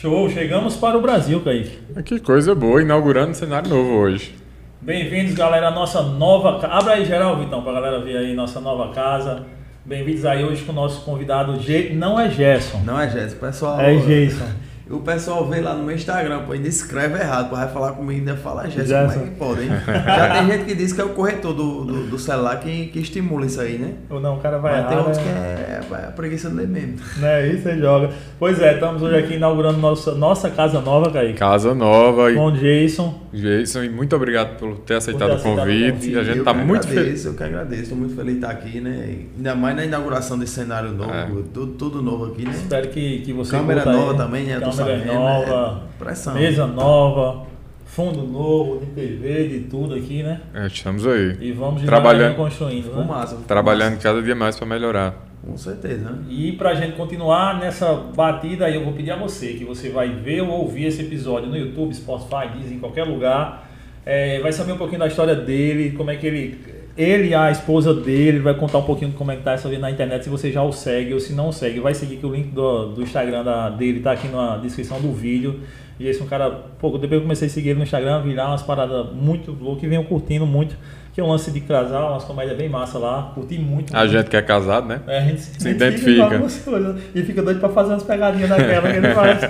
Show, chegamos para o Brasil, Kaique. Que coisa boa, inaugurando um cenário novo hoje. Bem-vindos, galera, à nossa nova casa. Abra aí geral, Vitão, para a galera ver aí nossa nova casa. Bem-vindos aí hoje com o nosso convidado, Ge... não é Gerson. Não é Gerson, pessoal. É Jason. O pessoal vê lá no meu Instagram, pô, ainda escreve errado, pô, vai falar comigo ainda fala Gerson. como é que pode, hein? Já tem gente que diz que é o corretor do, do, do celular que, que estimula isso aí, né? Ou não, o cara vai Mas tem errar, outros né? que é, é a preguiça de ler mesmo. Né, isso aí joga. Pois é, estamos hoje aqui inaugurando nossa, nossa casa nova, Kaique. Casa nova e Com o Jason. Jason, e muito obrigado por ter aceitado, ter o, aceitado o convite. convite. A gente eu está que muito feliz. agradeço, Eu que agradeço, estou muito feliz de estar aqui, né? Ainda mais na inauguração desse cenário novo, É. tudo, tudo novo aqui, né? Espero que, que você Câmera curta aí. nova também, né? Sabendo, nova, é pressão. mesa nova, fundo novo, de TV, de tudo aqui, né? É, estamos aí. E vamos Trabalhando. construindo, né? Fumaça. Trabalhando cada dia mais para melhorar. Com certeza, né? E pra gente continuar nessa batida aí, eu vou pedir a você que você vai ver ou ouvir esse episódio no YouTube, Spotify, Disney, em qualquer lugar. É, vai saber um pouquinho da história dele, como é que ele. Ele e a esposa dele vai contar um pouquinho de como é que tá essa vida na internet, se você já o segue ou se não o segue. Vai seguir que o link do, do Instagram da- dele tá aqui na descrição do vídeo. E esse é um cara, pô, depois eu comecei a seguir ele no Instagram, virar umas paradas muito loucas e venho curtindo muito. Que é um lance de casal, umas comédias bem massa lá. Curti muito. A gente que é casado, né? É, a gente Se identifica. com algumas coisas e fica doido pra fazer umas pegadinhas daquela que ele faz.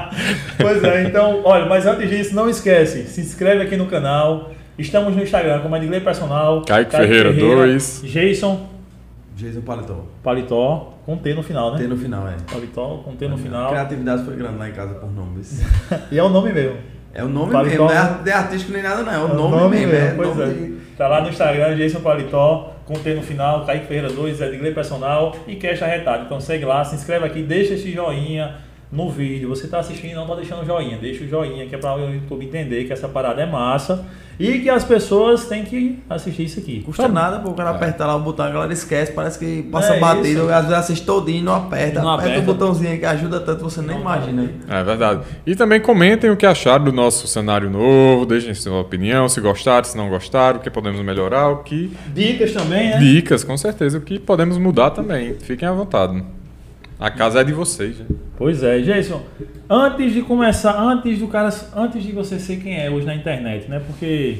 pois é, então, olha, mas antes disso, não esquece, se inscreve aqui no canal. Estamos no Instagram como Edgley Personal. Kaique Ferreira 2. Jason Jason Paletó. Paletó, com T no final, né? Tem no final, é. Paletó, com T no A final. criatividade foi grande lá em casa por nomes. E é o nome mesmo. É o nome Paletó, mesmo, não é é artístico nem nada, não. É o nome, mesmo. É pois nome é. de- Tá lá no Instagram, Jason Paletó, com T no final, Kaique Ferreira 2, Edgley Personal e Cash Arretado. Então segue lá, se inscreve aqui, deixa esse joinha no vídeo. Você tá assistindo e não tá deixando joinha, deixa o joinha que é para o YouTube entender que essa parada é massa e que as pessoas têm que assistir isso aqui. Custa nada, pô, o cara apertar lá o botão, a galera esquece, parece que passa É batido, às vezes assiste todinho e não aperta. Não aperta, aperta. o botãozinho aí que ajuda tanto, você nem Não, imagina. É verdade. E também comentem o que acharam do nosso cenário novo, deixem sua opinião, se gostaram, se não gostaram, o que podemos melhorar, o que. Dicas também, né? Dicas, com certeza, o que podemos mudar também. Fiquem à vontade. A casa é de vocês, né? Pois é, Jason. Antes de começar, antes do cara, antes de você ser quem é hoje na internet, né? Porque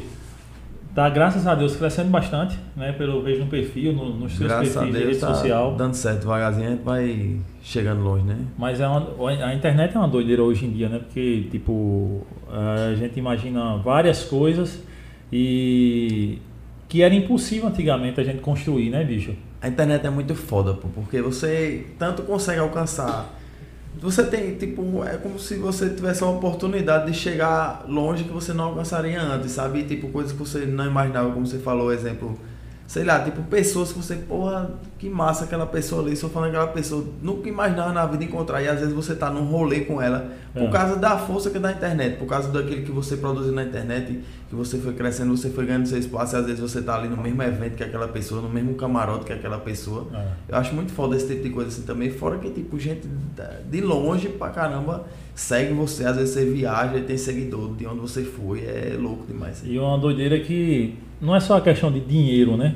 tá, graças a Deus, crescendo bastante, né? Pelo vejo no perfil, no- nos seus Graças a perfis de Deus rede tá social. dando certo, devagarzinho a gente vai chegando longe, né? Mas é uma, a internet é uma doideira hoje em dia, né? Porque, tipo, a gente imagina várias coisas e que era impossível antigamente a gente construir, né, bicho? A internet é muito foda, pô, porque você tanto consegue alcançar. Você tem, tipo, é como se você tivesse uma oportunidade de chegar longe que você não alcançaria antes, sabe? Tipo, coisas que você não imaginava, como você falou, exemplo, sei lá, tipo, pessoas que você, porra, que massa aquela pessoa ali, só falando aquela pessoa, nunca imaginava na vida encontrar, e às vezes você tá num rolê com ela, por É. causa da força que é da internet, por causa daquilo que você produziu na internet, que você foi crescendo, você foi ganhando seu espaço, e às vezes você tá ali no mesmo evento que aquela pessoa, no mesmo camarote que aquela pessoa. É. Eu acho muito foda esse tipo de coisa assim também. Fora que, tipo, gente de longe pra caramba segue você. Às vezes você viaja e tem seguidor de onde você foi. É louco demais. E uma doideira que não é só a questão de dinheiro, né?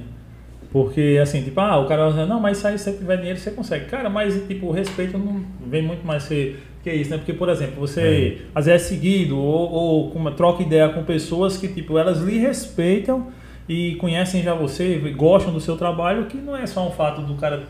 Porque assim, tipo, ah, o cara vai dizer, não, mas aí se você tiver dinheiro você consegue. Cara, mas tipo, o respeito não vem muito mais ser que isso, né? Porque, por exemplo, você às vezes é seguido ou, ou uma- troca ideia com pessoas que, tipo, elas lhe respeitam e conhecem já você, gostam do seu trabalho, que não é só um fato do cara,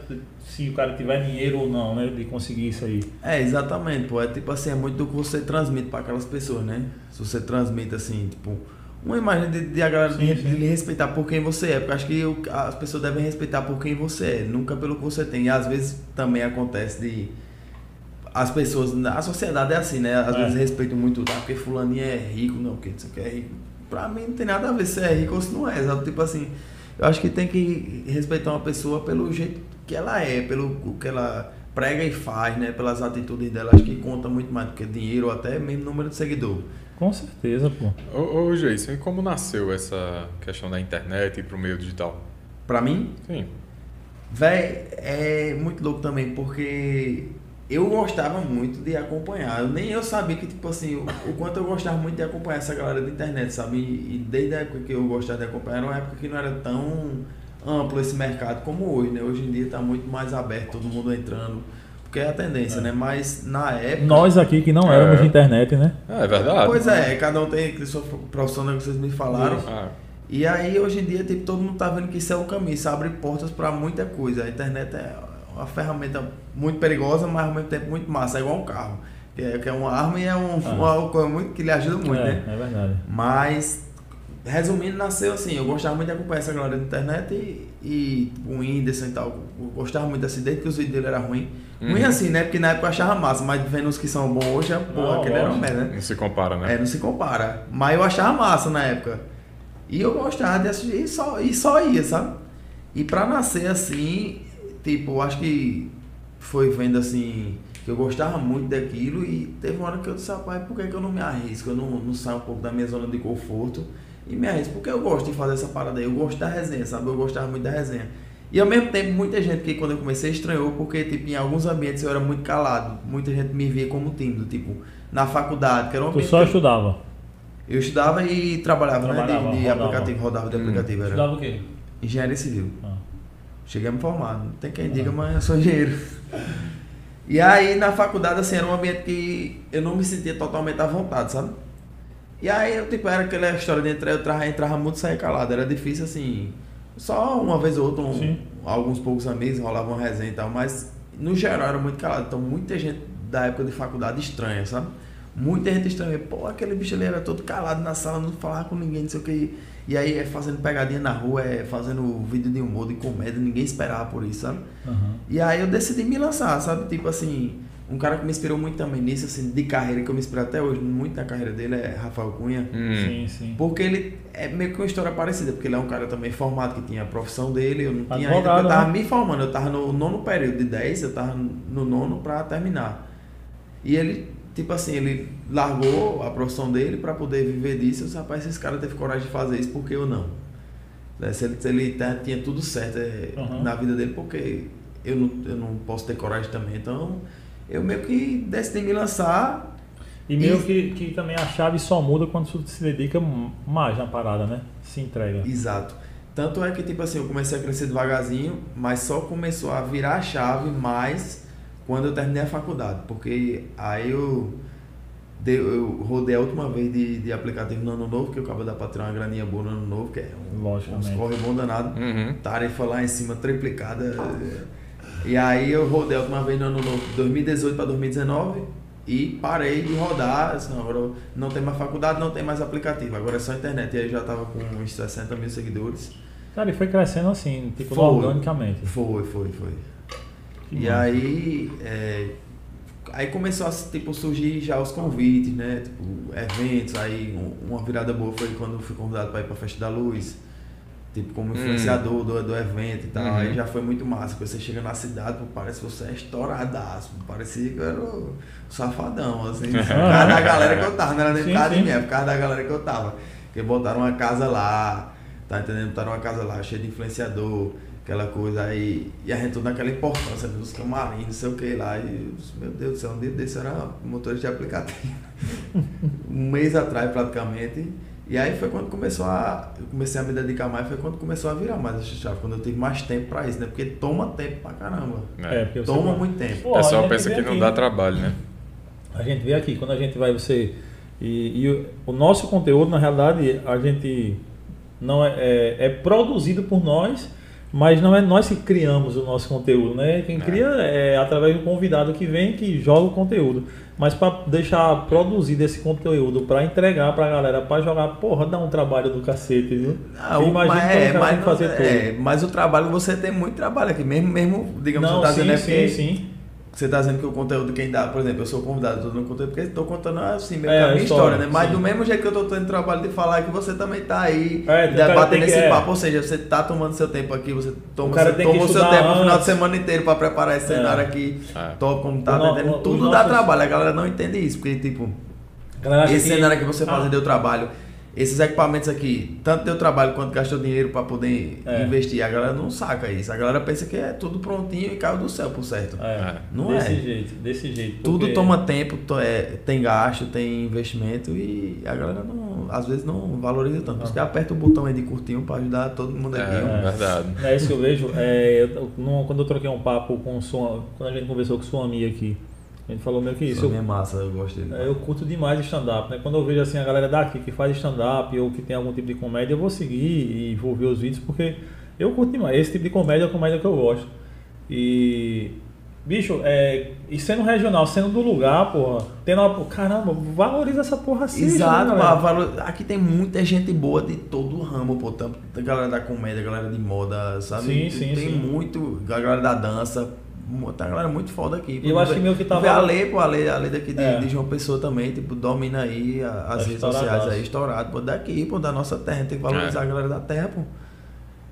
se o cara tiver dinheiro ou não, né? De conseguir isso aí. É, exatamente, pô. É tipo assim, é muito do que você transmite pra aquelas pessoas, né? Se você transmite assim, tipo, uma imagem de, de, a galera Sim, de, sim. de lhe respeitar por quem você é. Porque eu acho que o- as pessoas devem respeitar por quem você é, nunca pelo que você tem. E às vezes também acontece de. As pessoas, a sociedade é assim, né? Às É. vezes respeitam muito, ah, porque fulaninho é rico, não, porque você quer é rico. Pra mim não tem nada a ver se é rico ou se não é, sabe? Tipo assim, eu acho que tem que respeitar uma pessoa pelo jeito que ela é, pelo o que ela prega e faz, né? Pelas atitudes dela. Acho que conta muito mais do que dinheiro ou até mesmo número de seguidor. Com certeza, pô. Ô, ô Jason, e como nasceu essa questão da internet e pro meio digital? Pra mim, Sim. Véi, é muito louco também, porque eu gostava muito de acompanhar. Eu, nem eu sabia que, tipo assim, o, o quanto eu gostava muito de acompanhar essa galera da internet, sabe? E, e desde a época que eu gostava de acompanhar, era uma época que não era tão amplo esse mercado como hoje, né? Hoje em dia tá muito mais aberto, todo mundo entrando. Por porque é a tendência, né? Mas na época. Nós aqui que não éramos É. de internet, né? É, é verdade. Pois é, cada um tem a sua profissão, né, que vocês me falaram. Ah, E aí, hoje em dia, tipo, todo mundo tá vendo que isso é o caminho, isso abre portas para muita coisa. A internet é uma ferramenta muito perigosa, mas ao mesmo tempo muito massa. É igual um carro, que é, que é uma arma e é um, Ah. uma coisa muito, que lhe ajuda muito, é, né? é verdade. Mas, resumindo, nasceu assim. Eu gostava muito de acompanhar essa galera da internet e, e tipo, o Whindersson e tal. Eu gostava muito assim, desde que os vídeos dele eram ruins. Ruim Uhum. assim, né? Porque na época eu achava massa, mas vendo os que são bons hoje, é, porra, Não, aquele era uma merda, né? não se compara, né? É, não se compara. Mas eu achava massa na época. E eu gostava de assistir e só, e só ia, sabe? E pra nascer assim, tipo, eu acho que foi vendo assim, que eu gostava muito daquilo e teve uma hora que eu disse, rapaz, por que, que eu não me arrisco? Eu não, não saio um pouco da minha zona de conforto e me arrisco, porque eu gosto de fazer essa parada aí, eu gosto da resenha, sabe? Eu gostava muito da resenha. E ao mesmo tempo, muita gente que quando eu comecei estranhou, porque tipo, em alguns ambientes eu era muito calado, muita gente me via como tímido, tipo, na faculdade, que era um Tu ambiente só que estudava. eu estudava e trabalhava, Trabalhava, né? De, de rodava. aplicativo, rodava de Hum. aplicativo. Era Estudava o quê? engenharia civil. Ah. Cheguei a me formar. Não tem quem Ah. diga, mas eu sou engenheiro. E aí na faculdade, assim, era um ambiente que eu não me sentia totalmente à vontade, sabe? E aí, eu, tipo, era aquela história de entrar, eu entrava, entrava muito e saía calado. Era difícil, assim, só uma vez ou outra, um- alguns poucos amigos rolavam uma resenha e tal, mas no geral era muito calado. Então muita gente da época de faculdade estranha, sabe? Muita gente estranha. Pô, aquele bicho ali era todo calado na sala, não falava com ninguém, não sei o que. E aí é fazendo pegadinha na rua, é fazendo vídeo de humor, de comédia, ninguém esperava por isso, sabe? Aham. E aí eu decidi me lançar, sabe? Tipo assim, um cara que me inspirou muito também nisso, assim, de carreira, que eu me inspiro até hoje, muito na carreira dele, é Rafael Cunha. Hum. Sim, sim. Porque ele é meio que uma história parecida, porque ele é um cara também formado, que tinha a profissão dele, eu não tinha ainda, Advogado, porque eu tava né? me formando, eu tava no nono período de 10, eu tava no nono pra terminar. E ele, tipo assim, ele largou a profissão dele pra poder viver disso, eu disse, rapaz, esse cara teve coragem de fazer isso, por que eu não? Né, Se ele, se ele tá- tinha tudo certo é, Uhum. na vida dele, porque eu não, eu não posso ter coragem também, então eu meio que decidi me lançar E meio que, que também a chave só muda quando tu se dedica mais na parada, né? Se entrega. Exato. Tanto é que, tipo assim, eu comecei a crescer devagarzinho, mas só começou a virar a chave mais quando eu terminei a faculdade. Porque aí eu, dei- eu rodei a última vez de, de aplicativo no ano novo, que eu acabo de dar pra tirar uma graninha boa no ano novo, que é um, uns corre bom danado. Uhum. Tarefa lá em cima triplicada. E aí eu rodei a última vez no ano novo, 2018 para 2019, e parei de rodar. Assim, agora não tem mais faculdade, não tem mais aplicativo, agora é só internet. E aí já tava com uns 60 mil seguidores. Cara, e foi crescendo assim, tipo, Foi. organicamente. Foi, foi, foi. Que e aí, é, aí começou a tipo, surgir já os convites, né? Tipo, eventos. Aí um- uma virada boa foi quando fui convidado para ir para a Festa da Luz. Tipo, como Hum. influenciador do, do evento e tal. Uhum. Aí já foi muito massa. Porque você chega na cidade, pô, parece que você é estouradaço. Parecia que eu era o safadão, assim. Por causa da galera que eu tava. Não era nem por causa de mim, é por causa da galera que eu tava. Porque botaram uma casa lá, tá entendendo? Botaram uma casa lá cheia de influenciador, aquela coisa aí. E a gente toda naquela importância né, dos camarins, não sei o que lá. E meu Deus do céu, um dia desse eu era motorista de aplicativo. um mês atrás praticamente. E aí foi quando começou a. Eu comecei a me dedicar mais, foi quando começou a virar mais essa chave, quando eu tive mais tempo pra isso, né? Porque toma tempo pra caramba. É, porque você Toma vai- muito tempo. O pessoal gente pensa que não aqui, dá né? trabalho, né? A gente vê aqui, quando a gente vai você. E, e o, o nosso conteúdo, na realidade, a gente não é, é, é produzido por nós, mas não é nós que criamos o nosso conteúdo, né? Quem É. cria é através do convidado que vem que joga o conteúdo. Mas para deixar produzido esse conteúdo, para entregar pra galera, para jogar, porra, dá um trabalho do cacete, viu? Ah, o- Imagina mas, é, cara mas, fazer não- tudo. é, mas o trabalho, você tem muito trabalho aqui, mesmo, mesmo digamos, Não, você tá sim, é porque sim. Você tá dizendo que o conteúdo quem dá, por exemplo, eu sou convidado, tô dando conteúdo porque estou contando assim, meio É, a minha história, história, né? Mas sim. do mesmo jeito que eu tô tendo trabalho de falar que você também tá aí É, o cara debatendo tem que- esse é. papo, ou seja, você tá tomando seu tempo aqui, você toma, você toma o seu tempo no final de antes. semana inteiro para preparar esse É. cenário aqui, É. top como tá, O no- entendendo? os Tudo dá nossos- trabalho, a galera não entende isso, porque tipo, esse que- cenário que você faz Ah. deu trabalho. Esses equipamentos aqui, tanto deu trabalho quanto gastou dinheiro para poder É. investir. A galera não saca isso. A galera pensa que é tudo prontinho e caiu do céu por certo. É, Não desse é. jeito, desse jeito. Tudo porque- toma tempo, to- é, tem gasto, tem investimento e a galera não, às vezes não valoriza tanto. Por isso que aperta o botão aí de curtinho para ajudar todo mundo aqui. É, verdade. É isso que eu vejo. É, eu- no- quando eu troquei um papo com sua, quando a gente conversou com sua amiga aqui, a gente falou meio que isso. Isso é massa, eu gosto dele. é, eu curto demais stand-up, né? Quando eu vejo assim a galera daqui que faz stand-up ou que tem algum tipo de comédia, eu vou seguir e vou ver os vídeos porque eu curto demais. Esse tipo de comédia é a comédia que eu gosto. E bicho, é, e sendo regional, sendo do lugar, porra, tendo uma, caramba, valoriza essa porra assim. Exato, né, aqui tem muita gente boa de todo o ramo, pô. Tanto a galera da comédia, a galera de moda, sabe? Sim, sim, tem sim. muito, a galera da dança. A galera muito foda aqui. Eu acho que meio que tava- a lei, pô, a lei, a lei daqui de, É. de João Pessoa também, tipo, domina aí a- as Tá redes sociais aí, estourado, pô, daqui, pô, da nossa terra. Tem que valorizar É. a galera da terra, pô.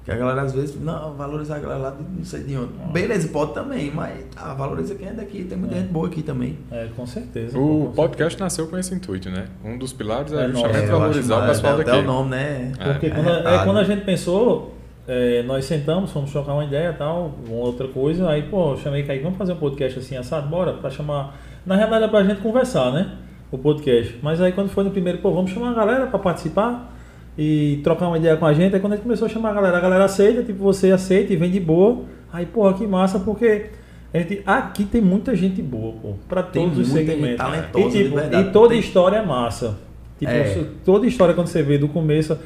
Que a galera às vezes, não, valorizar a galera lá de não sei de onde. Beleza, pode também, mas ah, valoriza quem é daqui. Tem muita É. gente boa aqui também. É, com certeza. O com podcast nasceu com esse intuito, né? Um dos pilares é, É, justamente valorizar acho, o pessoal até, daqui. Até o nome, né? Porque É, quando, a- é, quando a gente pensou, é, nós sentamos, fomos trocar uma ideia tal, uma outra coisa, aí, pô, eu chamei Kaique, vamos fazer um podcast assim, assado, bora, pra chamar. Na realidade é pra gente conversar, né? O podcast. Mas aí quando foi no primeiro, pô, vamos chamar a galera pra participar e trocar uma ideia com a gente. Aí quando a gente começou a chamar a galera, a galera aceita, tipo, você aceita e vem de boa. Aí, porra, que massa, porque. A gente, aqui tem muita gente boa, pô, pra Tem todos os segmentos. talentosa, e, tipo, verdade. e toda Tem- história é massa. Tipo, É. toda história quando você vê do começo.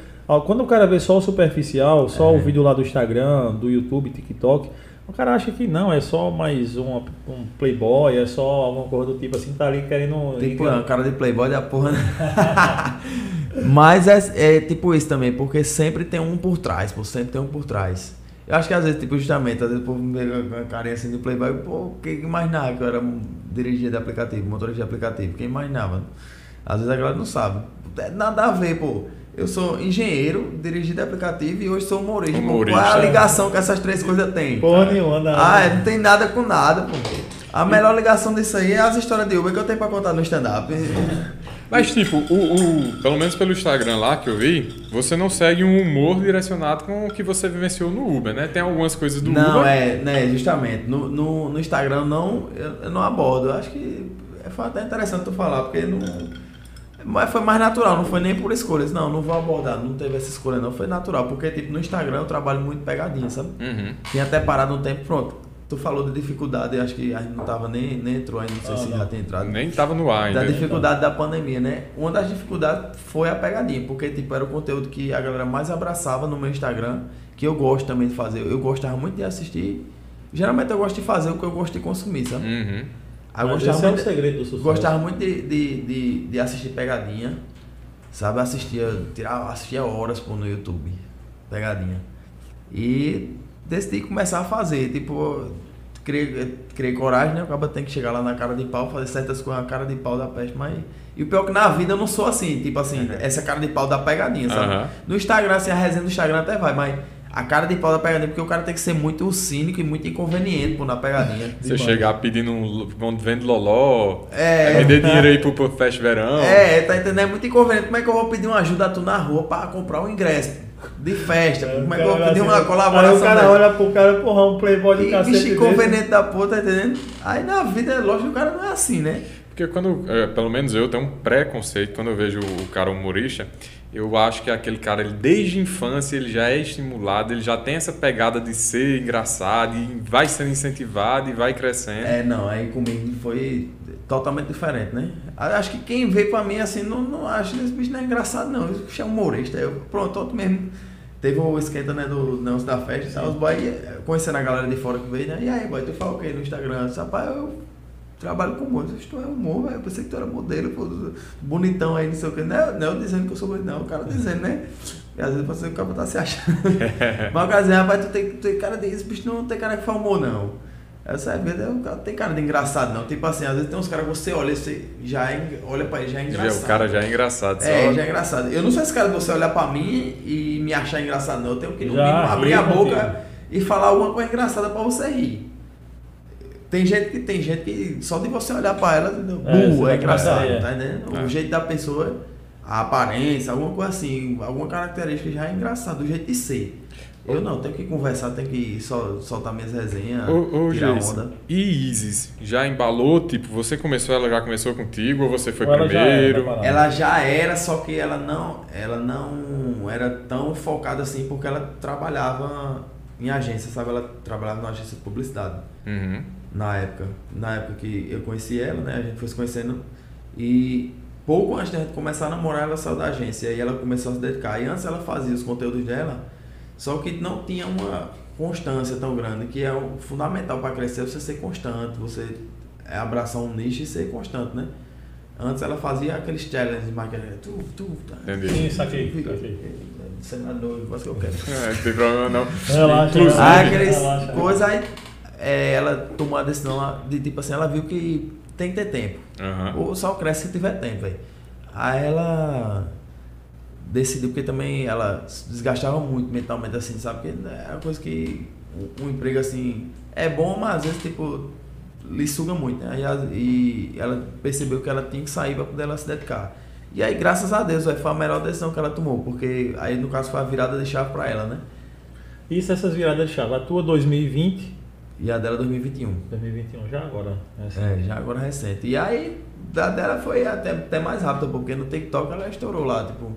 Quando o cara vê só o superficial, só É. o vídeo lá do Instagram, do YouTube, TikTok, o cara acha que não, é só mais um, um playboy, é só alguma coisa do tipo assim, tá ali querendo. Tipo, uma cara de playboy da porra. né? Mas é, é tipo isso também, porque sempre tem um por trás, pô, sempre tem um por trás. Eu acho que às vezes, tipo, justamente, às vezes o povo me vê com a carinha assim de playboy, pô, quem imaginava que eu era um dirigir de aplicativo, motorista de aplicativo, quem imaginava? Às vezes a galera não sabe. É nada a ver, pô. Eu sou engenheiro, dirigir de aplicativo e hoje sou humorista. pô. Qual é a Humorista. ligação que essas três coisas têm? Porra nenhuma, nada. Ah, é, não tem nada com nada, pô. A melhor ligação disso aí é as histórias de Uber que eu tenho pra contar no stand-up. Mas, tipo, o, o- pelo menos pelo Instagram lá que eu vi, você não segue um humor direcionado com o que você vivenciou no Uber, né? Tem algumas coisas do não, Uber. é, né, justamente. No, no, no Instagram não, eu, eu não abordo. Eu acho que foi até interessante tu falar, porque não. Mas foi mais natural, não foi nem por escolhas. Não, não vou abordar, não teve essa escolha, não. Foi natural, porque tipo, no Instagram eu trabalho muito pegadinha, sabe? Uhum. Tinha até parado um tempo, pronto. Tu falou de dificuldade, eu acho que a gente não tava nem, nem entrou ainda, não sei Ah, se não. já tem entrado. Nem tava no ar Da ainda. dificuldade da pandemia, né? Uma das dificuldades foi a pegadinha, porque tipo, era o conteúdo que a galera mais abraçava no meu Instagram, que eu gosto também de fazer. Eu gostava muito de assistir. Geralmente eu gosto de fazer o que eu gosto de consumir, sabe? Uhum. Aí eu gostava é o muito, de, segredo do sucesso. gostava muito de, de, de, de assistir pegadinha. Sabe? Assistia, tirava, assistia horas pô, no YouTube. Pegadinha. E decidi começar a fazer. Tipo, criei, criei coragem, né? O cara tem que chegar lá na cara de pau, fazer certas coisas na cara de pau da peste, mas. E o pior é que na vida eu não sou assim, tipo assim, essa cara de pau da pegadinha, sabe? Aham. No Instagram, assim, a resenha do Instagram até vai, mas a cara de pau da pegadinha, porque o cara tem que ser muito cínico e muito inconveniente pô, na pegadinha. Você Demais. chegar pedindo um quando vende loló, É. me dê dinheiro aí pro, pro Fest Verão. É, tá entendendo? É muito inconveniente. Como é que eu vou pedir uma ajuda a tu na rua pra comprar um ingresso de festa? Como é que eu vou pedir uma colaboração? Aí o cara dessa? olha pro cara, porra, um playboy de E cacete. bicho desse. inconveniente da porra, tá entendendo? Aí na vida, é lógico, o cara não é assim, né? Porque quando, é, pelo menos eu tenho um preconceito quando eu vejo o cara humorista, eu acho que aquele cara, ele, desde a infância, ele já é estimulado, ele já tem essa pegada de ser engraçado e vai sendo incentivado e vai crescendo. É, não, aí comigo foi totalmente diferente, né? Acho que quem veio pra mim assim, não, não acho que esse bicho não é engraçado, não. Esse bicho é humorista. Eu, pronto, outro mesmo. Teve o esquenta, né, do Não da Festa, tal, os boy, conhecendo a galera de fora que veio, né? E aí, boy, tu fala o quê no Instagram? Rapaz, eu trabalho com humor. Eu disse, tu é humor, velho. Eu pensei que tu era modelo, pô, bonitão aí, não sei o quê. Não, é- não é eu dizendo que eu sou bonito, não. O cara dizendo, né? E às vezes você o cara tá se achando. Mas o cara diz, rapaz, tu tem, tu tem cara de. Esse bicho não tem cara que faz humor, não. Essa é verdade, o cara não tem cara de engraçado, não. Tipo assim, às vezes tem uns caras que você olha, você já é, olha pra ele, já é engraçado. o cara já é engraçado. É, já é engraçado. Eu não sou esse cara de você olhar pra mim e me achar engraçado, não. Eu tenho que no Já mínimo ri abrir a boca e falar alguma coisa engraçada pra você rir. Tem gente que tem gente que só de você olhar pra ela, É, vai é, engraçado, é. tá entendendo? É. O jeito da pessoa. a aparência, alguma coisa assim, alguma característica já é engraçado, do jeito de ser. Eu não, tenho que conversar, tenho que sol, soltar minhas resenhas, Ô, ô tirar onda. e Isis, já embalou? Tipo, você começou, ela já começou contigo ou você foi Ou ela já era primeiro? Ela já era, só que ela não, ela não era tão focada assim porque ela trabalhava em agência, sabe? Ela trabalhava numa agência de publicidade Uhum. Na época. Na época que eu conheci ela, né? A gente foi se conhecendo e pouco antes da gente começar a namorar, ela saiu da agência e ela começou a se dedicar. E antes ela fazia os conteúdos dela, só que não tinha uma constância tão grande, que é o fundamental para crescer você ser constante, você é abraçar um nicho e ser constante, né? Antes ela fazia aqueles challenges, que era tu, tu, tá. Entendi. Sim, saquei. Senador, faz o que eu quero. É, não tem problema não. Relaxa, Inclusive- relaxa, aqueles relaxa. coisas aí, é, ela tomou a decisão de tipo assim, ela viu que tem que ter tempo. Aham. Ou só cresce se tiver tempo, velho. Aí ela decidiu, porque também ela se desgastava muito mentalmente, assim, sabe? Porque é uma coisa que um, um emprego assim é bom, mas às vezes, tipo, lhe suga muito, né? E, ela percebeu que ela tinha que sair para poder ela se dedicar. E aí, graças a Deus, véio, foi a melhor decisão que ela tomou, porque aí no caso foi a virada de chave para ela, né? Isso, essas viradas de chave. A tua 2020, E a dela 2021. 2021, já agora. Essa. É, já agora recente. E aí, da dela foi até, até mais rápida, porque no TikTok ela estourou lá, tipo.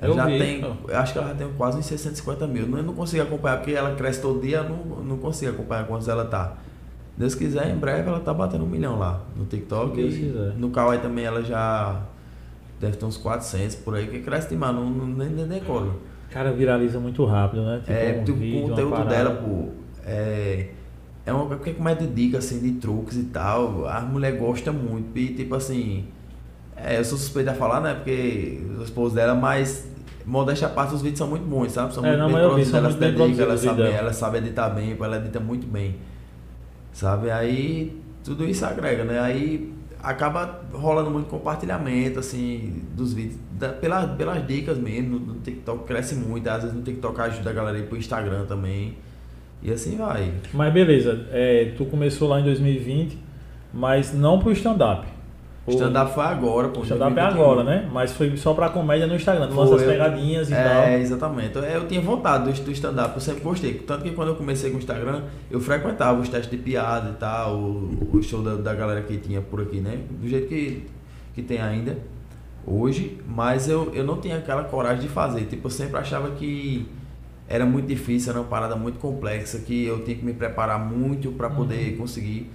Ela Eu já vi, tem. então. Acho que ela já tem quase uns 650 mil. Eu não consigo acompanhar, porque ela cresce todo dia, eu não, não consigo acompanhar quantos ela tá. Deus quiser, em breve ela tá batendo um milhão lá no TikTok. Deus quiser. no Kawaii também ela já deve ter uns 400 por aí, que cresce demais, não, não, nem, nem decola. Cara, viraliza muito rápido, né? Tipo, É, um tipo, vídeo, o conteúdo dela, pô, é, é uma como é de dica, assim, de truques e tal, a mulher gosta muito, e tipo assim, é, eu sou suspeito a falar, né, porque sou esposo dela, mas modéstia à parte, os vídeos são muito bons, sabe, são É, muito não, bem produzidos, ela se dedica, ela sabe, dela. ela sabe editar bem, pô, ela edita muito bem, sabe, aí tudo isso agrega, né, aí acaba rolando muito compartilhamento, assim, dos vídeos, da, pelas, pelas dicas mesmo, no, no TikTok cresce muito, às vezes no TikTok ajuda a galera a ir pro Instagram também, e assim vai. Mas beleza, é, tu começou lá em 2020, mas não pro stand-up. Stand-up foi agora, pô. O stand-up é 2021. agora, né? Mas foi só pra comédia no Instagram. Tu lança as pegadinhas e É, tal. exatamente. Eu, eu tinha vontade do, do stand-up, eu sempre gostei. Tanto que quando eu comecei com o Instagram, eu frequentava os testes de piada e tal, o, o show da, da galera que tinha por aqui, né? Do jeito que, que tem ainda hoje, mas eu, eu não tinha aquela coragem de fazer. Tipo, eu sempre achava que era muito difícil, era uma parada muito complexa, que eu tinha que me preparar muito para poder conseguir.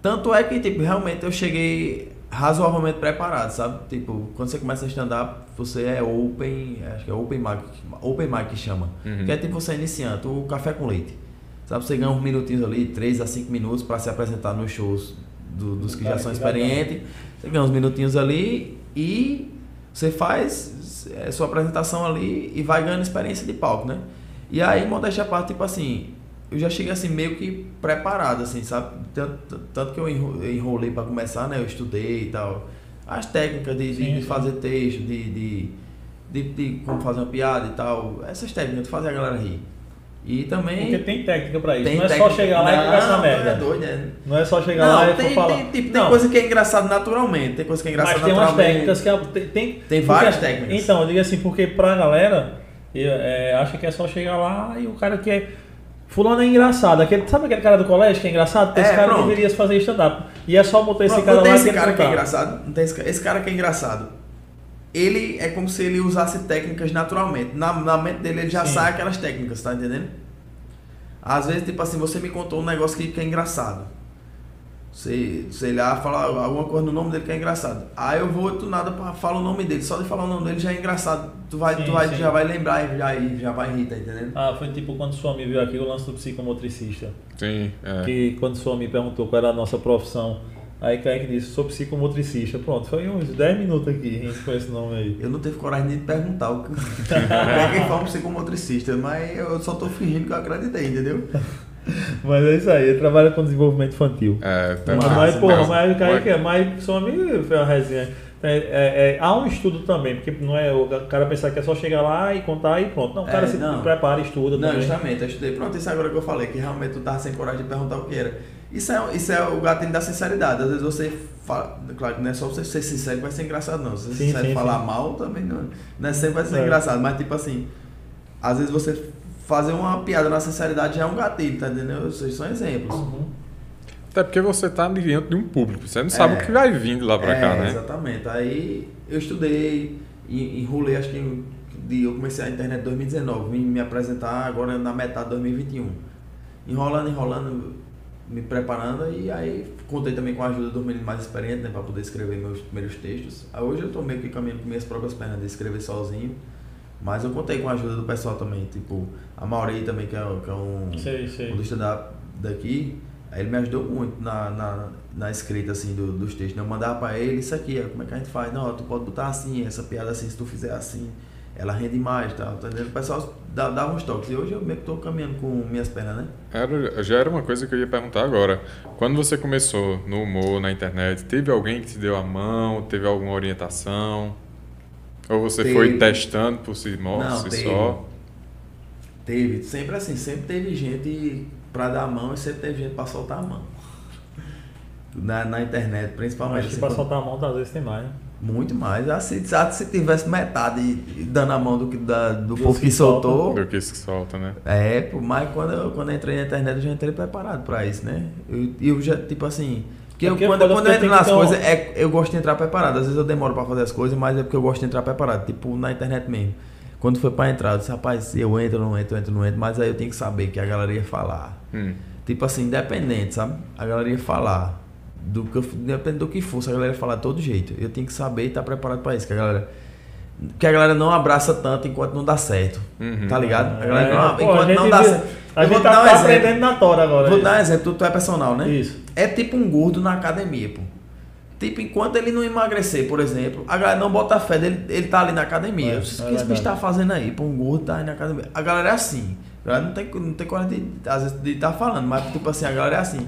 Tanto é que, tipo, realmente eu cheguei razoavelmente preparado, sabe? Tipo, quando você começa a stand-up, você é open, acho que é open mic, open mic que chama. Uhum. Que é tipo você é iniciante, o café com leite. Sabe, você ganha uns minutinhos ali, 3 a 5 minutos para se apresentar nos shows do- dos que já são experientes. Você ganha uns minutinhos ali e você faz é, sua apresentação ali e vai ganhando experiência de palco, né? E aí, modéstia à parte, tipo assim, eu já cheguei assim meio que preparado, assim, sabe? Tanto, tanto que eu enro- eu enrolei para começar, né? Eu estudei e tal. As técnicas de, de- de fazer texto, de, de, de, de como fazer uma piada e tal. Essas técnicas de fazer a galera rir. E também. Porque tem técnica pra isso. não é só chegar lá e conversar Não, merda. É doido, é. Não é só chegar lá e tem, falar. tem, tipo, tem coisa que é engraçado naturalmente. Tem coisa que é engraçado mas tem umas técnicas que. a- Tem, tem, várias técnicas. Então, eu digo assim, porque pra galera, é, acha que é só chegar lá e o cara que é. Fulano é engraçado. Aquele, sabe aquele cara do colégio que é engraçado? Esse É, cara pronto. deveria fazer stand-up. E é só botar esse Não, cara não tem lá esse cara que é engraçado. Não tem esse cara que é engraçado. Ele é como se ele usasse técnicas naturalmente. Na, na mente dele ele já Sim. sai aquelas técnicas, tá entendendo? Às vezes, tipo assim, você me contou um negócio que, que é engraçado. Você, sei lá, fala alguma coisa no nome dele que é engraçado. Aí eu vou do nada pra falar o nome dele. Só de falar o nome dele já é engraçado. Tu vai, Sim, tu vai, sim. já vai lembrar e já, já vai rir, tá entendendo? Ah, foi tipo quando sua amiga viu aqui o lance do psicomotricista. Sim, é. Que quando sua amiga perguntou qual era a nossa profissão, aí Kaique disse, sou psicomotricista. Pronto, foi uns 10 minutos aqui rindo com esse nome aí. Eu não tive coragem nem de perguntar o que é quem fala um psicomotricista, mas eu só tô fingindo que eu acreditei, entendeu? Mas é isso aí, ele trabalha com desenvolvimento infantil. É, tá Mas, massa, mas, porra, mas- mas que é mais só amigo foi uma resenha. É, é, é, há um estudo também, porque não é o cara pensar que é só chegar lá e contar e pronto. Não, o cara É, se não. prepara, estuda Não, também. justamente, eu estudei. Pronto, isso agora que eu falei, que realmente tu tava sem coragem de perguntar o que era. Isso é, isso é o gatilho da sinceridade. Às vezes você fala. Claro que não é só você ser sincero que vai ser engraçado, não. Se você Sim, sincero sim, falar sim. mal também não, não é sempre vai ser É. engraçado. Mas tipo assim, às vezes você fazer uma piada na sinceridade já é um gatilho, tá entendendo? Vocês são exemplos. Uhum. Até porque você tá diante de um público, você não sabe É. o que vai vir de lá pra é, cá, né? Exatamente. Aí eu estudei, enrolei, acho que de, eu comecei a internet em 2019, vim me apresentar agora na metade de 2021. Enrolando, enrolando, me preparando, e aí contei também com a ajuda dos meninos mais experientes, né, para poder escrever meus primeiros textos. Aí hoje eu tô meio que caminhando com minhas próprias pernas de escrever sozinho. Mas eu contei com a ajuda do pessoal também, tipo, a Mauri também, que é, que é um, Sei, sei. um do stand-up daqui, aí ele me ajudou muito na, na, na escrita assim do- dos textos. né? Eu mandava pra ele isso aqui, como é que a gente faz? Não, tu pode botar assim, essa piada assim, se tu fizer assim, ela rende mais, tá? tá entendendo? O pessoal dava uns toques. E hoje eu meio que tô caminhando com minhas pernas, né? Era, já era uma coisa que eu ia perguntar agora. Quando você começou no humor, na internet, teve alguém que te deu a mão? Teve alguma orientação? Ou você Teve. foi testando por si, Não, si teve. só? Teve, sempre assim, sempre teve gente pra dar a mão e sempre teve gente pra soltar a mão. Na, na internet, principalmente. Acho que assim, pra quando- soltar a mão, às vezes tem mais, né? Muito mais. Ah, se, se tivesse metade dando a mão do, que, da, do Dos povo que que soltou. Do que se solta, né? É, mas quando eu, quando eu entrei na internet eu já entrei preparado pra isso, né? Eu, eu já, tipo assim. Porque É eu, porque quando, quando eu entro tem nas um- coisas, é, eu gosto de entrar preparado. Às vezes eu demoro pra fazer as coisas, mas é porque eu gosto de entrar preparado. Tipo, na internet mesmo. Quando foi pra entrar, eu disse, rapaz, eu entro, não entro, eu entro, não entro, mas aí eu tenho que saber que a galera ia falar. Hum. Tipo assim, independente, sabe? A galera ia falar. Do que eu, depende do que fosse, a galera ia falar de todo jeito. Eu tenho que saber e estar preparado pra isso. Que a galera. Que a galera não abraça tanto enquanto não dá certo. Uhum. Tá ligado? A galera É, não, pô, enquanto a gente não dá viu- certo. A gente te tá, dar um tá exemplo. aprendendo na tora agora. Vou isso. dar um exemplo, tu, tu é personal, né? Isso. É tipo um gordo na academia, pô. Tipo, enquanto ele não emagrecer, por exemplo, a galera não bota fé dele, ele tá ali na academia. É, o que é esse bicho tá fazendo aí? Pô, um gordo tá aí na academia. A galera é assim. A galera não tem, não tem coragem de, às vezes, de estar falando, mas tipo assim, a galera é assim.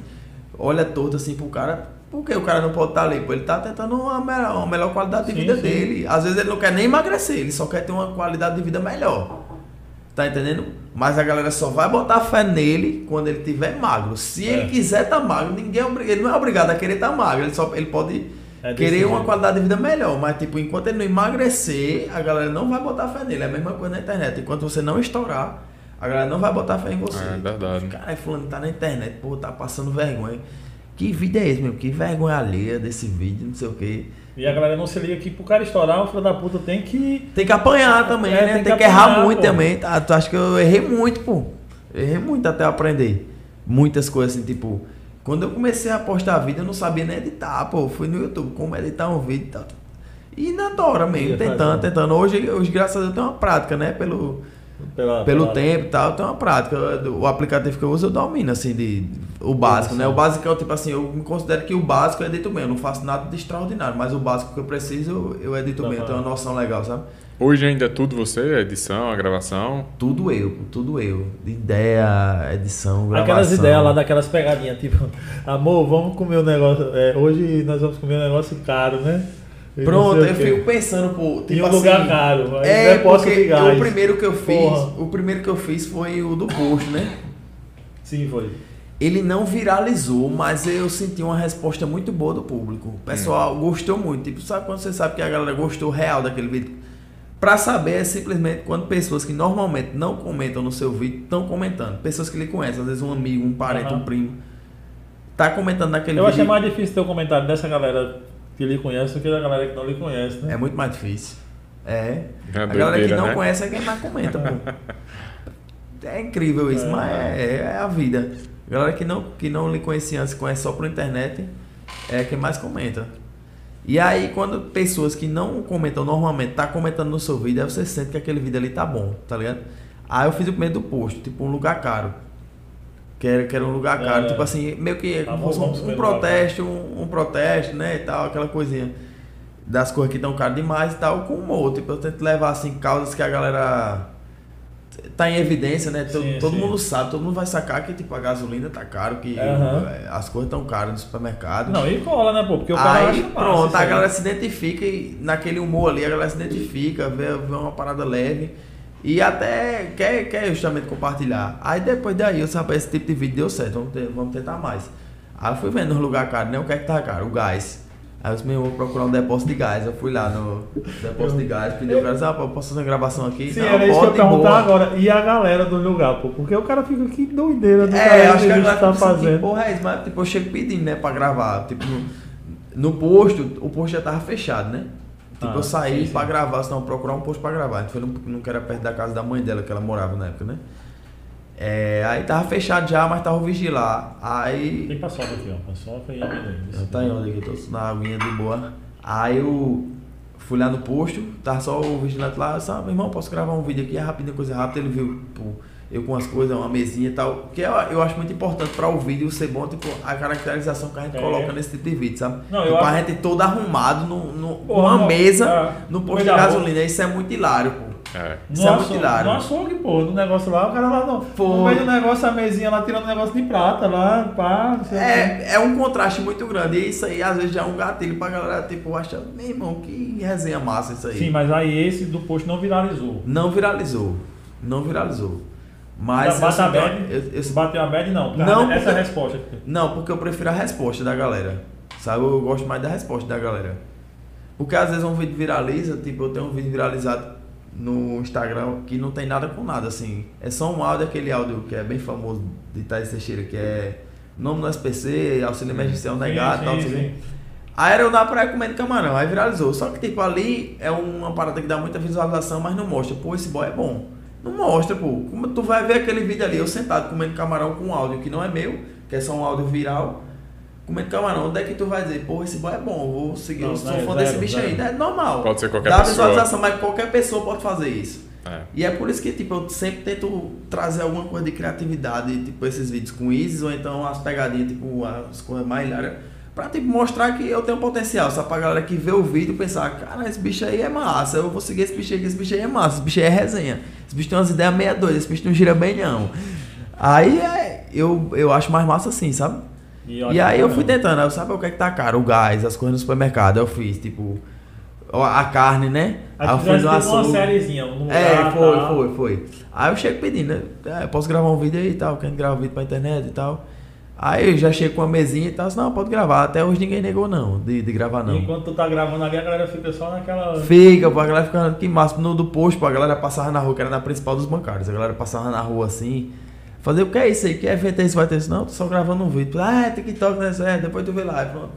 Olha torto assim pro cara. Por que o cara não pode estar ali? Pô, ele tá tentando uma melhor, uma melhor qualidade de Sim, vida sim. dele. Às vezes ele não quer nem emagrecer, ele só quer ter uma qualidade de vida melhor. Tá entendendo? Mas a galera só vai botar fé nele quando ele tiver magro. Se É. ele quiser estar magro, ninguém é ele não é obrigado a querer estar magro. Ele só ele pode É querer uma jeito. qualidade de vida melhor. Mas tipo, enquanto ele não emagrecer, a galera não vai botar fé nele. É a mesma coisa na internet. Enquanto você não estourar, a galera não vai botar fé em você. É verdade. Cara, fulano tá na internet, pô, tá passando vergonha. Que vídeo é esse, meu? Que vergonha alheia desse vídeo, não sei o quê. E a galera não se liga que pro cara estourar, o filho da puta tem que. Tem que apanhar também, É, né? tem Tem, que que, errar apanhar, muito pô. também. Tá? Tu acha que eu errei muito, pô. Eu errei muito até eu aprender. Muitas coisas assim, tipo. Quando eu comecei a postar vídeo, eu não sabia nem editar, pô. Eu Fui no YouTube, como editar um vídeo e tal. E na tora mesmo, tentando, tentando. Hoje, hoje, graças a Deus, eu tenho uma prática, né? Pelo, Pela, pelo pela- tempo e tal, tenho uma prática. O aplicativo que eu uso, eu domino, assim, de, o básico, né? O básico é, tipo assim, eu me considero que o básico eu edito bem. Eu não faço nada de extraordinário, mas o básico que eu preciso, eu, eu edito Dá bem. Eu tenho uma noção legal, sabe? Hoje ainda é tudo você? A edição, a gravação? Tudo eu, tudo eu. Ideia, edição, gravação. Aquelas ideias lá, daquelas pegadinhas, tipo, amor, vamos comer um negócio. é, hoje nós vamos comer um negócio caro, né? E Pronto, eu fico pensando, pô, tipo Em um assim, lugar caro. É, eu posso porque ligar. o primeiro que eu fiz, Porra. o primeiro que eu fiz foi o do posto, né? Sim, foi. Ele não viralizou, mas eu senti uma resposta muito boa do público. O pessoal gostou muito. Tipo, sabe quando você sabe que a galera gostou real daquele vídeo? Pra saber é simplesmente quando pessoas que normalmente não comentam no seu vídeo estão comentando. Pessoas que lhe conhecem, às vezes um amigo, um parente, Aham. um primo. Tá comentando naquele Eu vídeo. achei mais difícil ter o comentário dessa galera que lhe conhece do que da galera que não lhe conhece, né? É muito mais difícil. É. É a galera que não né? conhece é quem mais comenta, pô. É incrível isso, É. mas é, é a vida. A galera que não, que não lhe conhecia antes, conhece só por internet, é quem mais comenta. E aí, quando pessoas que não comentam normalmente tá comentando no seu vídeo, aí você sente que aquele vídeo ali tá bom, tá ligado? Aí eu fiz o primeiro do posto, tipo um lugar caro. Que era, que era um lugar caro, É. tipo assim, meio que Tá bom, um, um protesto, um, um protesto, né, e tal, aquela coisinha das coisas que estão caras demais e tal, com humor. Tipo, eu tento levar assim causas que a galera tá em evidência, né? Todo, Sim, todo sim. mundo sabe, todo mundo vai sacar que tipo, a gasolina tá caro, que eh, as coisas estão caras no supermercado. Não, e cola, né, pô? Porque o cara Aí pronto, a galera se identifica e naquele humor ali, a galera se identifica, vê, vê uma parada leve e até quer, quer justamente compartilhar. Aí depois daí eu sabia esse tipo de vídeo deu certo, vamos, ter- vamos tentar mais. Aí eu fui vendo nos lugares caros, né? O que é que tá caro? O gás. Aí eu disse, meu, vou procurar um depósito de gás. Eu fui lá no depósito de gás, pedi o cara, disse, ah, pô, posso fazer uma gravação aqui? Sim, Não, era isso que eu perguntar agora. E a galera do lugar, pô? Porque o cara fica que doideira do É, cara acho que a galera tá tá fazendo. Que porra é isso? Mas tipo, eu chego pedindo, né, pra gravar. Tipo, no, no posto, o posto já tava fechado, né? Tipo, Ah, eu saí sim, sim. pra gravar, senão procurar um posto pra gravar. A gente foi num, num que era perto da casa da mãe dela, que ela morava na época, né? É, aí tava fechado já, mas tava o vigil lá. Aí. Tem paçoca aqui, ó. Paçoca e amendoim. Eu tá em onde aqui? Tô na aguinha de boa. Aí eu fui lá no posto, tava só o vigilante lá, sabe, meu irmão, posso gravar um vídeo aqui, é rapidinho, coisa rápida. Ele viu, pô, eu com as coisas, uma mesinha e tal. Que eu, eu acho muito importante para o vídeo ser bom, tipo, a caracterização que a gente É. coloca nesse tipo de vídeo, sabe? Não, eu tipo, a acho- gente todo arrumado no, no, Porra, uma não, mesa é, no posto de gasolina. Isso é muito hilário, pô. É. Isso é No muito açougue- hilário. No açougue, pô, no negócio lá, o cara lá no, Pô. no meio do negócio, a mesinha lá tirando negócio de prata lá, pá, não sei o quê. É, é um contraste muito grande. E isso aí, às vezes, já é um gatilho pra galera, tipo, achar, meu irmão, que resenha massa isso aí. Sim, mas aí esse do posto não viralizou. Não viralizou. Não viralizou. Mas. Bate a bad, eu- eu- bateu a bad não. Não, essa porque- resposta. Não, porque eu prefiro a resposta da galera. Sabe? Eu gosto mais da resposta da galera. Porque às vezes um vídeo viraliza, tipo, eu tenho um vídeo viralizado no Instagram que não tem nada com nada, assim. É só um áudio, aquele áudio que é bem famoso de Thais Teixeira, que é nome do SPC, auxílio emergencial negado e tal, quê. Aí era eu na praia comendo camarão, aí viralizou. Só que, tipo, ali é uma parada que dá muita visualização, mas não mostra. Pô, esse boy é bom. Não mostra, pô. Como tu vai ver aquele vídeo ali, eu sentado comendo camarão com um áudio que não é meu, que é só um áudio viral, comendo camarão. Onde é que tu vai dizer, pô, esse boy é bom, vou seguir, Não, eu sou não fã zero, desse bicho aí. É normal. Pode ser qualquer Dá pessoa. visualização, mas qualquer pessoa pode fazer isso. É. E é por isso que, tipo, eu sempre tento trazer alguma coisa de criatividade, tipo, esses vídeos com Isis, ou então as pegadinhas, tipo, as coisas mais hilárias, pra, tipo, mostrar que eu tenho potencial, só pra galera que vê o vídeo pensar, cara, esse bicho aí é massa, eu vou seguir esse bicho aí, que esse bicho aí é massa, esse bicho aí é resenha, esse bicho tem umas ideias meia doidas, esse bicho não gira bem não. Aí, é, eu, eu acho mais massa assim, sabe? E, E aí eu fui tentando, eu sabe o que é que tá caro? O gás, as coisas no supermercado, eu fiz, tipo, a carne, né? Aí eu tipo uma açougue. sériezinha. Um É, foi, foi, foi. Aí eu chego pedindo, né? Eu posso gravar um vídeo aí e tal, querendo gravar um vídeo pra internet e tal. Aí eu já chego com uma mesinha e tal, assim, não, pode gravar. Até hoje ninguém negou não, de, de gravar E não. enquanto tu tá gravando ali, a galera fica só naquela. Fica, pô, a galera ficando que massa. No do posto, pô, a galera passava na rua, que era na principal dos bancários. A galera passava na rua assim. Fazer o que é isso aí? Que evento é esse? Vai ter isso? Não, tô só gravando um vídeo. Ah, é TikTok, né? É, depois tu vê lá. Pronto.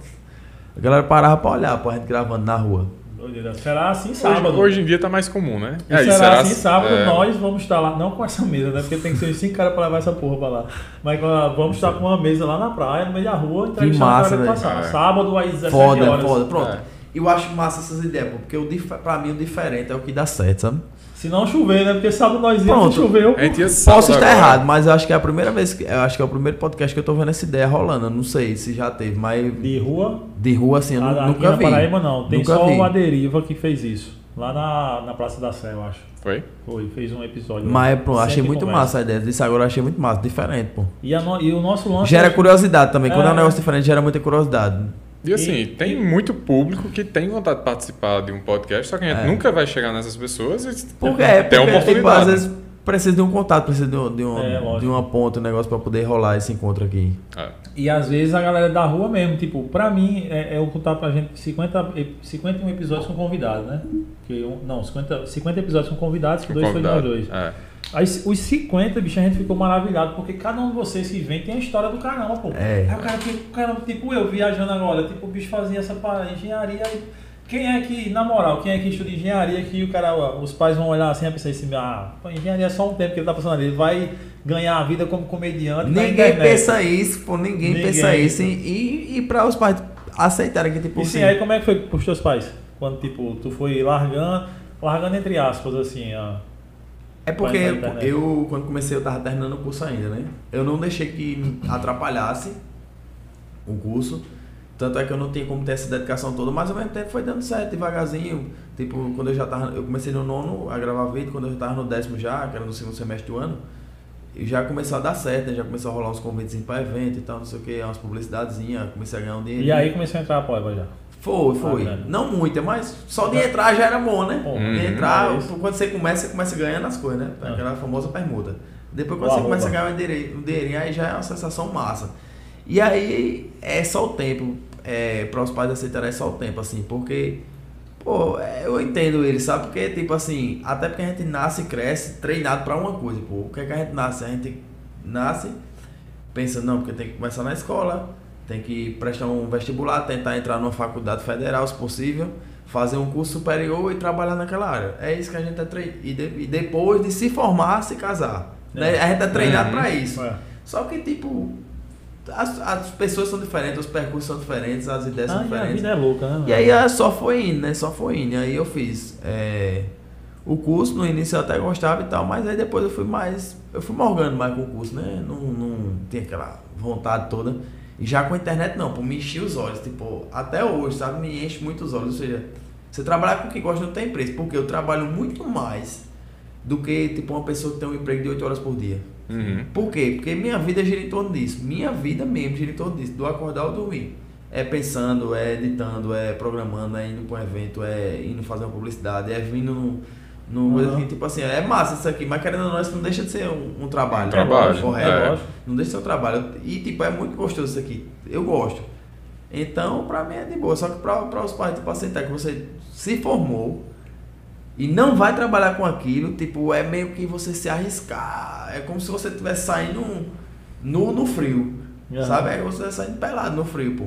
A galera parava pra olhar, pô, a gente gravando na rua. Doideira. Será assim Hoje, sábado. hoje em dia tá mais comum, né? E É, e será, assim sábado, é, nós vamos estar lá, não com essa mesa, né? Porque tem que ser cinco caras pra levar essa porra pra lá. Mas vamos estar com uma mesa lá na praia, no meio da rua, entrevistando que passar. É. Sábado às 17 Foda, horas. foda. Pronto. É. Eu acho massa essas ideias, pô, porque o, pra mim o diferente é o que dá certo, sabe? Se não chover, né? Porque sábado nós íamos Pronto. e choveu. A sábado Posso estar agora. errado, mas eu acho que é a primeira vez que. Eu acho que é o primeiro podcast que eu tô vendo essa ideia rolando. Eu não sei se já teve, mas De rua, de rua assim eu nu- aqui nunca na vi. Paraíba não. Tem Nunca só vi. o Aderiva que fez isso. Lá na, na Praça da Sé, eu acho. Foi? Foi, fez um episódio. Mas pô, achei muito conversa. massa a ideia. Disso agora eu achei muito massa, diferente, pô. E, a no- e o nosso lance. Gera curiosidade também. Quando é um É. negócio diferente, gera muita curiosidade. E assim, E- tem e- muito público que tem vontade de participar de um podcast, só que a gente É. nunca vai chegar nessas pessoas e Porque é, tem porque, tipo, oportunidade. às vezes precisa de um contato, precisa de, um, de, um, É, de uma ponta, um negócio pra poder rolar esse encontro aqui. É. E às vezes a galera da rua mesmo, tipo, pra mim é, é o contar pra gente 50, e- 51 episódios com convidados, né? Que não, 50, 50 episódios com convidados, que Com dois foi de nós convidado. dois. Aí os 50, bicho, a gente ficou maravilhado, porque cada um de vocês que vem tem a história do caramba, pô. É. Aí o cara, fica- o cara, tipo eu, viajando agora, tipo, o bicho fazia essa parada, engenharia. aí Quem é que, na moral, quem é que estuda engenharia que o cara, os pais vão olhar assim e pensar assim, ah, pô, engenharia é só um tempo que ele tá passando ali, ele vai ganhar a vida como comediante. Ninguém pensa isso, pô, ninguém, Ninguém. pensa isso. E, e, e pra os pais aceitarem que, tipo, E sim, aí como é que foi pros teus pais? Quando, tipo, tu foi largando, largando entre aspas, assim, ó. É porque pra internet. eu, quando comecei, eu tava terminando o curso ainda, né? Eu não deixei que atrapalhasse o curso. Tanto é que eu não tinha como ter essa dedicação toda, mas ao mesmo tempo foi dando certo, devagarzinho. Tipo, quando eu já tava. Eu comecei no nono a gravar vídeo, quando eu já tava no décimo já, que era no segundo semestre do ano, e já começou a dar certo, né? Já começou a rolar uns convites para evento e tal, não sei o que, umas publicidadezinhas, comecei a ganhar um dinheiro. E aí começou a entrar a poeba já. Foi, foi. Ah, não muita, mas só de entrar já era bom, né? Bom, de Uhum. entrar, é quando você começa, você começa ganhando as coisas, né? Ah. Aquela famosa permuta. Depois quando O você começa a ganhar um dinheirinho, aí já é uma sensação massa. E aí é só o tempo, é, para os pais aceitarem é só o tempo, assim, porque, pô, é, eu entendo eles, sabe? Porque, tipo assim, até porque a gente nasce e cresce treinado para uma coisa, pô. O que é que a gente nasce? A gente nasce pensa, não, porque tem que começar na escola, tem que prestar um vestibular, tentar entrar numa faculdade federal, se possível, fazer um curso superior e trabalhar naquela área. É isso que a gente é treinado. E, de- e depois de se formar, se casar. Né? A gente é treinado Uhum. para isso. É. Só que, tipo, as, as pessoas são diferentes, os percursos são diferentes, as ideias Ah, são e a diferentes. vida é louca, né? E aí ah, só foi indo, né? Só foi indo. E aí eu fiz é, o curso, no início eu até gostava e tal, mas aí depois eu fui mais. Eu fui morgando mais com o curso, né? Não, não tinha aquela vontade toda. E já com a internet não, pô, me enchia os olhos. Tipo, até hoje, sabe? Me enche muito os olhos. Ou seja, você trabalhar com o que gosta não tem preço, porque eu trabalho muito mais do que tipo uma pessoa que tem um emprego de 8 horas por dia. Uhum. Por quê? Porque minha vida gira em torno disso. Minha vida mesmo gira em torno disso. Do acordar ao dormir. É pensando, é editando, é programando, é indo para um evento, é indo fazer uma publicidade, é vindo no. No Uhum. assim, tipo assim, é massa isso aqui, mas querendo ou não, isso não deixa de ser um, um trabalho. Um trabalho, correto. é. Não deixa de ser um trabalho. E tipo, é muito gostoso isso aqui. Eu gosto. Então, pra mim é de boa. Só que pra, pra os pais, tipo, aceitar que você se formou e não vai trabalhar com aquilo, tipo, é meio que você se arriscar. É como se você estivesse saindo nu no frio. Aham. Sabe? É você tá saindo pelado no frio, pô.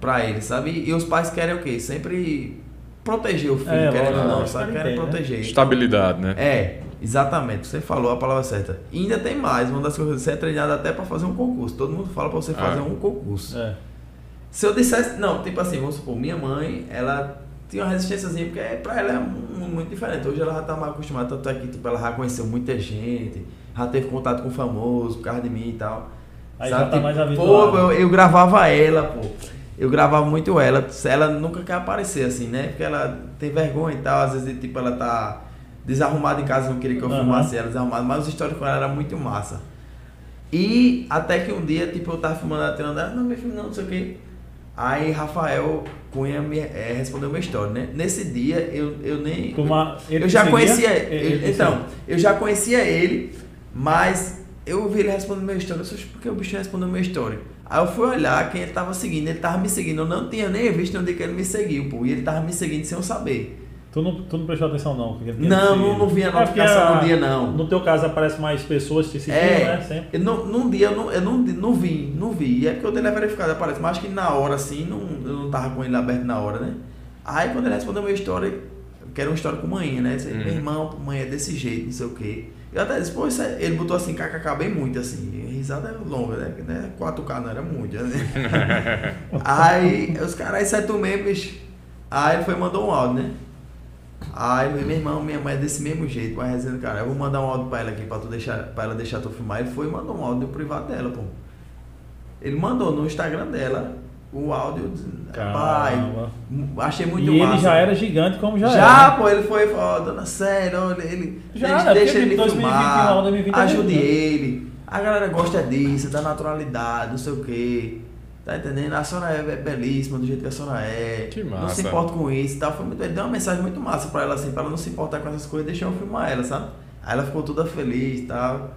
Pra eles, sabe? E os pais querem o quê? Sempre proteger o filho, É, querendo ou não, que Querem né? proteger. Estabilidade, né? É, exatamente. Você falou a palavra certa. E ainda tem mais. Uma das coisas, você é treinado até pra fazer um concurso. Todo mundo fala pra você fazer Ah. um concurso. É. Se eu dissesse, não, tipo assim, vamos supor, minha mãe, ela tinha uma resistênciazinha, porque pra ela é mu- muito diferente. Hoje ela já tá mais acostumada, tanto é que tipo, ela já conheceu muita gente, já teve contato com famoso, por causa de mim e tal. Aí Sabe, já tá tipo, mais Pô, habituado. eu, eu gravava ela, pô. Eu gravava muito ela. Ela nunca quer aparecer, assim, né? Porque ela tem vergonha e tal. Às vezes, tipo, ela tá desarrumada em casa, não queria que eu Aham. filmasse ela desarrumada. Mas os stories com ela era muito massa. E até que um dia, tipo, eu tava filmando ela, tirando ela, não, me filma não, não sei o quê. Aí Rafael Cunha me eh, respondeu uma história, né? Nesse dia, eu, eu nem... Tu ma- ele eu já seguia? conhecia Ele- ele. então, eu já conhecia ele, mas eu vi ele respondendo minha história. Eu disse, por que o bicho respondeu minha história? Aí eu fui olhar quem ele tava seguindo. Ele tava me seguindo. Eu não tinha nem visto onde que ele me seguiu, pô. E ele tava me seguindo sem eu saber. Tu não, tu não prestou atenção, não? Não, não, seguido. não vi a É notificação a- no dia, não. No teu caso aparece mais pessoas te seguindo, É. né? Sempre. Eu não, num dia eu não, eu não, não vi, não vi. E é porque eu tenho ele verificado, aparece. Mas acho que na hora, assim, não, eu não tava com ele aberto na hora, né? Aí quando ele respondeu a minha história, que era uma história com manhã, né? Disse, Uhum. Meu irmão, mãe é desse jeito, não sei o quê. Eu até disse, pô, isso é- ele botou assim, kkk bem muito, assim. Risada é longa, né? Que, né? 4K não era muito, né? Aí os caras, isso é tu mesmo, bicho. Aí ele foi e mandou um áudio, né? Aí meu irmão, minha mãe é desse mesmo jeito, vai resenha, cara, eu vou mandar um áudio pra ela aqui pra, tu deixar, pra ela deixar tu filmar. Ele foi e mandou um áudio no privado dela, pô. Ele mandou no Instagram dela o áudio. Pai, achei muito e ele massa. já era gigante como já, Já, era. pô, ele foi falou, dona Sério, ele. Já, deixa, né? ele 2021, filmar. 2020 é ajude né? ele. A galera gosta disso, da naturalidade, não sei o quê. Tá entendendo? A senhora é belíssima do jeito que a senhora é. Que Não massa. se importa com isso e tal. Foi muito, ele deu uma mensagem muito massa pra ela, assim, pra ela não se importar com essas coisas, deixar eu filmar ela, sabe? Aí ela ficou toda feliz e tal.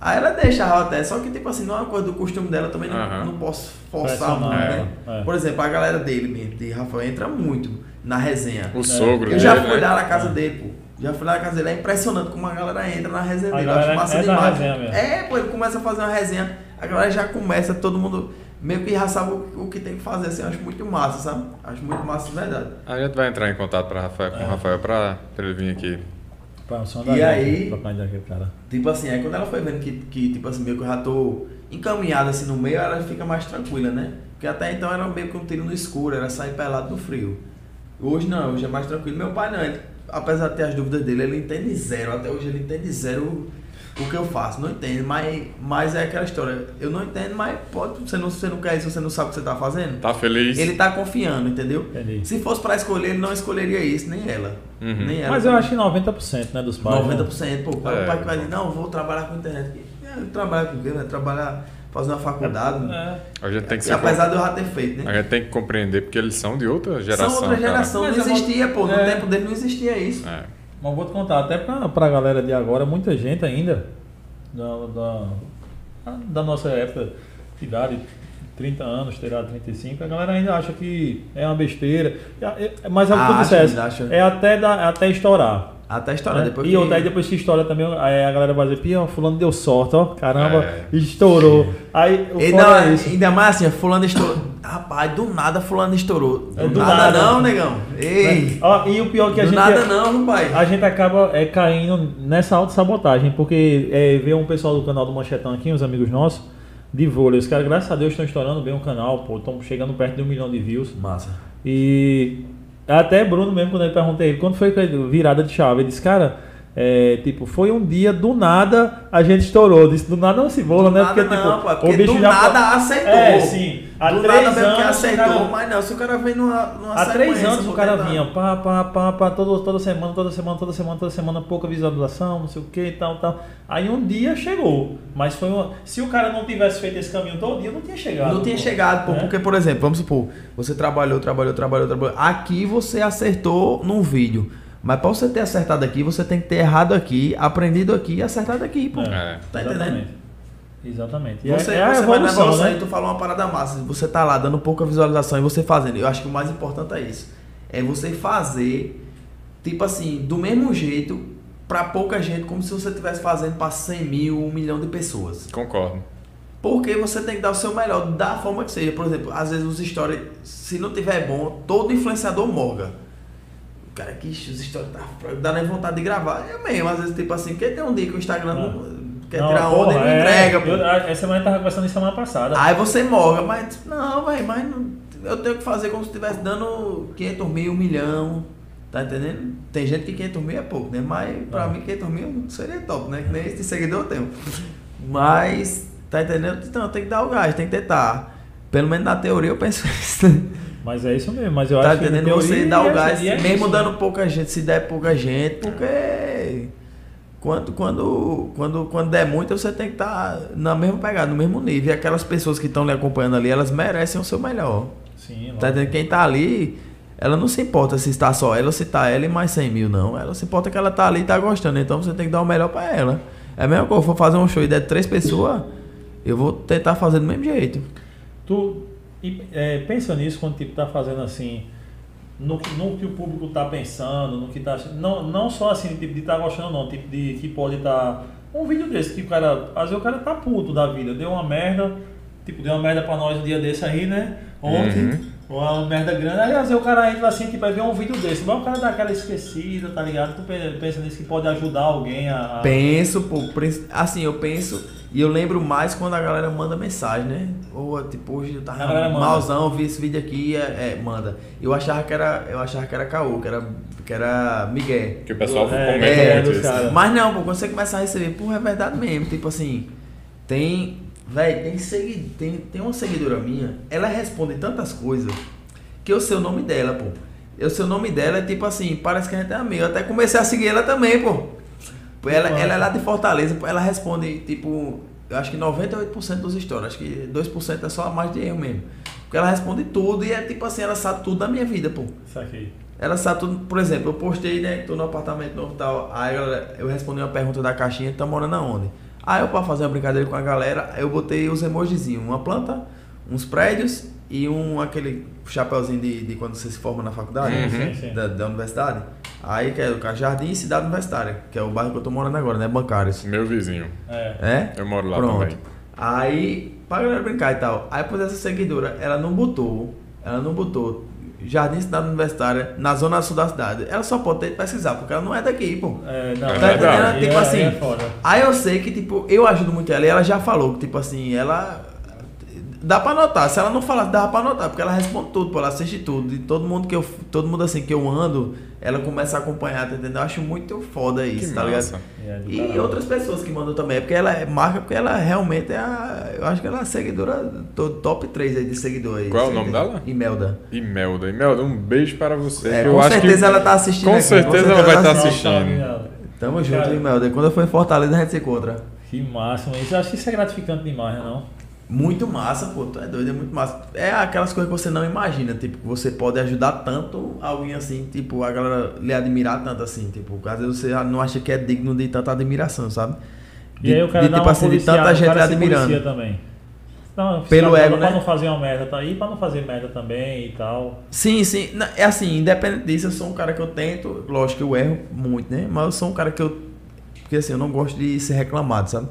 Aí ela deixava até, só que tipo assim, não é uma coisa do costume dela, eu também não, Aham. não posso forçar muito, né? é. Por exemplo, a galera dele mesmo, de Rafael, entra muito na resenha. O sogro Eu dele, já né? fui lá na casa dele, pô. Já fui lá na casa dele. É impressionante como a galera entra na resenha A dele. Eu acho massa é da demais. resenha mesmo. É, pô, ele começa a fazer uma resenha. A galera já começa, todo mundo meio que já sabe o, o que tem que fazer. Assim, eu acho muito massa, sabe? Acho muito massa de verdade. A gente vai entrar em contato pra Rafael, com o Rafael pra, pra ele vir aqui. Pá, o som E da gente, aí- trocar ideia com aquele cara. Tipo assim, aí quando ela foi vendo que, que tipo assim, meio que eu já tô encaminhada assim no meio, ela fica mais tranquila, né? Porque até então era meio que um tiro no escuro, era sair pelado no frio. Hoje não, hoje é mais tranquilo. Meu pai não, ele, apesar de ter as dúvidas dele, ele entende zero. Até hoje ele entende zero o que eu faço, não entende, mas, mas é aquela história. Eu não entendo, mas pode, você não, você não quer isso, você não sabe o que você tá fazendo. Tá feliz? Ele tá confiando, entendeu? Entendi. Se fosse pra escolher, ele não escolheria isso, nem ela. Uhum. Nem ela. Mas eu acho que 90% né, dos pais. né? 90%, pô, qual é É, o pai que vai dizer, então. não, vou trabalhar com internet. É, trabalhar com o quê? Vai trabalhar, fazer uma faculdade. É. A gente tem que E ser apesar de eu já ter feito, né? A gente tem que compreender porque eles são de outra geração. São outra cara. geração, Mas não eu vou- existia, pô. No é. tempo dele não existia isso. É. Mas vou te contar, até pra, pra galera de agora, muita gente ainda da, da, da nossa época, de idade, 30 anos, terá 35, a galera ainda acha que é uma besteira. Mas é o que tu acha. é até, dar, é até estourar. Até a história, né? depois e que... outra, aí depois que estoura também, aí a galera vai dizer, pô, fulano deu sorte, ó, caramba, É. estourou. Aí o E não, é isso. ainda mais assim, fulano estourou. Rapaz, do nada fulano estourou. Do, É, do nada, nada. não, negão. Ei, Ó, e o pior é que a do gente... nada não, rapaz. A gente acaba é, caindo nessa autossabotagem, porque é, vê um pessoal do canal do Manchetão aqui, uns amigos nossos, de vôlei. Os caras, graças a Deus, estão estourando bem o canal, pô, estão chegando perto de um milhão de views. Massa. E até Bruno mesmo, quando eu perguntei ele, quando foi virada de chave, ele disse, cara, é, tipo, foi um dia, do nada, a gente estourou. Disse, do nada não se bola, né? porque, não, tipo, pô, porque do já- nada acertou. É, sim. Há do três nada mesmo que anos, acertou, o cara- mas não, se o cara vem numa, numa Há três anos o cara tentar. vinha, pá, pá, pá, pá, todo, toda semana, toda semana, toda semana, toda semana, pouca visualização, não sei o que e tal, tal. Aí um dia chegou. Mas foi uma. Se o cara não tivesse feito esse caminho todo dia, não tinha chegado. Não tinha pô. chegado, pô, Né? porque, por exemplo, vamos supor, você trabalhou, trabalhou, trabalhou, trabalhou. Aqui você acertou num vídeo. Mas pra você ter acertado aqui, você tem que ter errado aqui, aprendido aqui e acertado aqui, pô. É. Tá entendendo? Exatamente. Exatamente. E Você, é, é você vai na evolução, né? e tu falou uma parada massa. Você tá lá dando pouca visualização e você fazendo. Eu acho que o mais importante é isso. É você fazer, tipo assim, do mesmo jeito, pra pouca gente, como se você estivesse fazendo pra 100 mil, 1 milhão de pessoas. Concordo. Porque você tem que dar o seu melhor, da forma que seja. Por exemplo, às vezes os stories, se não tiver bom, todo influenciador morga. Cara que os stories tá, dá nem vontade de gravar. Eu mesmo, às vezes, tipo assim, porque tem um dia que o Instagram Não. não, quer Não, tirar porra, onda e não é, entrega, pô. eu- essa semana tava conversando isso semana passada. Aí você morga, mas não, velho, mas não- eu tenho que fazer como se estivesse dando 500 mil, um milhão. Tá entendendo? Tem gente que 500 mil é pouco, né? Mas pra Ah. mim 500 mil seria top, né? Que nem esse seguidor eu tenho. Mas, tá entendendo? Então tem que dar o gás, tem que tentar. Pelo menos na teoria eu penso isso. Mas é isso mesmo. Mas eu Tá acho que. em entendendo? Você dá o é- gás, e é mesmo isso, dando né? pouca gente, se der pouca gente, porque quando, quando, quando, quando der muito, você tem que estar na mesma pegada, no mesmo nível. E aquelas pessoas que estão lhe acompanhando ali, elas merecem o seu melhor. Sim, Tá entendendo? Quem tá ali, ela não se importa se está só ela ou se tá ela e mais 100 mil, não. Ela se importa que ela tá ali e tá gostando. Então você tem que dar o melhor pra ela. É a mesma coisa, eu for fazer um show e der três pessoas, eu vou tentar fazer do mesmo jeito. Tu e, é, pensa nisso quando tipo, tá fazendo assim, no, que- no que o público tá pensando, no que tá. Não, não só assim, tipo, de estar gostando, não, tipo, de que pode estar. um vídeo desse, que o cara. Às vezes o cara tá puto da vida, deu uma merda, tipo, deu uma merda pra nós um dia desse aí, né? Ontem. Uhum. Uma merda grande. Aí às vezes o cara entra assim, tipo, vai ver um vídeo desse. Mas o cara dá aquela esquecida, tá ligado? Tu pe- pensa nisso que pode ajudar alguém a. Penso, pô, assim, eu penso e eu lembro mais quando a galera manda mensagem, né? Ou tipo, hoje eu tava malzão, vi esse vídeo aqui, é, é, manda. Eu achava que era, eu achava que era caô, que era, que era Miguel. Que o pessoal É, comenta é, muito isso. Mas não, pô, quando você começa a receber, porra, é verdade mesmo. Tipo assim, tem. Véi, tem, segui, tem, tem uma seguidora minha, ela responde tantas coisas que eu sei o nome dela, pô. Eu sei o nome dela, é tipo assim, parece que a gente é amigo. Eu até comecei a seguir ela também, pô. Pô, Ela, ela é lá de Fortaleza, pô, ela responde, tipo, eu acho que 98% dos stories, acho que 2% é só a mais de erro mesmo. Porque ela responde tudo e é tipo assim, ela sabe tudo da minha vida, pô. Isso aqui. Ela sabe tudo, por exemplo, eu postei, né? Tô no apartamento novo e tal. Aí ela- eu respondi uma pergunta da caixinha, tá morando aonde? Aí eu, pra fazer uma brincadeira com a galera, eu botei os emojizinhos, uma planta, uns prédios e um aquele chapeuzinho de, de quando você se forma na faculdade, Uhum. Sim, sim. da, da universidade. Aí que é o Jardim e Cidade Universitária, que é o bairro que eu tô morando agora, né? Bancários. Meu vizinho. É. É? Eu moro lá Pronto. também. Aí, pra galera brincar e tal. Aí, depois essa seguidora, ela não botou, ela não botou Jardim Cidade Universitária na zona sul da cidade. Ela só pode ter que pesquisar, porque ela não é daqui, pô. É, não, Tá é entendendo? Tipo é- assim, é. Aí eu sei que, tipo, eu ajudo muito ela e ela já falou que, tipo assim, ela. Dá pra notar. Se ela não falar, dá pra notar, porque ela responde tudo, pô, ela assiste tudo. E todo mundo que eu, todo mundo assim que eu ando, ela começa a acompanhar, tá entendendo? Eu acho muito foda isso, Que tá massa. ligado? É, do E outras pessoas que mandam também, é porque ela é marca, porque ela realmente é a. Eu acho que ela é a seguidora to- top 3 aí de seguidor aí. Qual é o nome dela? Imelda. Imelda. Imelda, um beijo para você. É, com acho certeza que... ela tá assistindo. com aqui, certeza ela vai tá tá assistindo. assistindo. Tamo junto, Imelda. Quando eu for em Fortaleza, a gente se encontra. Que máximo. Isso, eu acho que isso é gratificante demais, né, não? Muito massa, pô, tu é doido, é muito massa. É aquelas coisas que você não imagina, tipo, que você pode ajudar tanto alguém assim, tipo, a galera lhe admirar tanto assim, tipo, às vezes você não acha que é digno de tanta admiração, sabe? E aí o cara de, dá tipo assim, de tanta gente admirando. também. Não, Pelo ego, pra né? não fazer uma merda, tá aí pra não fazer merda também e tal. Sim, sim. É assim, independente disso, eu sou um cara que eu tento, lógico que eu erro muito, né? Mas eu sou um cara que eu. Porque assim, eu não gosto de ser reclamado, sabe?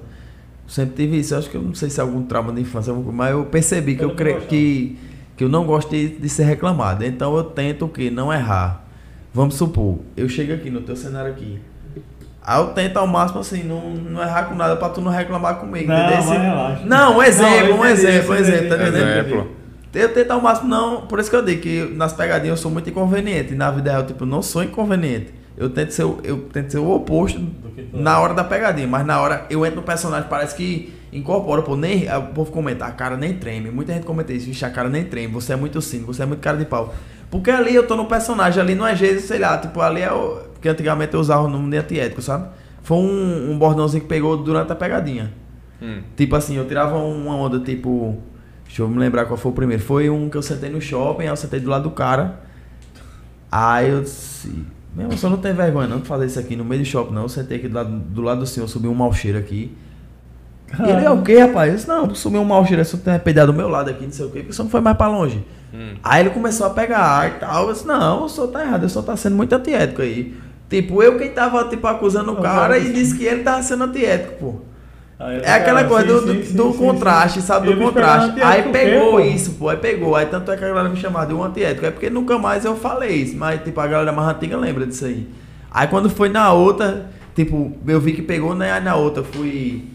Sempre tive isso. Eu acho que eu não sei se é algum trauma de infância, mas eu percebi que Eu eu, não cre... que, que eu não gosto de, de ser reclamado. Então eu tento o quê? Não errar. Vamos supor, eu chego aqui no teu cenário aqui. Aí eu tento ao máximo assim, não, não errar com nada pra tu não reclamar comigo. Não, entendeu? mas relaxa. não, um exemplo, eu um entendi, exemplo, um exemplo, tá entendendo? Exemplo. Eu tento ao máximo não, por isso que eu digo que nas pegadinhas eu sou muito inconveniente. Na vida real, tipo, eu não sou inconveniente. Eu tento ser, o- eu tento ser o oposto na hora da pegadinha, mas na hora eu entro no personagem, parece que incorpora, pô, nem, o povo comenta, a cara nem treme. Muita gente comenta isso, vixe, a cara nem treme, você é muito cínico, você é muito cara de pau. Porque ali eu tô no personagem, ali não é jeito, sei lá, tipo, ali é o. Porque antigamente eu usava o nome de antiético, sabe? Foi um, um bordãozinho que pegou durante a pegadinha. Hum. Tipo assim, eu tirava uma onda, tipo. Deixa eu me lembrar qual foi o primeiro. Foi um que eu sentei no shopping, aí eu sentei do lado do cara. Aí eu disse. Meu, você não tem vergonha não de fazer isso aqui no meio do shopping, não. Eu sentei aqui do lado do, lado do senhor, subi um mau cheiro aqui. E ele é o quê, rapaz? Eu disse, não, subi um mau cheiro, você tem peidado do meu lado aqui, não sei o quê, porque você não foi mais pra longe. Hum. Aí ele começou a pegar e tal. Eu disse, não, o senhor tá errado, o senhor tá sendo muito antiético aí. Tipo, eu quem tava, tipo, acusando o Não, cara e disse que ele tava sendo antiético, pô. Aí, É aquela cara, coisa sim, do, sim, do- sim, contraste, sabe? Do contraste. Aí o quê, pegou isso, pô. Aí pegou. Aí tanto é que a galera me chamava de um antiético. É porque nunca mais eu falei isso. Mas, tipo, a galera mais antiga lembra disso aí. Aí quando foi na outra, tipo, eu vi que pegou, né? Aí na outra eu fui.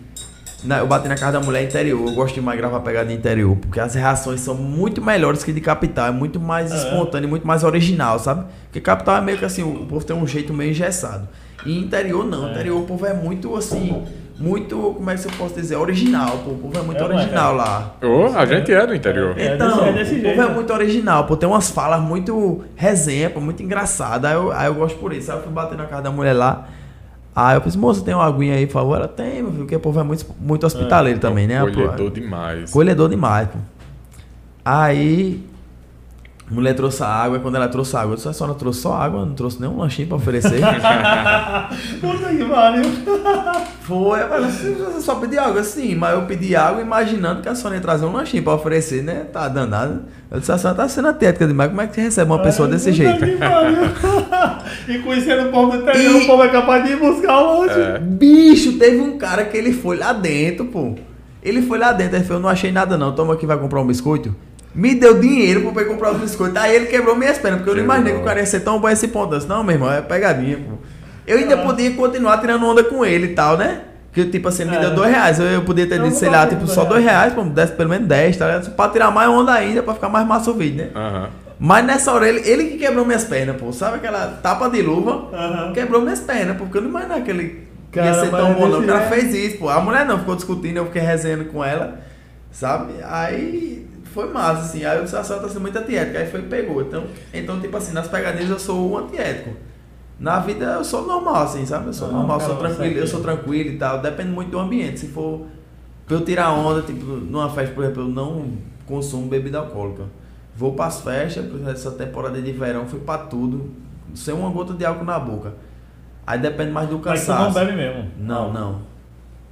na- eu bati na casa da mulher interior. Eu gosto de gravar pegada interior. Porque as reações são muito melhores que de capital. É muito mais É. espontâneo, muito mais original, sabe? Porque capital é meio que assim, o povo tem um jeito meio engessado. E interior não. É. Interior o povo é muito assim. Muito, como é que eu posso dizer? Original, pô. O povo é muito É, original moleque. lá. Ô, a gente é do interior. É Então, desse- é desse o jeito. povo é muito original, pô. Tem umas falas muito resenha, pô, muito engraçada. Aí eu, aí eu gosto por isso. Aí eu fui bater na casa da mulher lá. Aí eu falei, moça, tem uma aguinha aí, por favor? Ela tem, meu filho, porque o povo é muito, muito hospitaleiro também, né? Colhedor demais. Colhedor demais, pô. Aí, a mulher trouxe a água, e quando ela trouxe a água, eu disse, a senhora trouxe só água, não trouxe nenhum lanchinho pra oferecer. Puta que pariu. Foi, eu falei, você só pediu água? Sim, mas eu pedi água imaginando que a senhora ia trazer um lanchinho pra oferecer, né? Tá danado. Eu disse, a senhora tá sendo atética demais, como é que você recebe uma pessoa Ai, desse puta jeito? que pariu. e conhecendo o povo do interior, E- o povo é capaz de ir buscar longe. É. Bicho, teve um cara que ele foi lá dentro, pô. Ele foi lá dentro, ele falou, eu não achei nada não, toma aqui, vai comprar um biscoito. Me deu dinheiro pra eu comprar os biscoitos. Aí ele quebrou minhas pernas, porque eu não imaginei que o cara ia ser tão bom esse ponto. Disse, não, meu irmão, é pegadinha, pô. Eu ainda Ah. podia continuar tirando onda com ele e tal, né? Que tipo assim, ele me É. deu dois reais. Eu, eu podia ter dito, sei lá, tipo, só dois reais, pô, desse pelo menos dez, tá ligado? Pra tirar mais onda ainda, pra ficar mais massa o vídeo, né? Aham. Mas nessa hora, ele, ele que quebrou minhas pernas, pô. Sabe aquela tapa de luva? Aham. Quebrou minhas pernas, pô, porque eu não imaginava que ele Cara, ia ser tão bom, não. O cara jeito. fez isso, pô. A mulher não ficou discutindo, eu fiquei resenhando com ela, sabe? Aí foi massa, assim. Aí eu disse, a senhora tá sendo muito antiética. Aí foi e pegou. Então, então, tipo assim, nas pegadinhas eu sou o antiético. Na vida eu sou normal, assim, sabe? Eu sou Não, normal, cara, sou tranquilo, eu sou tranquilo e tal. Depende muito do ambiente. Se for pra eu tirar onda, tipo, numa festa, por exemplo, eu não consumo bebida alcoólica. Vou pras festas, por exemplo, essa temporada de verão, fui pra tudo, sem uma gota de álcool na boca. Aí depende mais do Mas tu cansaço. não bebe mesmo. Não, não.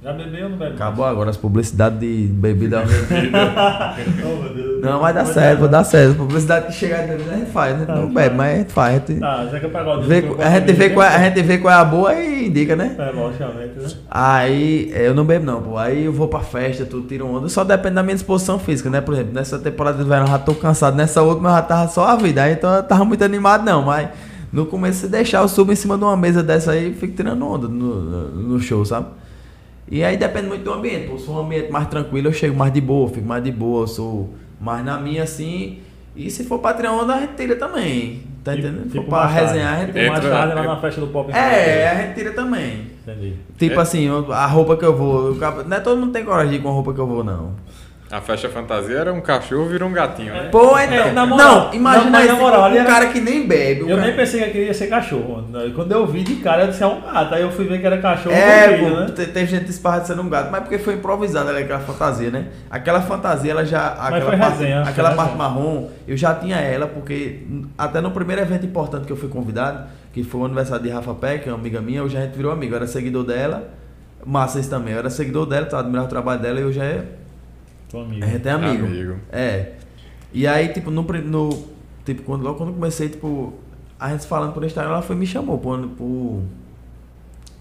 Já bebeu ou não bebe? Acabou agora as publicidades de bebida. oh, meu Deus. não, mas dá certo, vai dar certo. Publicidade que chegar de bebida a gente faz, né? Tá, Não tá. bebe, mas a gente faz. A gente, Tá, já que eu pegar o vê, a gente vê qual é, a gente vê qual é a boa e indica, né? É, logicamente, né? Aí é, eu não bebo não, pô. Aí eu vou pra festa, tudo, tiro onda. Só depende da minha disposição física, né? Por exemplo, nessa temporada de verão eu já tô cansado. Nessa última eu já tava só a vida. Aí então eu tava muito animado não, mas no começo se deixar eu subo em cima de uma mesa dessa aí e fico tirando onda no, no show, sabe? E aí depende muito do ambiente. Pô, se for um ambiente mais tranquilo, eu chego mais de boa, fico mais de boa, eu sou mais na minha assim. E se for pra tirar onda, a gente tira também. Tá Tipo- entendendo? Se tipo for pra mais tarde. resenhar, a gente tira. mais Entra- tarde lá na festa do pop. em É, a gente tira também. Entendi. Tipo É. assim, a roupa que eu vou. não é todo mundo tem coragem de ir com a roupa que eu vou, não. A festa fantasia era um cachorro virou um gatinho, né? Pô, então. na moral, não, imagina na- mas na esse- moral, um era- cara que nem bebe. o Eu cara- nem pensei que aquele ia ser cachorro. Quando eu vi de cara, eu disse é um gato. Aí eu fui ver que era cachorro. É, eu pô, né? te- teve gente esparracando um gato, mas porque foi improvisada ali aquela fantasia, né? Aquela fantasia, ela já. Aquela foi parte, resenha, foi aquela resenha. parte marrom, eu já tinha ela, porque até no primeiro evento importante que eu fui convidado, que foi o aniversário de Rafa Peck, uma amiga minha, hoje a gente virou amigo. Eu era seguidor dela, massa isso também. Eu era seguidor dela, tava admirando o trabalho dela e hoje é. Tô amigo. A gente é amigo. Amigo. É. E aí, tipo, no, no tipo, quando, logo quando eu comecei, tipo, a gente falando por Instagram, ela foi e me chamou por. por...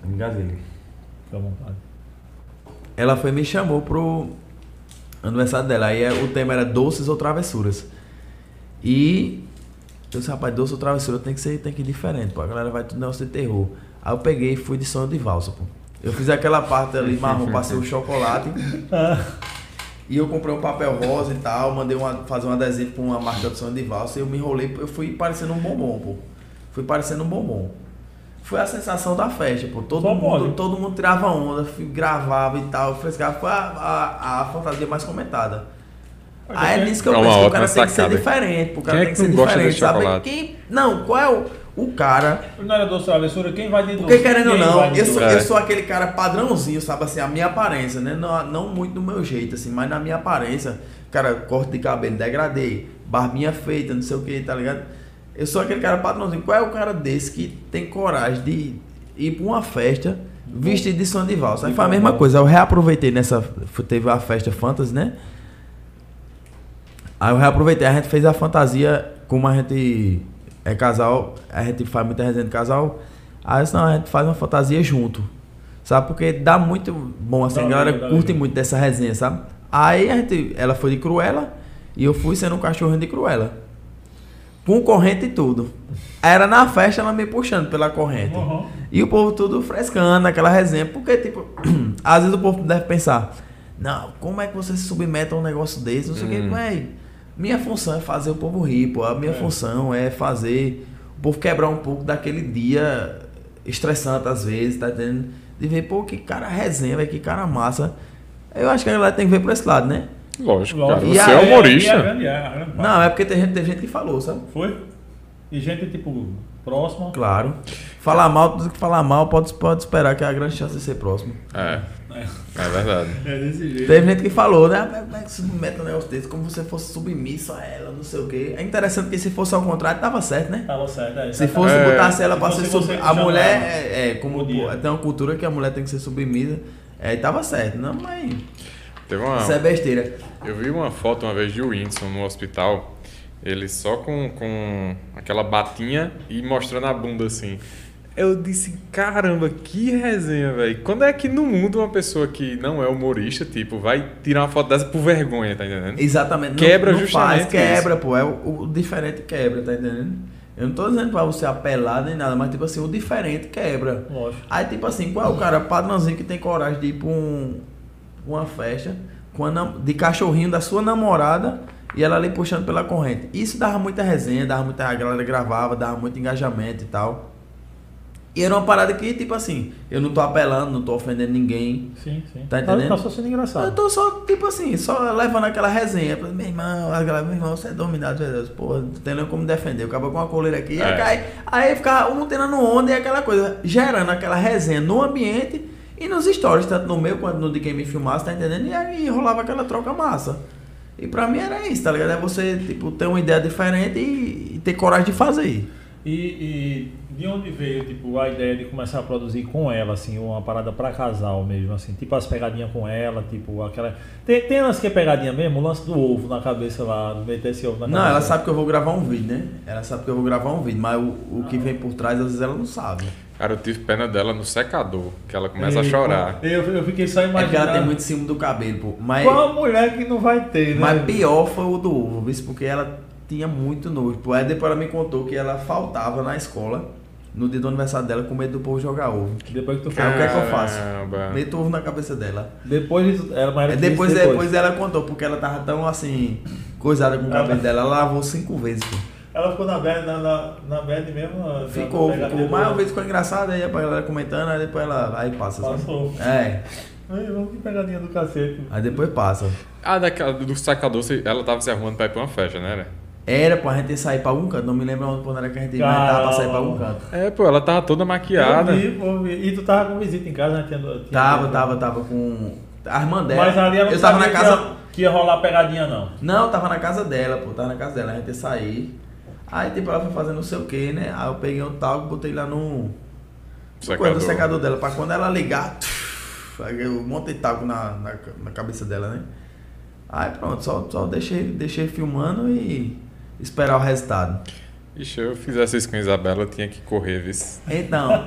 Engasguei. Fica à vontade. Ela foi e me chamou pro aniversário dela. Aí é- o tema era doces ou travessuras. E eu disse, rapaz, doce ou travessura tem que ser tem que ir diferente, pô. A galera vai tudo negócio de terror. Aí eu peguei e fui de sonho de valsa, pô. Eu fiz aquela parte ali marrom, passei o chocolate. E eu comprei um papel rosa e tal, mandei uma, fazer um adesivo pra uma marca de sonho de valsa e eu me enrolei, eu fui parecendo um bombom, pô. Fui parecendo um bombom. Foi a sensação da festa, pô. Todo, Só mundo, mole. todo mundo tirava onda, gravava e tal. Frescava. Foi a, a, a fantasia mais comentada. Aí é nisso que eu É penso que o cara tem que ser diferente. O cara é tem que ser diferente, sabe? Quem, não, qual é o, o cara Não era doce travessura? Quem vai de doce? porque querendo ou não, eu sou, eu sou aquele cara padrãozinho, sabe assim, a minha aparência, né? Não, não muito do meu jeito, assim, mas na minha aparência, cara, corte de cabelo, degradei, barbinha feita, não sei o que, tá ligado? Eu sou aquele cara padrãozinho. Qual é o cara desse que tem coragem de ir pra uma festa vestido de som de valsa? Aí foi a mesma coisa, eu reaproveitei nessa. Teve a festa fantasy, né? Aí eu reaproveitei, a gente fez a fantasia, como a gente é casal, a gente faz muita resenha de casal, aí eu disse, não, a gente faz uma fantasia junto. Sabe? Porque dá muito bom assim, Dá a galera curte muito dessa resenha, sabe? Aí a gente, ela foi de Cruella e eu fui sendo um cachorrinho de Cruella. Com corrente e tudo. Era na festa ela me puxando pela corrente. Uhum. E o povo tudo frescando, aquela resenha. Porque, tipo, às vezes o povo deve pensar: Não, como é que você se submete a um negócio desse? Não sei o que, Hum. véi. Minha função é fazer o povo rir, pô. A minha É. função é fazer o povo quebrar um pouco daquele dia estressante às vezes, tá entendendo? De ver, pô, que cara resenha, que cara massa. Eu acho que a galera tem que ver por esse lado, né? Lógico, Lógico. cara. E Você a- é humorista. é, parte. Não, é porque tem gente, tem gente que falou, sabe? Foi? E gente, tipo, próxima. Claro. Falar mal, tudo que falar mal, pode, pode esperar que é a grande chance de ser próximo. É, É, é verdade. é desse jeito. Teve gente que falou, né? "Ah, Como é que submete um negócio desse? Como se você fosse submisso a ela, não sei o quê. É interessante que se fosse ao contrário, tava certo, né? Tava certo, é, Se fosse É. botasse ela Se pra ser você sub... que A mulher é, é, como pô, tem uma cultura que a mulher tem que ser submissa. É, e tava certo. Não, mas Teve uma, isso é besteira. Eu vi uma foto uma vez de Whindersson no hospital, ele só com, com aquela batinha e mostrando a bunda assim. Eu disse, caramba, que resenha, velho. Quando é que no mundo uma pessoa que não é humorista, tipo, vai tirar uma foto dessa por vergonha, tá entendendo? Exatamente. Não- Quebra não justamente faz, quebra, pô. É o, o diferente quebra, tá entendendo? Eu não tô dizendo pra você apelar nem nada, mas tipo assim, o diferente quebra. Lógico. Aí, tipo assim, qual é o cara padrãozinho que tem coragem de ir pra um, uma festa com a de cachorrinho da sua namorada e ela ali puxando pela corrente? Isso dava muita resenha, dava muita. A galera gravava, dava muito engajamento e tal. E era uma parada que, tipo assim, eu não tô apelando, não tô ofendendo ninguém. Sim, sim. Tá entendendo? Tá só sendo Eu engraçado. tô só, tipo assim, só levando aquela resenha. Meu irmão, a galera, meu irmão, você é dominado, meu Deus. Pô, não tem nem como defender. Eu acabo com uma coleira aqui, aí É. cai. Aí ficava um tirando onda e aquela coisa, gerando aquela resenha no ambiente e nos stories, tanto no meu quanto no de quem me filmasse, tá entendendo? E aí rolava aquela troca massa. E pra mim era isso, tá ligado? É você, tipo, ter uma ideia diferente e, e ter coragem de fazer. E, e de onde veio, tipo, a ideia de começar a produzir com ela, assim, uma parada pra casal mesmo, assim, tipo as pegadinhas com ela, tipo, aquela. Tem, tem lance que é pegadinha mesmo, o lance do ovo na cabeça lá, meter esse ovo na Não, cabeça. ela sabe que eu vou gravar um vídeo, né? Ela sabe que eu vou gravar um vídeo, mas o, o que vem por trás, às vezes ela não sabe. Cara, eu tive pena dela no secador, que ela começa a chorar. Eu, eu fiquei só É porque ela imaginando. tem muito cimo do cabelo, pô. Mas, Qual a mulher que não vai ter, né? mas pior foi o do ovo, viu? porque ela tinha muito nojo. Aí depois ela me contou que ela faltava na escola no dia do aniversário dela com medo do povo jogar ovo. Depois que tu Aí o que é que eu faço? Meto ovo na cabeça dela. Depois disso, era mais Aí era depois, depois. depois ela contou, porque ela tava tão assim, coisada com o cabelo Ela- dela, ela lavou cinco vezes. Pô. Ela ficou na bad, na, na, na bad mesmo. Ficou, ficou. Mas uma vez ficou engraçado, aí a galera comentando, aí depois ela. Aí passa. sabe? Passou. É, Ai, vamos que pegadinha do cacete. aí depois passa. Ah, daquela, do sacador, ela tava se arrumando pra ir pra uma festa, né? né? Era pra gente sair pra algum canto, não me lembro onde quando era que a gente inventava pra sair pra algum canto. É, pô, ela tava toda maquiada. Eu vi, pô, vi. E tu tava com visita em casa, né? Tinha, tinha Tava, tava, tava com. A irmã dela. Mas ali ela não eu tava na sabia casa. que, ia, que ia rolar pegadinha, não. Não, tava na casa dela, pô, tava na casa dela, a gente ia sair. Aí tipo, ela foi fazer não sei o que, né? Aí eu peguei um talco, botei lá no. Secador. Do secador dela, pra quando ela ligar, aí eu montei talco na, na, na cabeça dela, né? Aí pronto, só, só deixei, deixei filmando e esperar o resultado. Ixi, eu fizesse isso com a Isabela, eu tinha que correr, viu? Então,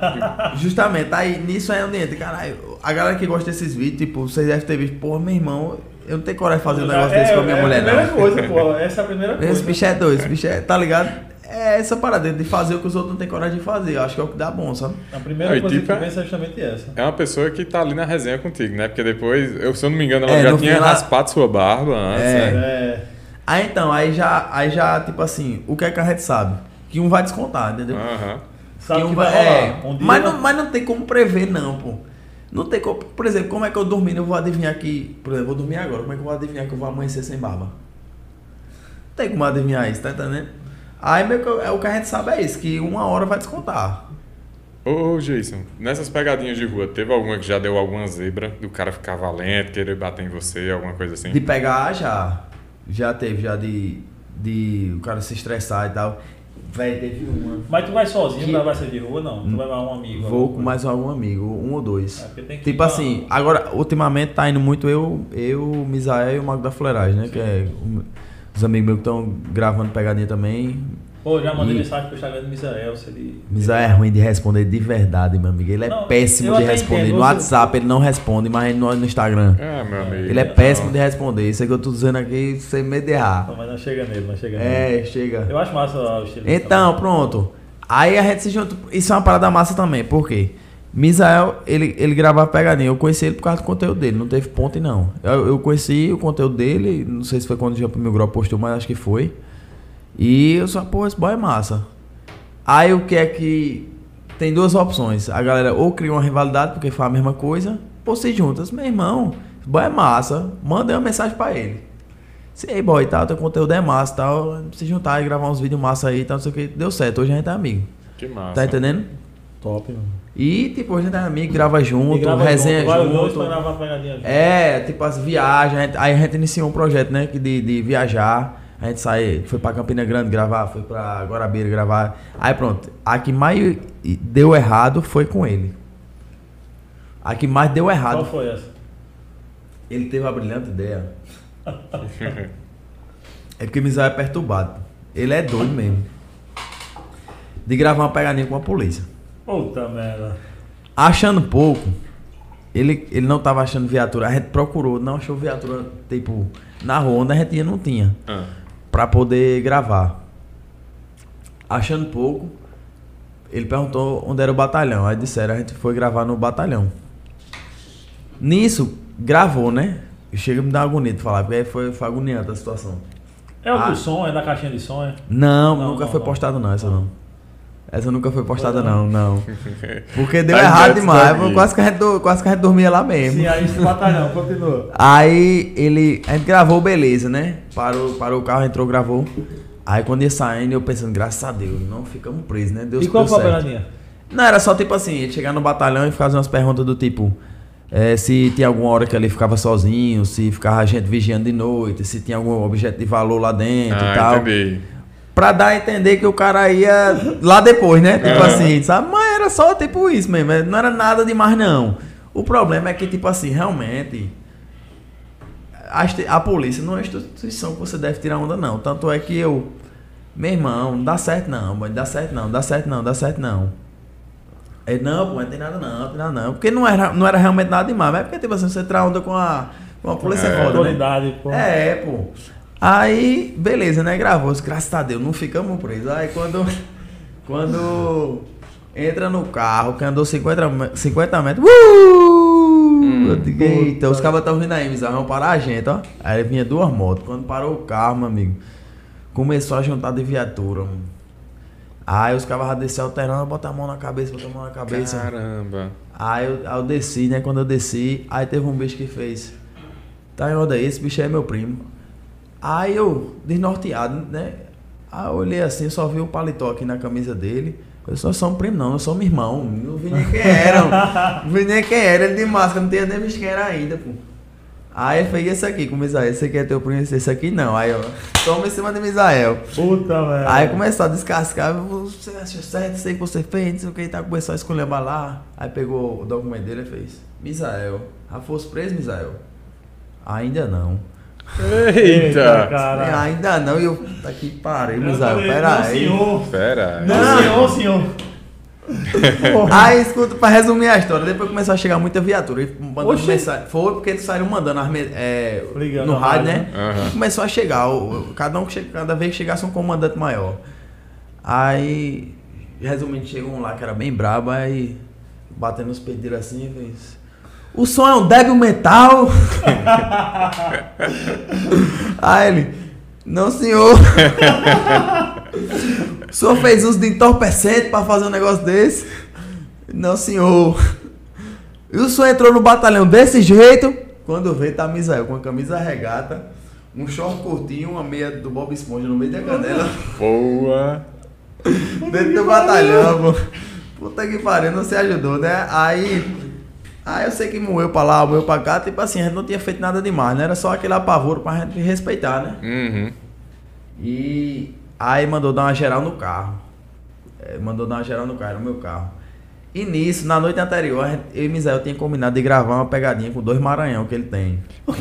justamente, aí nisso aí onde entra, caralho, a galera que gosta desses vídeos, tipo, vocês devem ter visto, pô, meu irmão, eu não tenho coragem de fazer um negócio desse com a minha é mulher, a primeira não. coisa, pô. Essa é a primeira coisa. Esse bicho é doido, esse bicho é, tá ligado? É essa parada de fazer o que os outros não têm coragem de fazer. Eu acho que é o que dá bom, sabe? A primeira coisa tipo, que é- pensa é justamente essa. É uma pessoa que tá ali na resenha contigo, né? Porque depois, eu, se eu não me engano, ela É, já tinha ela- raspado sua barba antes, É. né? É. Aí então, aí já, aí já, tipo assim, o que é que a gente sabe? Que um vai descontar, entendeu? Aham. Sabe que que um vai vai, rolar. é, Um mas, vai- não, mas não tem como prever, não, pô. Não tem como. Por exemplo, como é que eu dormindo? Eu vou adivinhar que. Por exemplo, eu vou dormir agora. Como é que eu vou adivinhar que eu vou amanhecer sem barba? Não tem como adivinhar isso, tá entendendo? Aí meio que eu- é o que a gente sabe é isso, que uma hora vai descontar. Ô, ô, Jason, nessas pegadinhas de rua, teve alguma que já deu alguma zebra do cara ficar valente, querer bater em você, alguma coisa assim? De pegar já. Já teve, já de. De o cara se estressar e tal. Véi, teve uma. Mas tu vai sozinho Que- pra vai ser de rua, não? Tu vai levar um amigo. Vou com mais algum amigo, um ou dois. É, Tipo ir assim, agora, ultimamente tá indo muito eu, eu, o Misael e o Mago da Fuleiragem, né? Que é os amigos meus que estão gravando pegadinha também. Pô, já mandei E- mensagem pro Instagram do Misael, se ele... Misael é ruim de responder de verdade, meu amigo. Ele é Não, péssimo de responder. entendo, No você- WhatsApp ele não responde, mas no, no Instagram. Ah, meu amigo. Ele é péssimo de responder. Isso é que eu tô dizendo aqui sem medo de errar. Não, mas não chega nele, não chega nele. É, chega. Eu acho massa o estilo Então, pronto. Aí a gente se junta. Isso é uma parada massa também, por quê? Misael, ele, ele gravava pegadinha. Eu conheci ele por causa do conteúdo dele, não teve ponte não. Eu, eu conheci o conteúdo dele, não sei se foi quando o Jean Mil Grau postou, mas acho que foi. E eu só, pô, esse boy é massa. Aí o que é que. Tem duas opções. A galera ou cria uma rivalidade porque faz a mesma coisa, ou se juntas. Meu irmão, esse boy é massa. Manda uma mensagem pra ele. Se aí, boy, tal, teu conteúdo é massa tal. Se juntar e gravar uns vídeos massa aí tal, não sei o que. Deu certo, hoje a gente é amigo. Que massa. Tá entendendo? Top, mano. E, tipo, hoje a gente é amigo, grava junto, grava resenha junto, dois junto. pra gravar pegadinha junto. É, tipo as viagens. Aí a gente iniciou um projeto, né? que De, de viajar. A gente sai, foi pra Campina Grande gravar, foi pra Guarabira gravar. Aí pronto. A que mais deu errado foi com ele. A que mais deu Qual errado. foi essa? Ele teve uma brilhante ideia. É porque Misael é perturbado. Ele é doido mesmo. De gravar uma pegadinha com a polícia. Puta merda. Achando pouco, ele, ele não tava achando viatura. A gente procurou, não achou viatura, tipo, na rua onde a gente ia, não tinha. Ah, Pra poder gravar. Achando pouco, ele perguntou onde era o batalhão. Aí disseram, a gente foi gravar no batalhão. Nisso, gravou, né? Chega a me dar agonia de falar, porque aí foi, foi agoniante a situação. É o Ah. do som, é da caixinha de som, é? Não, Não, nunca não, foi não. postado não, essa não. Essa nunca foi postada Foi não, não. Porque deu Tá errado demais, quase que, a gente, do- quase que a gente dormia lá mesmo. Sim, aí esse batalhão, continua. Aí ele. A gente gravou, beleza, né? Parou, parou o carro, entrou, gravou. Aí quando ia saindo, eu pensando, graças a Deus, não ficamos presos, né? Deus e qual foi a certo. pegadinha? Não, era só tipo assim, ele chegar no batalhão e fazer umas perguntas do tipo. eh, se tinha alguma hora que ele ficava sozinho, se ficava a gente vigiando de noite, se tinha algum objeto de valor lá dentro e ah, tal. entendi. Pra dar a entender que o cara ia lá depois, né? Tipo Aham. assim, sabe? Mas era só tipo isso mesmo, é, não era nada demais não. O problema é que, tipo assim, realmente. A, a polícia não é uma instituição que você deve tirar onda, não. Tanto é que eu. Meu irmão, não dá certo não, mano. Dá certo não, dá certo não, dá certo não. Ele, não, pô, não tem nada não, não tem nada não. Porque não era, não era realmente nada demais, mas é porque, tipo assim, você tirar onda com a, com a polícia é, É, foda, né? É, pô. Aí, beleza, né? Gravou. Graças a Deus, não ficamos presos. Aí quando. Quando. Entra no carro, que andou 50, me- 50 metros. Uh! eu digo, eita, os cabas estão vindo aí, Mizarra, vão parar a gente, ó. Aí vinha duas motos. Quando parou o carro, meu amigo, começou a juntar de viatura, mano. Aí os cabas já desceram alterando, botar a mão na cabeça, botar a mão na cabeça. Caramba. Aí eu, aí eu desci, né? Quando eu desci, aí teve um bicho que fez. Tá em ordem aí, esse bicho é meu primo. Aí eu, desnorteado, né? Aí eu olhei assim, só vi o paletó aqui na camisa dele. Eu só sou um primo, não, eu sou um irmão. Não vi nem quem era. não vi nem quem era, ele de máscara, não tinha nem visto quem era ainda, pô. Aí ele fez esse aqui com o Misael. Esse aqui é teu primo, esse aqui não. Aí, ó, toma em cima de Misael. Puta, velho. Aí começou a descascar, você acha certo, sei que você fez, não sei o que, tá começou a escolher lá. Aí pegou o documento dele e fez, Misael, já fosse preso, Misael? Ainda não. Eita! cara. Ainda não, e eu, tá aqui, parei, Eu Misael, pera não, aí. senhor. Pera. aí. Não, Não. senhor, senhor. Aí, escuta, pra resumir a história, depois começou a chegar muita viatura. E mandando mensagem. Foi porque eles saíram mandando as é, Ligando no rádio, rádio, né? E começou a chegar. o- cada, um, cada vez que chegasse um comandante maior. Aí, resumindo, chegou um lá que era bem brabo, aí batendo os pedidos assim e fez. O som é um débil mental. aí ele. Não, senhor. o senhor fez uso de entorpecente pra fazer um negócio desse? Não, senhor. E o senhor entrou no batalhão desse jeito? Quando vê, tá Misael com a camisa regata, um short curtinho, uma meia do Bob Esponja no meio da canela, Boa. dentro do batalhão, pô. Puta que pariu, não se ajudou, né? Aí. Aí eu sei que moeu pra lá, moeu pra cá, tipo assim, a gente não tinha feito nada demais, né? Era só aquele apavoro pra gente respeitar, né? Uhum. E aí mandou dar uma geral no carro. É, mandou dar uma geral no carro, no meu carro. E nisso, na noite anterior, gente- eu e Misael tinha combinado de gravar uma pegadinha com dois Maranhão que ele tem.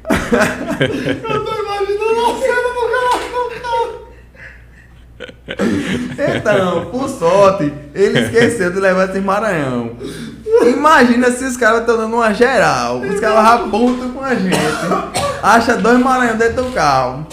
Eu tô imaginando a cena. Então, por sorte, ele esqueceu de levar esse Maranhão. Imagina se os caras estão dando uma geral. Os caras putos com a gente. Acha dois Maranhão dentro do carro.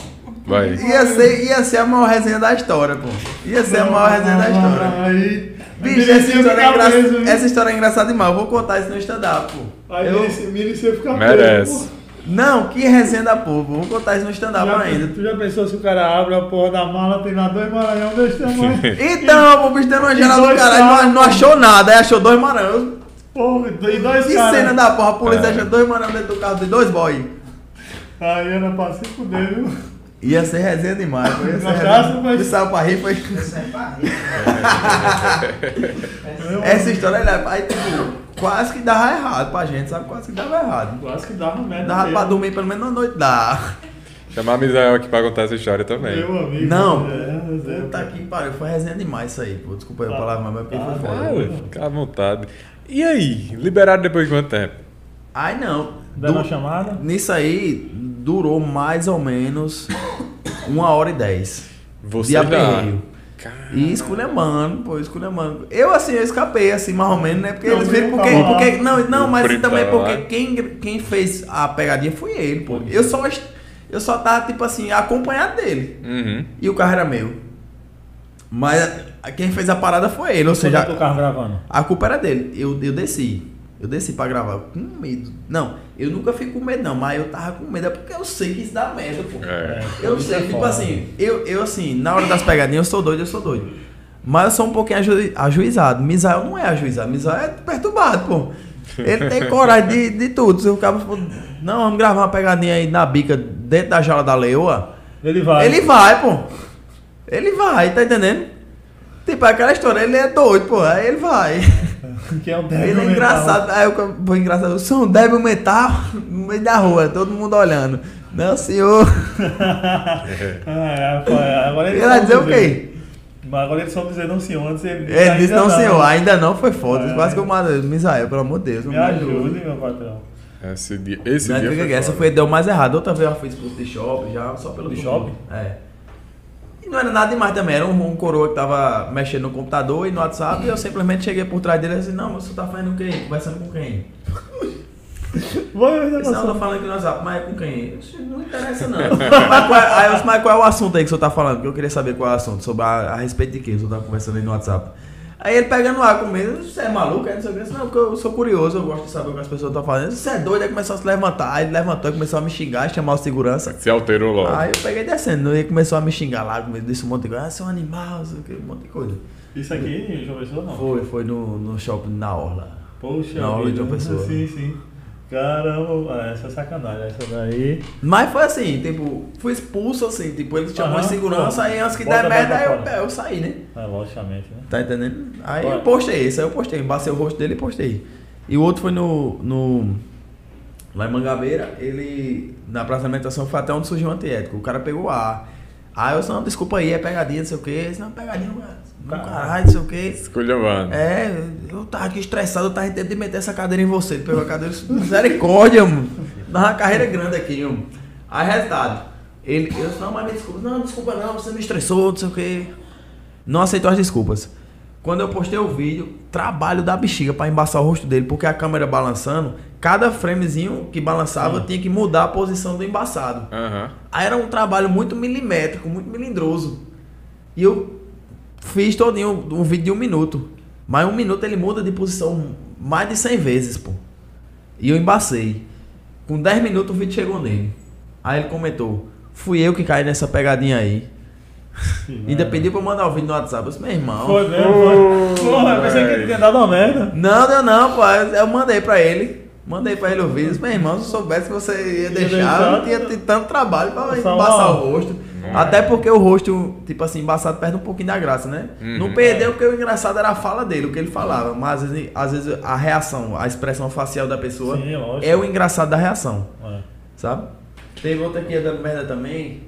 Vai. Ia ser, ia ser a maior resenha da história, pô. Ia ser a maior resenha da história. Aí, Bicho, essa história, é engra... essa história é engraçada demais. Eu vou contar isso no stand-up, pô. Aí Eu- merecia ficar Merece. preso, pô. Não, que resenha da povo. Vou contar isso no stand-up ainda. tu já pensou se o cara abre a porra da mala, tem lá dois maranhão desse tamanho? Então, o bicho dando uma geral do caralho, não, não achou nada. Aí achou dois Maranhão. Porra, e dois Que caras. cena da porra, a polícia É. achou dois Maranhão dentro do carro de dois boy. Aí era pra se fuder, viu? Ia ser resenha demais. Ia ser Gostasse, resenha. mas- saiu pra rir, foi... Isso é pra rir. Essa história, ele- aí tipo, quase que dava errado pra gente, sabe? Quase que dava errado. Quase que dava merda. Dava mesmo. pra dormir pelo menos uma noite, dá. Chamar Misael aqui pra contar essa história também. Meu amigo. Não, é, é, Puta que pariu, foi resenha demais isso aí, pô. Desculpa a Tá. palavra, mas porque Tá, foi tá. foda. Ah, fica à vontade. E aí, liberado depois de quanto tempo? Ai não. Du- uma chamada? Nisso aí, durou mais ou menos uma hora e dez. Você de já... aperreio. Cara, E esculhambando, pô, esculhambando. Eu, assim, eu escapei, assim, mais ou menos, né? Porque Não, eles viram porque. tá porque não, não, mas Frita também lá. porque quem, quem fez a pegadinha foi ele, pô. Eu só, eu só tava, tipo assim, acompanhado dele. Uhum. E o carro era meu. Mas a- quem fez a parada foi ele, ou seja, já o carro gravando? a culpa era dele. Eu, eu desci. Eu desci pra gravar com medo. Não, eu nunca fico com medo, não, mas eu tava com medo, é porque eu sei que isso dá merda, pô. É. Eu sei, é tipo foda. assim, eu, eu assim, na hora das pegadinhas eu sou doido, eu sou doido. Mas eu sou um pouquinho aju- ajuizado. Misael não é ajuizado, Misael é perturbado, pô. Ele tem coragem de, de tudo. Se o cara for, não, vamos gravar uma pegadinha aí na bica dentro da jaula da leoa, Ele vai. ele vai, pô. Ele vai, tá entendendo? Tipo, aquela história, ele é doido, pô. Aí ele vai. Que é o débil Ele é engraçado. Aí eu vou engraçado. Eu sou um débil mental no meio da rua, todo mundo olhando. Não, senhor. Ah, é, agora ele Ele vai dizer o quê? Mas agora ele soube dizer não senhor, antes ele Ele disse, ainda não, senhor, ainda não foi foda. É. Quase que eu matei. Misael, pelo amor de Deus. não Me ajude, meu patrão. Esse dia, esse Não, dia foi essa foda. foi, deu mais errado. Outra vez eu fiz curso de shopping, já só pelo De shopping? É. E não era nada demais também, era um, um coroa que tava mexendo no computador e no WhatsApp e eu simplesmente cheguei por trás dele e disse, não, mas você tá fazendo o quê? Conversando com quem? Vai, vai, Não, eu tô falando aqui no WhatsApp, mas é com quem? Não interessa, não. mas, qual, é- mas qual é o assunto aí que o senhor tá falando? Que eu queria saber qual é o assunto, sobre a, a respeito de quê? O senhor tá conversando aí no WhatsApp. Aí ele pegando ar comigo, você é maluco? Aí não sei o que. Não, porque eu sou curioso, eu gosto de saber o que as pessoas estão fazendo. Você é doido, aí começou a se levantar. Aí ele levantou e começou a me xingar, chamar o segurança. Se alterou logo. Aí eu peguei descendo, e começou a me xingar lá, disse um monte de coisa. Ah, você é um animal, não sei o que, um monte de coisa. Isso aqui, João Pessoa, não. Foi, foi no, no shopping na Orla. Poxa, Na aula de uma pessoa. Sim, sim. Caramba, ah, essa é sacanagem. Essa daí. Mas foi assim, tipo, fui expulso assim, tipo, ele chamou Aham, de segurança, aí antes que Bota der mais merda, eu, fora. eu saí, né? É, logicamente, né? Tá entendendo? Aí eu postei esse, aí eu postei, embacei o rosto dele e postei. E o outro foi no. no lá em Mangabeira, ele. Na praça de alimentação foi até onde surgiu o antiético. O cara pegou ar. Aí eu disse, não, desculpa aí, é pegadinha, não sei o que. Ele disse, não, pegadinha, não, Caralho. caralho, não sei o que. Esculhambando. É, eu tava aqui estressado, eu tava tentando meter essa cadeira em você. Ele pegou a cadeira e disse, misericórdia, mano. Dá uma carreira grande aqui, mano. Aí, resultado. Ele, eu disse, não, mas me desculpa. Não, desculpa não, você me estressou, não sei o quê. Não aceitou as desculpas. Quando eu postei o vídeo, trabalho da bexiga pra embaçar o rosto dele, porque a câmera balançando, cada framezinho que balançava tinha que mudar a posição do embaçado. Aham. Aí era um trabalho muito milimétrico, muito melindroso. E eu fiz todinho um vídeo de um minuto. Mas um minuto ele muda de posição mais de 100 vezes, pô. E eu embacei. Com 10 minutos o vídeo chegou nele. Aí ele comentou: Fui eu que caí nessa pegadinha aí. Ainda pediu pra eu mandar o vídeo no WhatsApp. Eu disse, meu irmão. Foi mesmo, foi. Porra, eu pensei que ele tinha dado uma merda. Não, deu não, pô. Eu mandei pra ele. Mandei pra ele o vídeo. Disse, Meu irmão, se eu soubesse que você ia deixar, eu não tinha tanto trabalho pra uma- o rosto. Até porque o rosto, tipo assim, embaçado perde um pouquinho da graça, né? Uhum. Não perdeu porque o engraçado era a fala dele, o que ele falava. Mas às vezes, às vezes a reação, a expressão facial da pessoa Sim, lógico. é o engraçado da reação, É. sabe? Teve outra que ia dando merda também.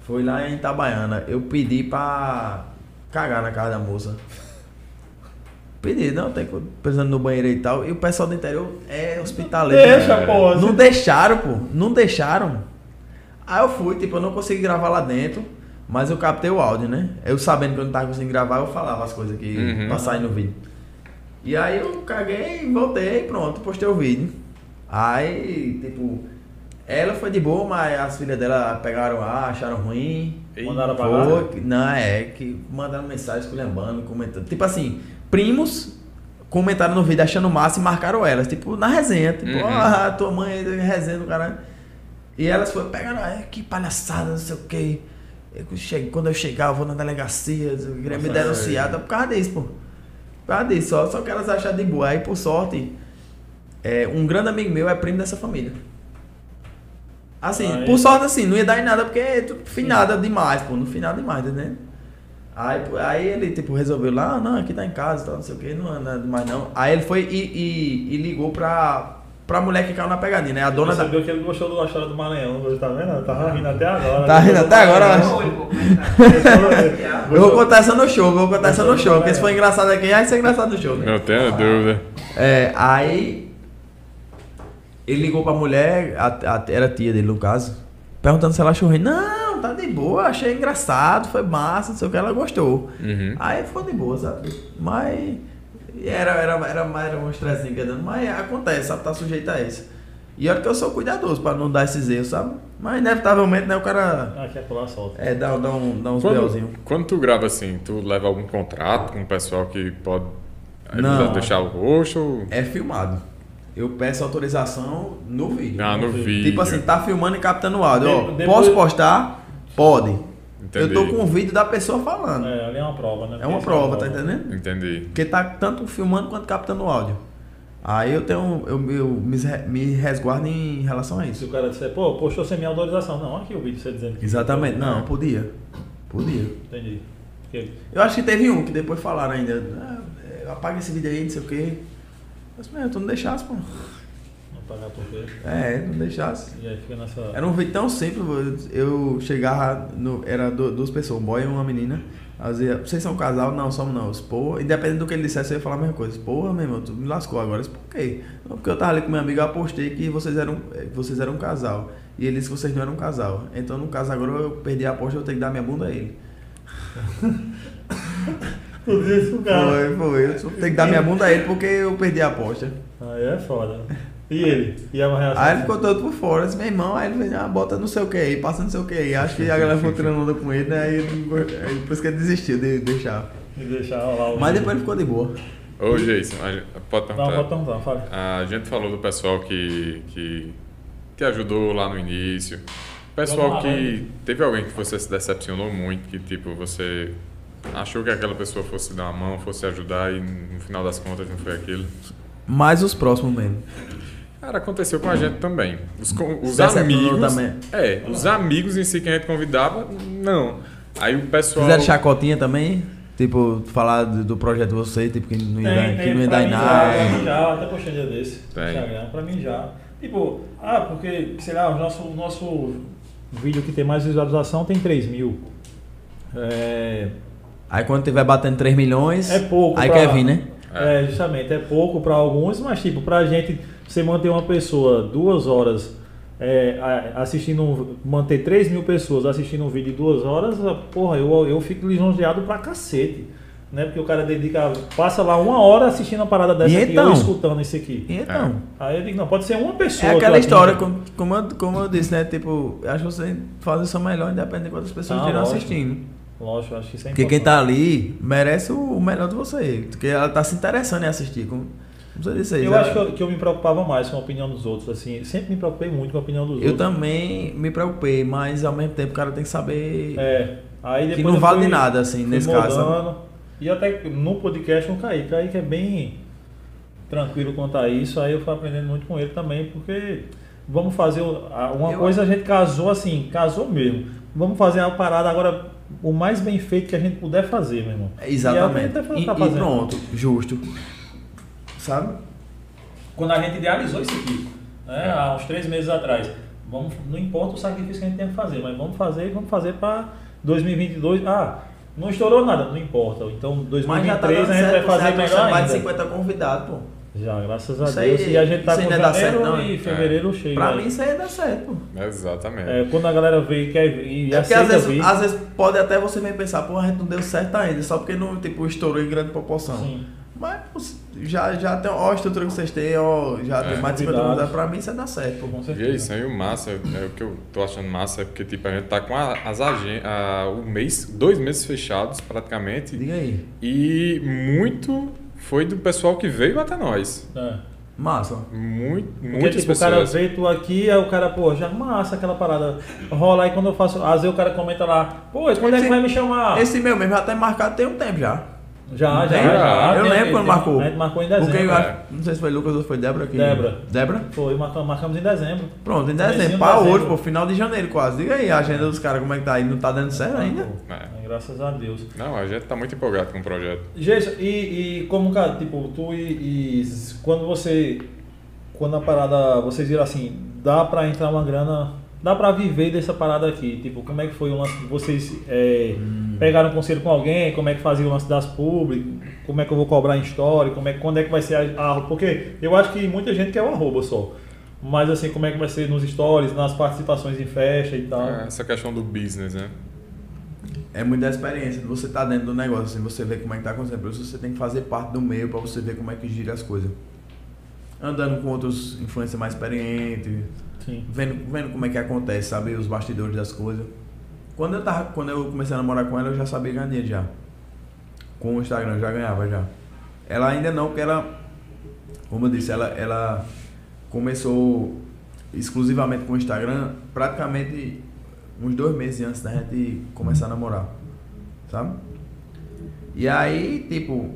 Foi lá em Itabaiana. Eu pedi pra cagar na casa da moça. Pedi, não, tem que- precisando no banheiro e tal. E o pessoal do interior é hospitaleiro. Deixa, né? pô. Não deixaram, pô. Não deixaram. Aí eu fui, tipo, eu não consegui gravar lá dentro, mas eu captei o áudio, né? Eu sabendo que eu não tava conseguindo gravar, eu falava as coisas que Uhum. sair no vídeo. E aí eu caguei, voltei, pronto, postei o vídeo. Aí, tipo, ela foi de boa, mas as filhas dela pegaram lá, acharam ruim. Mandaram pra que- Não, é que mandaram mensagem esculhambando, comentando. Tipo assim, primos comentaram no vídeo achando massa e marcaram elas, tipo, na resenha. Tipo, Uhum. ah, tua mãe resenha do caralho. E elas foram, pegaram, ah, que palhaçada, não sei o quê. Eu cheguei, quando eu chegar, eu vou na delegacia, me denunciar, é. tá por causa disso, pô. Por causa disso, só, só que elas acharam de boa. Aí, por sorte, é, um grande amigo meu é primo dessa família. Assim, Aí- por sorte, assim, não ia dar em nada, porque tu fiz nada demais, pô, não fiz nada demais, entendeu? Aí, aí ele, tipo, resolveu lá, ah, não, aqui tá em casa, tal, não sei o que, não é nada demais não. Aí ele foi e, e, e ligou pra, pra mulher que caiu na pegadinha, né? A dona da... Percebeu que ele gostou da história do Maranhão, hoje, tá vendo? Tava rindo até agora. Tá rindo até agora, é tá? Eu vou contar essa no show, eu vou contar essa no show, porque se for engraçado aqui, aí vai ser engraçado no show, né? Não tenho dúvida. É, aí ele ligou pra mulher, a, a- era a tia dele no caso, perguntando se ela achou ruim. Não, tá de boa, achei engraçado, foi massa, não sei o que, ela gostou. Uhum. Aí ficou de boa, sabe? Mas era, era, era, mais- era um estressinho que ia dando, mas acontece, sabe? Tá sujeito a isso. E olha que eu sou cuidadoso pra não dar esses erros, sabe? Mas inevitavelmente, né, o cara Ah, quer pular, solta. é, dá, dá, um, dá uns Quando, belzinhos. quando tu grava assim, tu leva algum contrato com o pessoal que pode Não. deixar o rosto? ou- É filmado. Eu peço autorização no vídeo. Ah, no Tipo vídeo. Tipo assim, tá filmando e captando o áudio. Ó, De- depois- Posso postar? Pode. Entendi. Eu tô com o vídeo da pessoa falando. É, É, ali é uma prova, né? uma Isso prova, tá entendendo? Entendi. Porque tá tanto filmando quanto captando o áudio. Aí eu tenho. Eu, eu me, me resguardo em relação a Se isso. o cara disser, pô, postou sem minha autorização. Não, aqui o vídeo você dizendo que. Exatamente. Não, podia. Podia. Entendi. Porque Eu acho que teve um que depois falaram ainda. Ah, é, apaga esse vídeo aí, não sei o quê. Mas, meu, tu não deixasse, pô. Pagar por quê. É, não deixasse. E aí fica nessa. Era um vídeo tão simples, eu chegava, no, era du- duas pessoas, um boy e uma menina. Eu dizia, vocês são um casal? Não, somos não. Porra, independente do que ele dissesse, eu ia falar a mesma coisa. Porra, meu irmão, tu me lascou agora. Eu disse, por quê? Porque eu tava ali com meu amigo, eu apostei que vocês eram, vocês eram um casal. E ele disse que vocês não eram um casal. Então, no caso, agora eu perdi a aposta, eu tenho que dar minha bunda a ele. Tu disse pro cara. Foi, foi. Eu tenho que dar minha bunda a ele porque eu perdi a aposta. Aí é foda. E ele? E a reação? Aí ele ficou todo por fora, disse, meu irmão, aí ele fez, ah, bota não sei o que aí, passa não sei o que aí. Acho que a galera ficou tirando onda com ele, né? Aí ele, não por isso que ele desistiu de deixar. E deixar lá o. Mas depois ele ficou de boa. Ô, Jason, a gente- pode Não, perguntar. pode perguntar, fala. A gente falou do pessoal que, que te ajudou lá no início. Pessoal que. Teve alguém que você se decepcionou muito, que tipo, você achou que aquela pessoa fosse dar uma mão, fosse ajudar e no final das contas não foi aquilo. Mais os próximos mesmo. Cara, aconteceu com a gente também. Os, os amigos. também. É, os amigos em si que a gente convidava, não. Aí o pessoal. Fizeram chacotinha também? Tipo, falar do, do projeto de você, tipo, que não ia, dar, que não ia dar em nada. Já, pra mim já, até postei um dia desse. Tem. Instagram, pra mim já. Tipo, ah, porque, sei lá, o nosso, nosso vídeo que tem mais visualização tem 3 mil. É, Aí quando tiver batendo 3 milhões, é pouco. aí pra- quer vir, né? É, justamente, é pouco pra alguns, mas tipo, pra gente, você manter uma pessoa duas horas é, a- assistindo, manter 3 mil pessoas assistindo um vídeo de duas horas, ah, porra, eu, eu fico lisonjeado pra cacete. Né? Porque o cara dedica, passa lá uma hora assistindo uma parada dessa E aqui então? ou escutando isso aqui. E então? Aí eu digo, não, pode ser uma pessoa. É que aquela história, como, como, eu, como eu disse, né? Tipo, acho que você faz o seu melhor, independente de quantas pessoas Ah, estejam assistindo. Lógico, acho que isso é Porque quem importante. tá ali merece o o melhor de você. Porque ela tá se interessando em assistir. Como, como você disse aí. Eu ela- acho que eu, que eu me preocupava mais com a opinião dos outros, assim. Sempre me preocupei muito com a opinião dos Eu outros. também me preocupei, mas ao mesmo tempo o cara tem que saber É. Aí que depois não eu vale fui- nada, assim, nesse caso. sabe? mudando. E até no podcast não caí. Caí que é bem tranquilo quanto a isso. Aí eu fui aprendendo muito com ele também, porque vamos fazer o- a- uma Eu- coisa, a gente casou assim, casou mesmo. Vamos fazer uma parada agora o mais bem feito que a gente puder fazer, meu irmão. Exatamente. E, é o que a E, tá e pronto, justo. Sabe? quando a gente idealizou isso aqui, né, É. há uns três meses atrás. Vamos, não importa o sacrifício que a gente tem que fazer, mas vamos fazer e vamos fazer para 2022. Ah, não estourou nada, não importa. Então, Mas já tá 2023 dando a gente vai fazer certo, melhor mais ainda. de 50 convidados, pô. Já, graças a Isso aí- Deus. e a gente tá com janeiro certo, não, e é? fevereiro cheio. Pra aí. mim isso aí dá certo, pô. Exatamente. É, quando a galera vê e quer vir, e É porque aceita às vezes, vir, às vezes pode até você vir pensar, pô, a gente não deu certo ainda, só porque não, tipo, estourou em grande proporção. sim. Mas já, já tem, ó, a estrutura que vocês têm, ó, já É. tem mais de 50 Convidados. convidados, pra mim isso dá certo, pô. Com E é certeza. isso aí, o massa, é, o que eu tô achando massa é porque tipo, a gente tá com a- as agen a, o mês, dois meses fechados praticamente, Diga aí. e muito foi do pessoal que veio até nós. É. Massa. Muito, Porque, muitas tipo, o cara pessoas. vê tu aqui, aí o cara, pô, já massa aquela parada. Rola aí quando eu faço. Às vezes o cara comenta lá, pô, quando é que vai me chamar? Esse meu mesmo já tá marcado tem um tempo já. Já, já, já. Eu lembro quando marcou. A gente marcou em dezembro. Porque eu é. acho, não sei se foi Lucas ou foi Débora aqui. Débora. Débora? Foi, marcamos, marcamos em dezembro. Pronto, em dezembro. de Pra hoje, pô, final de janeiro quase. Diga aí a agenda dos caras, como é que tá aí? Não tá dando certo ainda? Pô, É. Graças a Deus. Não, a gente tá muito empolgado com o projeto. Jason, e, e como, cara, tipo, tu e, e quando você. Quando a parada. Vocês viram assim, dá pra entrar uma grana. Dá pra viver dessa parada aqui? Tipo, como é que foi o lance? Vocês é, pegaram conselho com alguém? Como é que fazia o lance das públicas? Como é que eu vou cobrar em história? Como é, quando é que vai ser a, a- Porque eu acho que muita gente quer o arroba só. Mas assim, como é que vai ser nos stories, nas participações em festa e tal? É, Essa questão do business, né? É muita experiência você estar dentro do negócio, assim, você vê como é que tá acontecendo. Por isso você tem que fazer parte do meio pra você ver como é que gira as coisas. Andando com outros influencers mais experientes, Sim. vendo, vendo como é que acontece, sabe? Os bastidores das coisas. Quando eu, tava, quando eu comecei a namorar com ela, eu já sabia ganhar dinheiro já. Com o Instagram, eu já ganhava já. Ela ainda não, porque ela, como eu disse, ela, ela começou exclusivamente com o Instagram praticamente uns dois meses antes da gente começar a namorar. Sabe? E aí, tipo,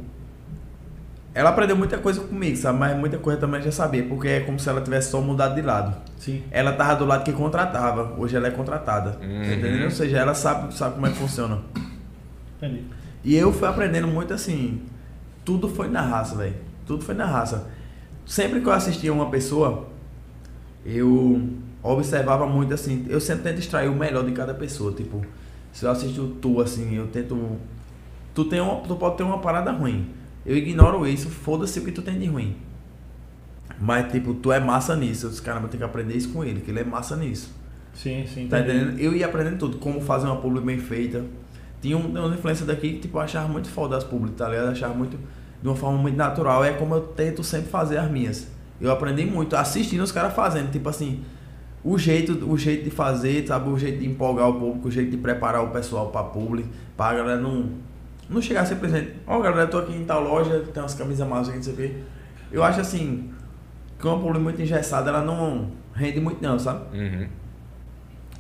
ela aprendeu muita coisa comigo, sabe? Mas muita coisa também já sabia, porque é como se ela tivesse só mudado de lado. Sim. Ela tava do lado que contratava, hoje ela é contratada. Uhum. Entendeu? Ou seja, ela sabe, sabe como é que funciona. Entendi. E eu fui aprendendo muito assim. Tudo foi na raça, velho. Tudo foi na raça. Sempre que eu assistia uma pessoa, eu observava muito assim. Eu sempre tento extrair o melhor de cada pessoa. Tipo, se eu assisto tu assim, eu tento. Tu, tem uma, tu pode ter uma parada ruim. Eu ignoro isso, foda-se o que tu tem de ruim. Mas, tipo, tu é massa nisso. Eu disse, caramba, eu tenho que aprender isso com ele, que ele é massa nisso. Sim, sim. Tá entendi. entendendo? Eu ia aprendendo tudo, como fazer uma publi bem feita. Tinha um, uma influência daqui que tipo, eu achava muito foda as publi, tá ligado? Eu achava muito, de uma forma muito natural. É como eu tento sempre fazer as minhas. Eu aprendi muito assistindo os caras fazendo, tipo assim, o jeito, o jeito de fazer, sabe, o jeito de empolgar o público, o jeito de preparar o pessoal para público, para a galera não não chegar simplesmente, ó, galera, eu tô aqui em tal loja, tem umas camisas massas aqui, não sei o quê. Eu acho assim, que uma publi muito engessada, ela não rende muito não, sabe? Uhum.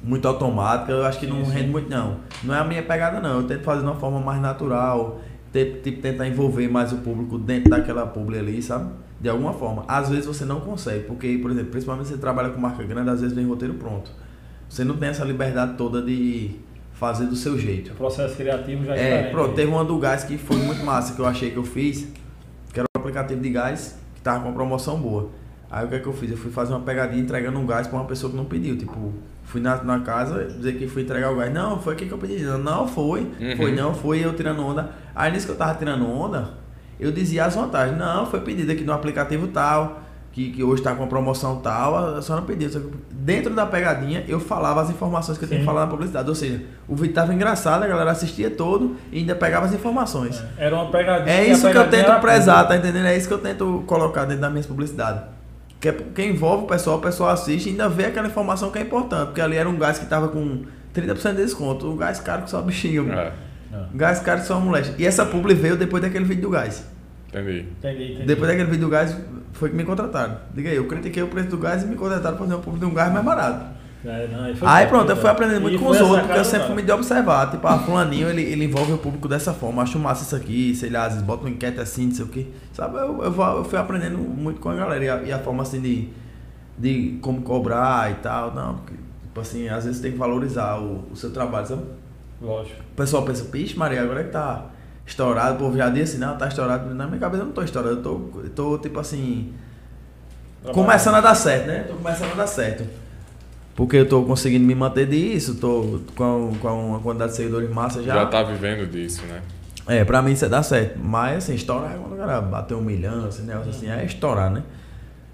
muito automática, eu acho que não sim. rende muito não. Não é a minha pegada não, eu tento fazer de uma forma mais natural, tipo, tentar envolver mais o público dentro daquela publi ali, sabe? De alguma forma. Às vezes você não consegue, porque, por exemplo, principalmente você trabalha com marca grande, às vezes vem roteiro pronto. Você não tem essa liberdade toda de fazer do seu jeito. O processo criativo já é, É, diferente. pronto, teve uma do gás que foi muito massa, que eu achei que eu fiz, que era um aplicativo de gás que tava com uma promoção boa. Aí o que é que eu fiz? Eu fui fazer uma pegadinha entregando um gás pra uma pessoa que não pediu. Tipo, fui na, na casa dizer que fui entregar o gás. Não, foi aqui que eu pedi. Não, não foi. Uhum. Foi não, foi eu tirando onda. Aí nisso que eu tava tirando onda, eu dizia as vantagens. Não, foi pedido aqui no aplicativo tal, que, que hoje tá com a promoção tal, a senhora não pediu. Só que Dentro da pegadinha, eu falava as informações que eu tinha que Sim. falar na publicidade. Ou seja, o vídeo tava engraçado, a galera assistia todo e ainda pegava as informações. É, Era uma pegadinha. É isso que eu pegadinha tento prezar, tá entendendo? É isso que eu tento colocar dentro das minhas publicidades. Que, é, que envolve o pessoal, o pessoal assiste e ainda vê aquela informação que é importante. Porque ali era um gás que tava com 30% de desconto. Um gás caro que só bichinho. É, Um gás caro que só moleque. E essa publi veio depois daquele vídeo do gás. Entendi. Entendi, entendi. Depois daquele vídeo do gás, foi que me contrataram. Diga aí, eu critiquei o preço do gás e me contrataram pra fazer uma publi de um gás mais barato. É, não, aí Aí pronto, eu né? fui aprendendo muito E com os outros, porque eu sempre fui de observar. Tipo, ah, fulaninho, ele, ele envolve o público dessa forma. Acho massa isso aqui, sei lá, às vezes bota uma enquete assim, não sei o que. Sabe, eu, eu, eu fui aprendendo muito com a galera. E a, e a forma assim de, de como cobrar e tal. Não, porque, tipo assim, às vezes tem que valorizar o, o seu trabalho, sabe? Lógico. O pessoal pensa, pixe, Maria, agora é que tá estourado, o povo já disse, não, tá estourado. Na minha cabeça eu não tô estourado, eu tô, eu tô tipo assim, começando a dar certo, né? Tô começando a dar certo. Porque eu tô conseguindo me manter disso, tô com, com uma quantidade de seguidores massa já. Já tá vivendo disso, né? É, pra mim isso é dar certo. Mas assim, estourar é quando o cara bater um milhão, esse negócio assim, é estourar, né?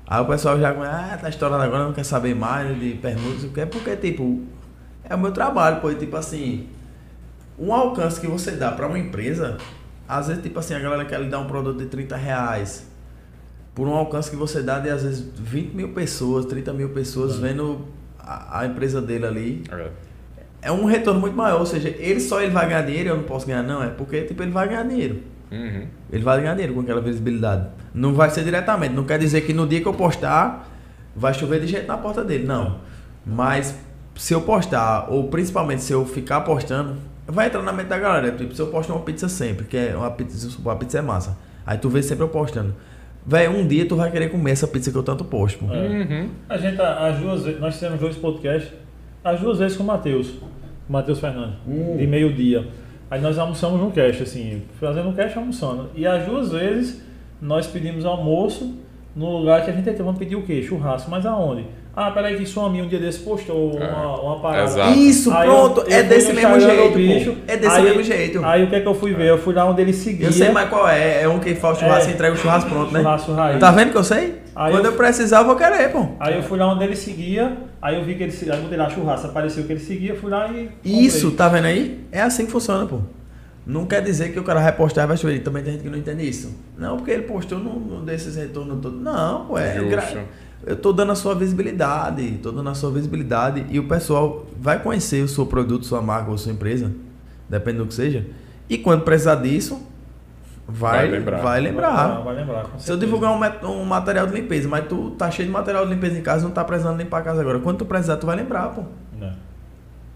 Aí o pessoal já começa, ah, tá estourado agora, não quer saber mais de que é porque, tipo, é o meu trabalho, pô, tipo assim, um alcance que você dá pra uma empresa, às vezes, tipo assim, a galera quer lhe dar um produto de 30 reais. Por um alcance que você dá de às vezes 20 mil pessoas, 30 mil pessoas vendo a, a empresa dele ali É. é um retorno muito maior. Ou seja, ele só ele vai ganhar dinheiro, eu não posso ganhar, não. É porque tipo, ele vai ganhar dinheiro. Uhum. Ele vai ganhar dinheiro com aquela visibilidade. Não vai ser diretamente. Não quer dizer que no dia que eu postar, vai chover de jeito na porta dele. Não. Mas se eu postar, ou principalmente se eu ficar postando, vai entrar na mente da galera. Tipo, se eu posto uma pizza sempre, que é uma pizza, uma pizza é massa. Aí tu vê sempre eu postando. Véi, um dia tu vai querer comer essa pizza que eu tanto posto. pô. É. Uhum. A gente, as duas vezes, nós fizemos dois podcasts, as duas vezes com o Matheus, com o Matheus Fernandes, Hum. de meio-dia. Aí nós almoçamos no cast, assim, fazendo um cast almoçando. E as duas vezes nós pedimos almoço no lugar que a gente tem. Vamos pedir o quê? Churrasco, mas aonde? Ah, peraí que sua amiga um dia desse postou É, uma, uma parada. exato. Isso, Aí pronto. eu- eu é desse mesmo jeito, bicho. É desse aí- mesmo jeito. Aí o que é que eu fui ver? Eu fui lá onde ele seguia. Eu sei mais qual é. É um que faz o churrasco e É. entrega o churrasco pronto, né? Churrasco raiz. Tá vendo que eu sei? Aí Quando eu- eu precisar, eu vou querer, pô. Aí eu fui lá onde ele seguia, aí eu vi que ele seguia, aí eu botei lá churrasco, apareceu que ele seguia, fui lá e. Isso, comprei. tá vendo aí? É assim que funciona, pô. Não quer dizer que o cara vai postar e vai chover. Também tem gente que não entende isso. Não, porque ele postou não, não dê esses retornos todos. Não, pô, é. Justo. gra- Eu tô dando a sua visibilidade. Tô dando a sua visibilidade. E o pessoal vai conhecer o seu produto, sua marca ou sua empresa. Depende do que seja. E quando precisar disso, vai, Vai lembrar. Vai lembrar. Vai lembrar. com Se eu divulgar um, um material de limpeza, mas tu tá cheio de material de limpeza em casa, não tá precisando limpar a casa agora. Quando tu precisar, tu vai lembrar, pô. Não.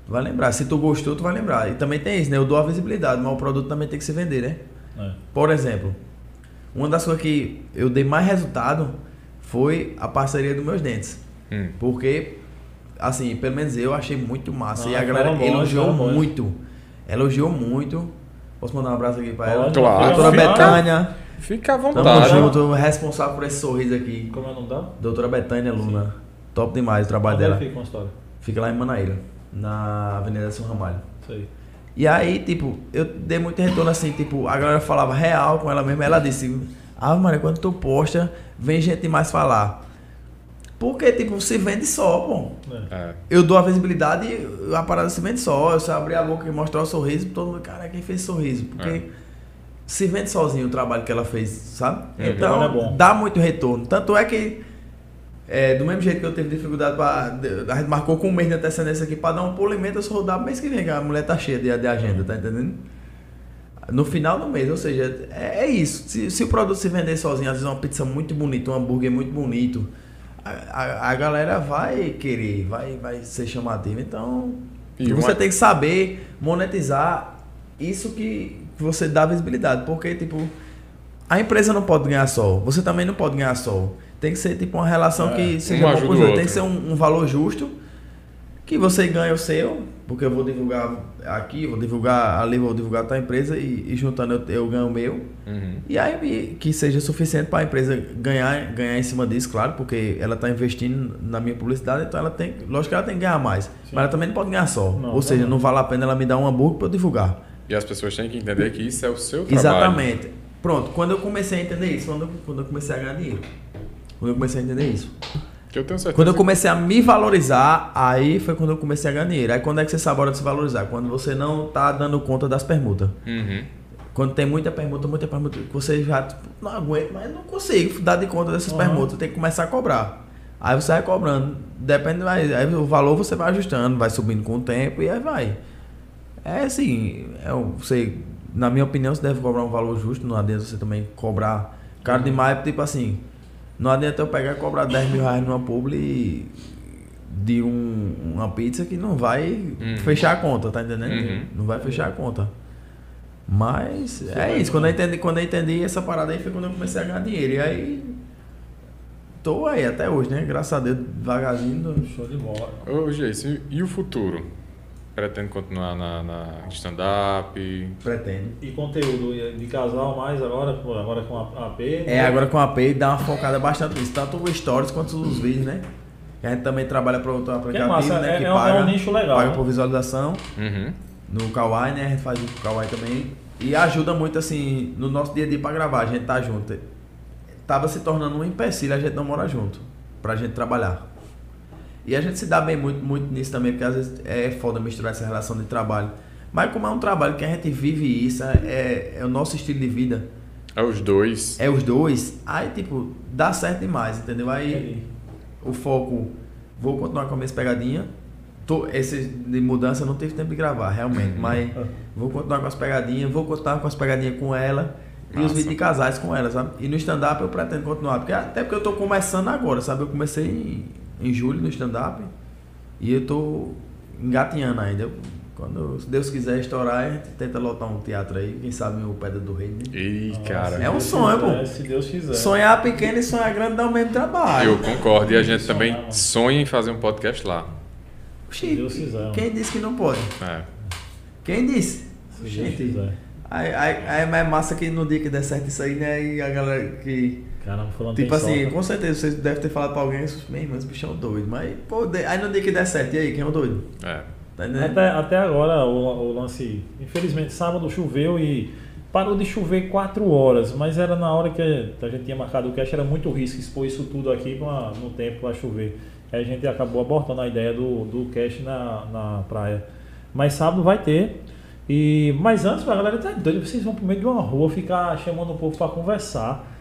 Tu vai lembrar. Se tu gostou, tu vai lembrar. E também tem isso, né? Eu dou a visibilidade, mas o produto também tem que se vender, né? É. Por exemplo, uma das coisas que eu dei mais resultado foi a parceria dos meus dentes. Hum. Porque, assim, pelo menos eu achei muito massa. Ah, e a galera foram bons, elogiou muito. Elogiou muito. Posso mandar um abraço aqui pra ela? Claro. Doutora Fica- Betânia. Fica à Tamo vontade. junto, responsável por esse sorriso aqui. Como é o nome dela? Doutora Betânia Luna. Top demais o trabalho Onde ela dela. fica uma história? Fica lá em Manaíra, na Avenida São Ramalho. Isso aí. E aí, tipo, eu dei muito retorno assim, tipo, a galera falava real com ela mesma, ela disse, ah, Maria, quando tu posta, vem gente mais falar. Porque, tipo, se vende só, pô. É. Eu dou a visibilidade e a parada se vende só. Eu só abrir a boca e mostrar o sorriso, todo mundo, cara, quem fez sorriso? Porque É. se vende sozinho o trabalho que ela fez, sabe? É, então, é dá muito retorno. Tanto é que É, do mesmo jeito que eu tive dificuldade pra. A gente marcou com um mês de antecedência aqui pra dar um polimento, eu só rodar mês que vem, que a mulher tá cheia de, de agenda, tá entendendo? No final do mês, ou seja, é, é isso. Se, se o produto se vender sozinho, às vezes uma pizza muito bonita, um hambúrguer muito bonito, a, a, a galera vai querer, vai, vai ser chamativa. Então, E você uma- tem que saber monetizar isso que você dá visibilidade. Porque, tipo, a empresa não pode ganhar só, você também não pode ganhar só. Tem que ser tipo uma relação É, que um seja bom ajuda pros o dois. Tem que ser um, um valor justo, que você ganha o seu, porque eu vou divulgar aqui, vou divulgar ali, vou divulgar a tua empresa e, e juntando eu, eu ganho o meu. Uhum. E aí que seja suficiente para a empresa ganhar, ganhar em cima disso, claro, porque ela está investindo na minha publicidade, então ela tem, lógico que ela tem que ganhar mais, mas ela também não pode ganhar só. Não, Ou seja, não. não vale a pena ela me dar um hambúrguer para eu divulgar. E as pessoas têm que entender que isso é o seu trabalho. Exatamente. Pronto, quando eu comecei a entender isso, quando eu, quando eu comecei a ganhar dinheiro. Quando eu comecei a entender isso. Que eu tenho certeza. Quando eu comecei a me valorizar, aí foi quando eu comecei a ganhar dinheiro. Aí quando é que você sabe a hora de se valorizar? Quando você não tá dando conta das permutas. Uhum. Quando tem muita permuta, muita permuta, você já tipo, não aguenta, mas não consigo dar de conta dessas Uhum. permutas, tem que começar a cobrar. Aí você vai cobrando, depende, vai, aí o valor você vai ajustando, vai subindo com o tempo e aí vai. É assim, é, você, na minha opinião, você deve cobrar um valor justo, não adianta você também cobrar caro demais, tipo assim, não adianta eu pegar e cobrar 10 mil reais numa publi de um, uma pizza que não vai Uhum. fechar a conta, tá entendendo? Uhum. Não vai fechar a conta. Mas é isso, quando eu, entendi, quando eu entendi essa parada aí foi quando eu comecei a ganhar dinheiro. E aí tô aí até hoje, né? Graças a Deus, devagarzinho. Show de bola. Ô, Geice, e o futuro? Pretende continuar na, na stand-up? Pretendo. E conteúdo de casal mais agora, agora com a AP? É, agora com a Pay dá uma focada bastante nisso, tanto os stories quanto os vídeos, né? Que a gente também trabalha para outro aplicativo, massa, né? é- que é paga, é um nicho legal, Paga né? por visualização. Uhum. No Kawaii, né? A gente faz o Kawaii também. E ajuda muito, assim, no nosso dia a dia pra gravar. A gente tá junto. Tava se tornando um empecilho, a gente não mora junto. Pra gente trabalhar. E a gente se dá bem muito, muito nisso também, porque às vezes é foda misturar essa relação de trabalho. Mas como é um trabalho que a gente vive isso, é, é o nosso estilo de vida, É os dois. é os dois, aí tipo, dá certo demais, entendeu? Aí Entendi. o foco, vou continuar com a mesma pegadinha. Tô, esse de mudança eu não tive tempo de gravar, realmente, mas vou continuar com as pegadinhas, vou continuar com as pegadinhas com ela e os Massa. vídeos de casais com ela, sabe? E no stand-up eu pretendo continuar, porque, até porque eu tô começando agora, sabe? Eu comecei em, julho no stand-up e eu tô engatinhando ainda. Quando, se Deus quiser estourar, a gente tenta lotar um teatro aí, quem sabe o Pedra do Rei, né? Ih, cara. É um sonho, Deus pô. Se Deus quiser. Sonhar pequeno e sonhar grande dá o mesmo trabalho. Eu concordo. E a gente também sonha em fazer um podcast lá. Oxi, Se Deus quiser, quem disse que não pode? É. Quem disse? Se Deus Gente, quiser. Aí, aí, aí é mais massa que no dia que der certo isso aí, né? E a galera que. Caramba, falando Tipo assim, sorte. com certeza vocês devem ter falado pra alguém, meu irmão, esse bichão é doido. Mas, pô, aí no dia que der certo, e aí, quem é o doido? É. Tá? Até, até agora o, o lance. Infelizmente, sábado choveu e parou de chover 4 horas, mas era na hora que a gente tinha marcado o cast, era muito risco expor isso tudo aqui pra, no tempo para chover. Aí a gente acabou abortando a ideia do, do cast na, na praia. Mas sábado vai ter. E, mas antes, a galera tá doida, vocês vão pro meio de uma rua ficar chamando o povo pra conversar.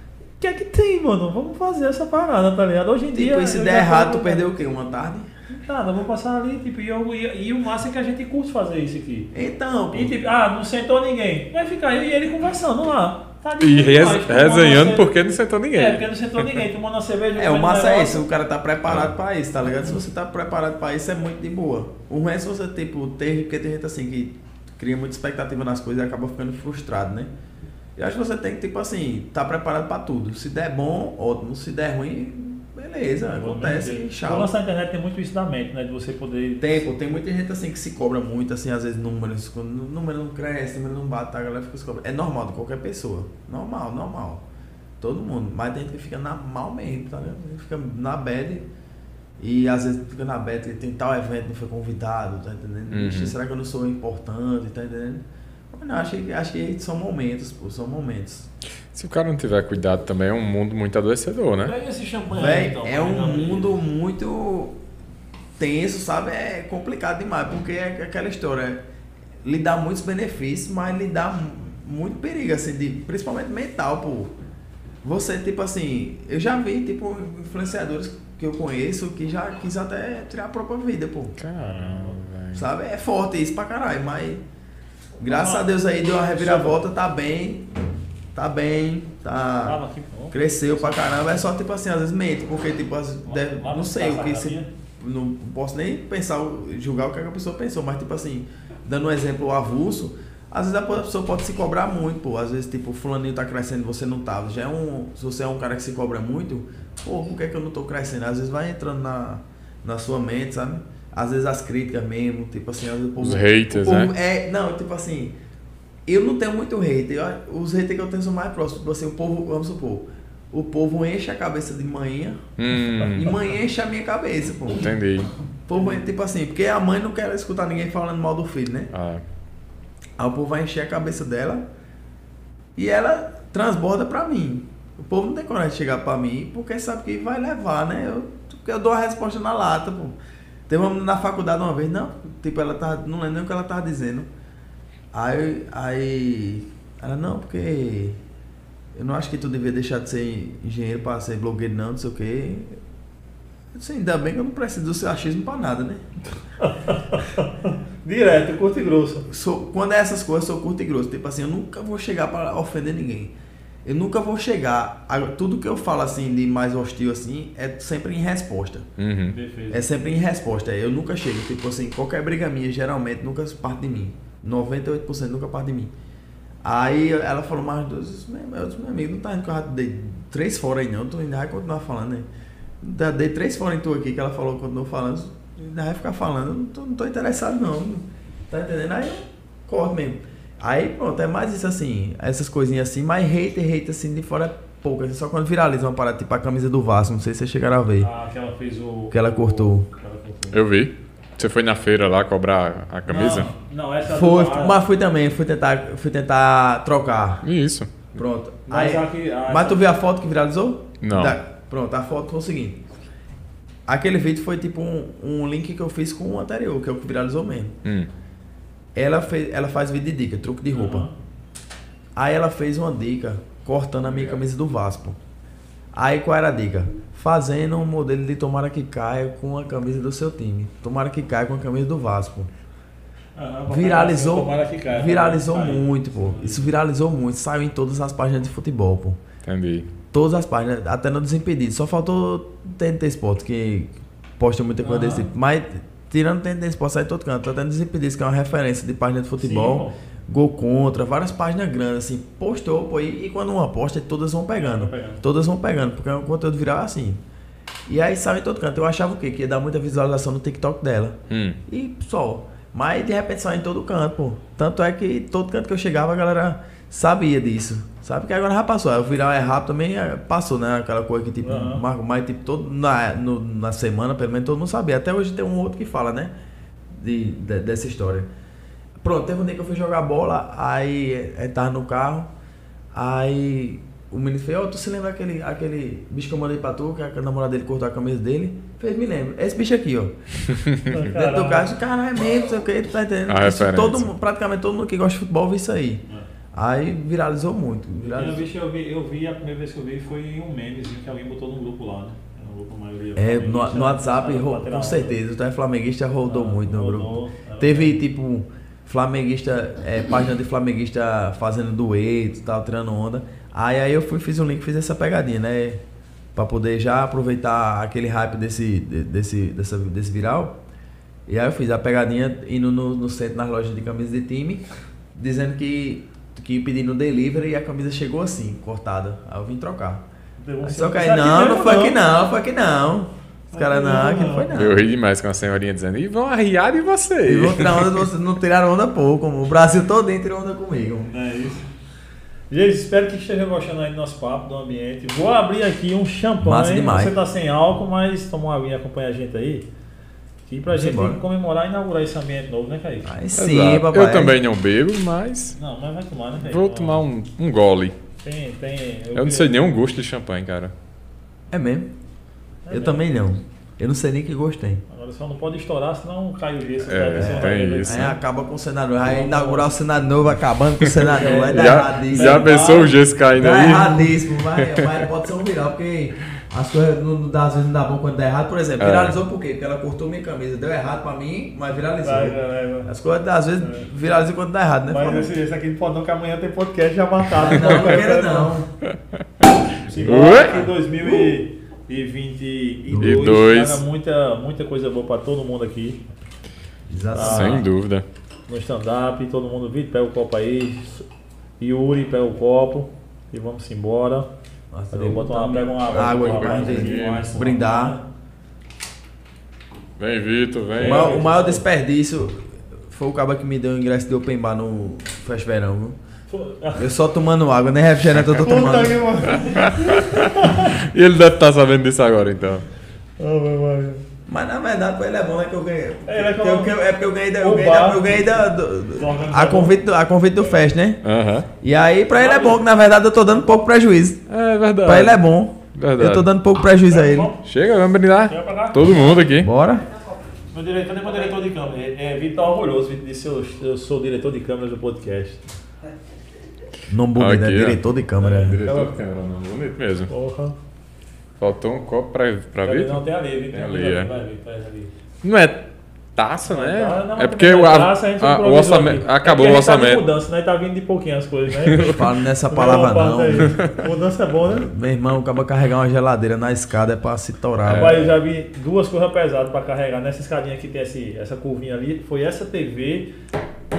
O que é que tem, mano? Vamos fazer essa parada, tá ligado? Hoje em dia. Tipo, e se der errado, tu perdeu o quê? Uma tarde? Nada, eu vou passar ali, tipo, e, eu, e, e o massa é que a gente curte fazer isso aqui. Então, pô. E tipo, ah, não sentou ninguém. Vai ficar eu e ele conversando lá. Tá E tomando resenhando porque não sentou ninguém. É, porque não sentou ninguém, tomando uma cerveja. É, o comendo massa é isso, o cara tá preparado pra isso, tá ligado? Se você tá preparado pra isso, é muito de boa. O ruim é se você, tipo, ter, porque tem gente assim que cria muita expectativa nas coisas e acaba ficando frustrado, né? Eu acho que você tem que, tipo assim, tá preparado pra tudo. Se der bom, ótimo. Se der ruim, beleza, acontece, O tchau. da internet tem muito isso da mente, né? De você poder. Tem, pô, tem muita gente assim que se cobra muito, assim, às vezes números, quando o número não cresce, o número não bate, a galera fica se cobrando. É normal de qualquer pessoa. Normal, normal. Todo mundo. Mas tem gente que fica na mal mesmo, tá ligado? Fica na bad. E às vezes fica na bad, tem tal evento, não foi convidado, tá entendendo? Uhum. Será que eu não sou importante, tá entendendo? Não, acho que, acho que são momentos, pô, são momentos. Se o cara não tiver cuidado também, é um mundo muito adoecedor, né? Pega esse champanhe Véi, então, é um mundo muito tenso, sabe? É complicado demais, porque é aquela história. Lhe dá muitos benefícios, mas lhe dá mu- muito perigo, assim, de, principalmente mental, pô. Você, tipo assim, eu já vi, tipo, influenciadores que eu conheço que já quis até tirar a própria vida, pô. Caramba, velho. Sabe? É forte isso pra caralho, mas graças a Deus aí deu uma reviravolta, tá bem, tá bem, tá. Cresceu pra caramba, é só tipo assim, às vezes mente, porque tipo, deve- não sei o que se, não posso nem pensar, julgar o que a pessoa pensou, mas tipo assim, dando um exemplo avulso, às vezes a pessoa pode se cobrar muito, pô, às vezes tipo, o fulaninho tá crescendo e você não tá, já é um, se você é um cara que se cobra muito, pô, por que que eu não tô crescendo? Às vezes vai entrando na, na sua mente, sabe? Às vezes as críticas mesmo, tipo assim, às vezes o povo... Os haters, o povo- né? É, não, tipo assim, eu não tenho muito hater. eu- os haters que eu tenho são mais próximos. Tipo assim, o povo, vamos supor, o povo enche a cabeça de manhã e Hum, manhã enche a minha cabeça, pô. O entendi. povo, é tipo assim, porque a mãe não quer escutar ninguém falando mal do filho, né? Ah, Aí o povo vai encher a cabeça dela e ela transborda pra mim. O povo não tem coragem de chegar pra mim porque sabe que vai levar, né? Eu, eu dou a resposta na lata, pô. Teve uma na faculdade uma vez, não, tipo, ela tá, não lembro nem o que ela tava dizendo. Aí, aí, ela, não, porque eu não acho que tu devia deixar de ser engenheiro pra ser blogueiro não, não sei o quê. Disse, ainda bem que eu não preciso do seu achismo pra nada, né? Direto, curto e grosso. sou, quando é essas coisas, sou curto e grosso. Tipo assim, eu nunca vou chegar para ofender ninguém. Eu nunca vou chegar. a- tudo que eu falo assim de mais hostil assim é sempre em resposta. uhum. É sempre em resposta. Eu nunca chego. Tipo assim, qualquer briga minha geralmente nunca parte de mim. 98% nunca parte de mim. Aí ela falou mais duas. Eu disse, meu, amigo, não tá indo que eu já dei três fora aí não. Tu ainda vai continuar falando, né? Dei três fora em tu aqui que ela falou, continuou falando. Ainda vai ficar falando. Eu não tô, não tô interessado não. Tá entendendo? Aí eu corto mesmo. Aí pronto, é mais isso assim, essas coisinhas assim, mas hater, hater assim de fora é pouco. assim, Só quando viraliza uma parada, tipo a camisa do Vasco, não sei se vocês chegaram a ver. Ah, que ela fez o. Que ela cortou. que ela cortou. Eu vi. Você foi na feira lá cobrar a camisa? Não, não essa Foi, do- mas fui também, fui tentar, fui tentar trocar. Isso. Pronto. Mas Aí, que- mas tu viu a foto que viralizou? Não. Da- pronto, a foto foi o seguinte. Aquele vídeo foi tipo um, um link que eu fiz com o anterior, que é o que viralizou mesmo. Hum. Ela, fez, ela faz vídeo de dica, truque de roupa. Aham. Aí ela fez uma dica cortando a minha camisa do Vasco. Aí qual era a dica? Fazendo um modelo de tomara que caia com a camisa do seu time. Tomara que caia com a camisa do Vasco. Pra Viralizou, que caia, viralizou muito, pô. Isso viralizou muito, saiu em todas as páginas de futebol, pô. Entendi. Todas as páginas, até no Desimpedido. Só faltou TNT Sport, que posta muita coisa desse tipo. Mas, tirando TNT Sport, sai em todo canto. Até no Desimpedido, que é uma referência de página de futebol. Sim, Gol contra, várias páginas grandes, assim. Postou, pô. E, e quando uma posta, todas vão pegando. Pegando. Todas vão pegando, porque é um conteúdo viral assim. E aí saiu em todo canto. Eu achava o quê? Que ia dar muita visualização no TikTok dela. Hum. E só. Mas de repente só em todo canto, pô. Tanto é que todo canto que eu chegava a galera sabia disso. Sabe que agora já passou. Aí O viral é rápido também é, passou, né? Aquela coisa que tipo, Aham. marca mais tipo todo na, no- na semana, pelo menos todo mundo sabia. Até hoje tem um outro que fala, né? De, de- dessa história. Pronto, teve um dia que eu fui jogar bola, aí eh, tava no carro, aí o menino fez, ó, tu se lembra aquele, aquele bicho que eu mandei pra tu, que a namorada dele cortou a camisa dele? Fez, me lembro. Esse bicho aqui, ó. Dentro do carro, eu disse, caralho, é mesmo, não sei o que, tu tá entendendo? Isso, todo, praticamente todo mundo que gosta de futebol viu isso aí. Aí viralizou muito. Eu Viralizou. vi, eu, vi, eu vi, a primeira vez que eu vi foi um memezinho que alguém botou no grupo lá, né? Maioria. É, no, no WhatsApp, ro- Lateral. com certeza. O Tá Flamenguista rodou Ah, muito no rodou, grupo. Teve, tipo, flamenguista, é, página de flamenguista fazendo dueto tal, tirando onda. Aí, aí eu fui, fiz um link, fiz essa pegadinha, né? Pra poder já aproveitar aquele hype desse, de- desse, dessa, desse viral. E aí eu fiz a pegadinha indo no, no centro, nas lojas de camisa de time, dizendo que, que pedindo delivery e a camisa chegou assim, cortada. Aí eu vim trocar. Um Só que aí, não, não foi aqui não, foi aqui não. Os caras, não, aqui não foi não. Eu ri demais com a senhorinha dizendo, e vão arriar de E vocês. vão tirar onda de vocês, não tiraram onda pouco. O Brasil todo tirou onda comigo. É isso. Gente, espero que estejam gostando aí do nosso papo, do ambiente. Vou abrir aqui um champanhe. Massa demais. Você tá sem álcool, mas toma uma aguinha e acompanha a gente aí. Que pra Vamos gente embora. comemorar e inaugurar esse ambiente novo, né, Kaique? Aí sim, Exato. papai. Eu também não bebo, mas Não, mas vai tomar, né, Kaique? vou tomar um, um gole. Tem, tem. Eu não sei nem o gosto de champanhe, cara. É mesmo? É eu mesmo. também não. Eu não sei nem que gosto tem. Agora só não pode estourar, senão cai o gesso. É, vez. isso. Aí acaba com o Senado. Vai inaugurar o Senado novo, acabando com o Senado novo. Vai dar Já, erradíssimo. já pensou o gesso caindo Tá aí? erradíssimo, vai, vai, pode ser um viral, porque As coisas não, não dá, às vezes não dá bom quando dá errado. Por exemplo, É. viralizou por quê? Porque ela cortou minha camisa. Deu errado pra mim, mas viralizou. Vai, vai, vai. As coisas às vezes viralizam quando dá errado, né? Mas esse, esse aqui não pode não, que amanhã tem podcast já marcado. Não, não queira não. Ui. que 2022 E dois. traga muita, muita coisa boa pra todo mundo aqui. Exatamente. Sem dúvida. No stand-up, todo mundo, Vitor, pega o copo aí. Yuri, pega o copo. E vamos embora. Nossa, Cadê? eu Bota vou uma, botar pega uma água aí pra água gente brindar. Vem, Vitor, O vem. maior, o maior desperdício foi o cara que me deu o ingresso de Open Bar no Fest Verão, viu? Eu só tomando água, nem refrigerante eu tô tomando. E ele deve estar sabendo disso agora, então. Ah, vai, vai. Mas na verdade pra ele é bom, né? Que eu ganhei. É, ele é Porque eu- que eu- é porque eu ganhei da. Eu ganhei, da, eu ganhei da. do- do- a, convite do, a convite do Fest, né? Aham. E aí pra ele é bom, que na verdade eu tô dando pouco prejuízo. É verdade. Pra ele é bom. Verdade. Eu tô dando pouco prejuízo a ele. Chega, vamos brindar. Chega. Todo mundo aqui. Bora? Meu diretor, meu diretor de câmera? É, é, Vitor tá orgulhoso. Vitor disse eu, eu sou o diretor de câmeras do podcast. Não bonito, né? Diretor de câmera. Diretor de câmera, não. Bonito mesmo. Porra. Faltou um copo pra, pra? Vitor? Não, tem ali, Vitor. Tem ali, é. Vai, traz ali. Não é taça, né? Não, não, é porque não o, a- taça, a gente a- o orçamento. aqui. Acabou É o porque a gente Tá orçamento. mudança, né? Tá vindo de pouquinho as coisas, né? Fala nessa palavra não. Aí. Mudança é bom, né? Meu irmão, acaba carregar uma geladeira na escada é pra se torar. Rapaz, eu já vi duas coisas pesadas pra carregar. Nessa escadinha que tem esse, essa curvinha ali, foi essa TV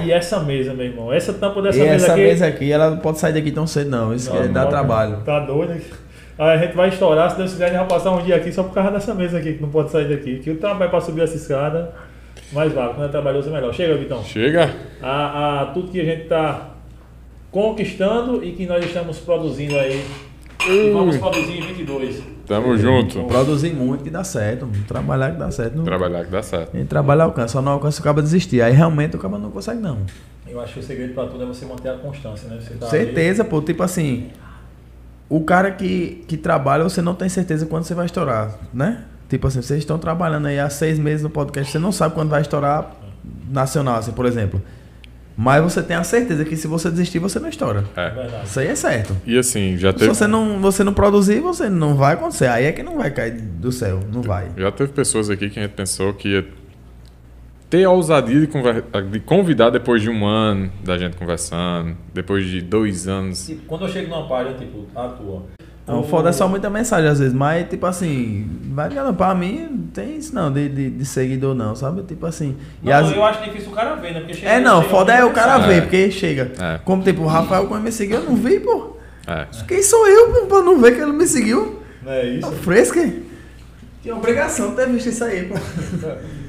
e essa mesa, meu irmão. Essa tampa dessa E mesa essa aqui. mesa aqui, ela não pode sair daqui tão cedo, não. Isso Não, que dá não, trabalho. Tá doido? né? Aí a gente vai estourar, se Deus quiser, a gente vai passar um dia aqui só por causa dessa mesa aqui, que não pode sair daqui. Que o trabalho pra subir essa escada, mais vale. Quando é trabalhoso é melhor. Chega, Vitão. Chega. A, a tudo que a gente está conquistando e que nós estamos produzindo aí. E vamos produzir em 22. Tamo junto. Produzir muito que dá certo. Trabalhar que dá certo. Não... Trabalhar que dá certo. Quem trabalha alcança, só não alcança o cabo desistir. Aí realmente o cabo não consegue, não. Eu acho que o segredo para tudo é você manter a constância, né? Você tá certeza, pô. Tipo assim, o cara que, que trabalha, você não tem certeza quando você vai estourar, né? Tipo assim, vocês estão trabalhando aí há seis meses no podcast, você não sabe quando vai estourar nacional, assim, por exemplo. Mas você tem a certeza que se você desistir, você não estoura. ali. É. Verdade. Isso aí é certo. E assim, já Se teve, você não, você não produzir, você não vai acontecer. Aí é que não vai cair do céu. Não vai. já teve pessoas aqui que a gente pensou que ia ter a ousadia de, conver- de convidar depois de um ano da gente conversando, depois de dois anos. Tipo, quando eu chego numa página, tipo, a tua. Não, foda é só muita mensagem às vezes, mas tipo assim, vai ligando pra mim, não tem isso não, de, de, de seguidor não, sabe? Tipo assim. E Não, as- eu acho difícil o cara ver, né? Porque chega, É não, chega foda é o cara mensagem. ver, porque chega. É. Como tipo, o Rafael quando me seguiu, eu não vi, pô. É. Quem sou eu pô, pra não ver que ele me seguiu? Não é isso? Tá fresco, hein? Tinha obrigação de ter visto isso aí, pô.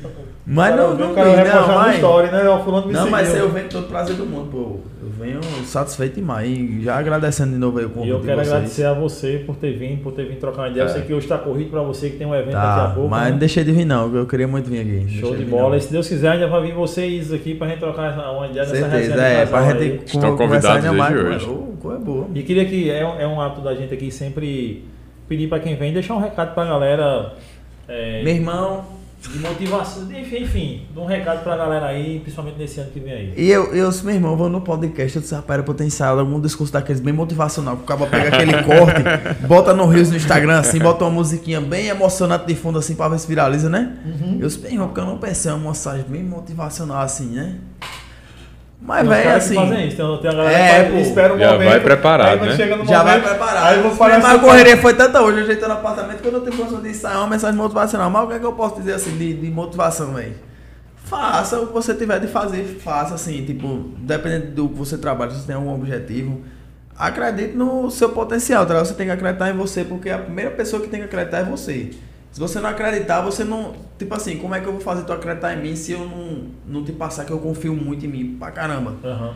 Mas cara não, não cara repostando não, mas... story, né? O fulano me Não, mas seguiu. eu venho com todo prazer do mundo, pô. Eu venho satisfeito demais. E já agradecendo de novo aí o E convite eu de quero vocês. agradecer a você por ter vindo, por ter vindo trocar uma ideia. Eu É. sei que hoje está corrido para você, que tem um evento daqui a Tá, pouco. mas né? não deixei de vir não, eu queria muito vir aqui. Show Deixei de vir, bola. não. E se Deus quiser, ainda vai vir vocês aqui pra gente trocar uma ideia nessa resenha Certeza, de é, pra aí. gente Estão convidados ainda mais. desde com- hoje. Ô, coisa boa. E queria que é, um- é um hábito da gente aqui sempre pedir pra quem vem, deixar um recado pra galera. é, Meu irmão, de motivação, enfim, enfim, de um recado pra galera aí, principalmente nesse ano que vem aí. e eu, eu, meu irmão, vou no podcast, eu disse, rapaz, era ensaiado algum discurso daqueles bem motivacional, que o cara pega aquele corte, bota no Rios no Instagram, assim, bota uma musiquinha bem emocionante de fundo, assim, pra ver se viraliza, né? Eu disse, meu irmão, porque eu não pensei uma mensagem bem motivacional assim, né? Mas, velho, assim... fazem isso, tem, tem a galera É, que pô, espera um já momento. vai preparado, aí quando né? chega no Já vai momento, preparado. Aí vou Mas falar a correria foi tanta hoje, eu ajeitando no apartamento, que eu não tenho condição de ensaiar uma mensagem motivacional. Mas o que é que eu posso dizer assim de, de motivação, velho? Faça o que você tiver de fazer, faça assim, tipo, dependendo do que você trabalha, se você tem algum objetivo. Acredite no seu potencial, tá? Você tem que acreditar em você, porque a primeira pessoa que tem que acreditar é você. Se você não acreditar, você não. Tipo assim, como é que eu vou fazer tu acreditar em mim se eu não, não te passar que eu confio muito em mim pra caramba? Aham.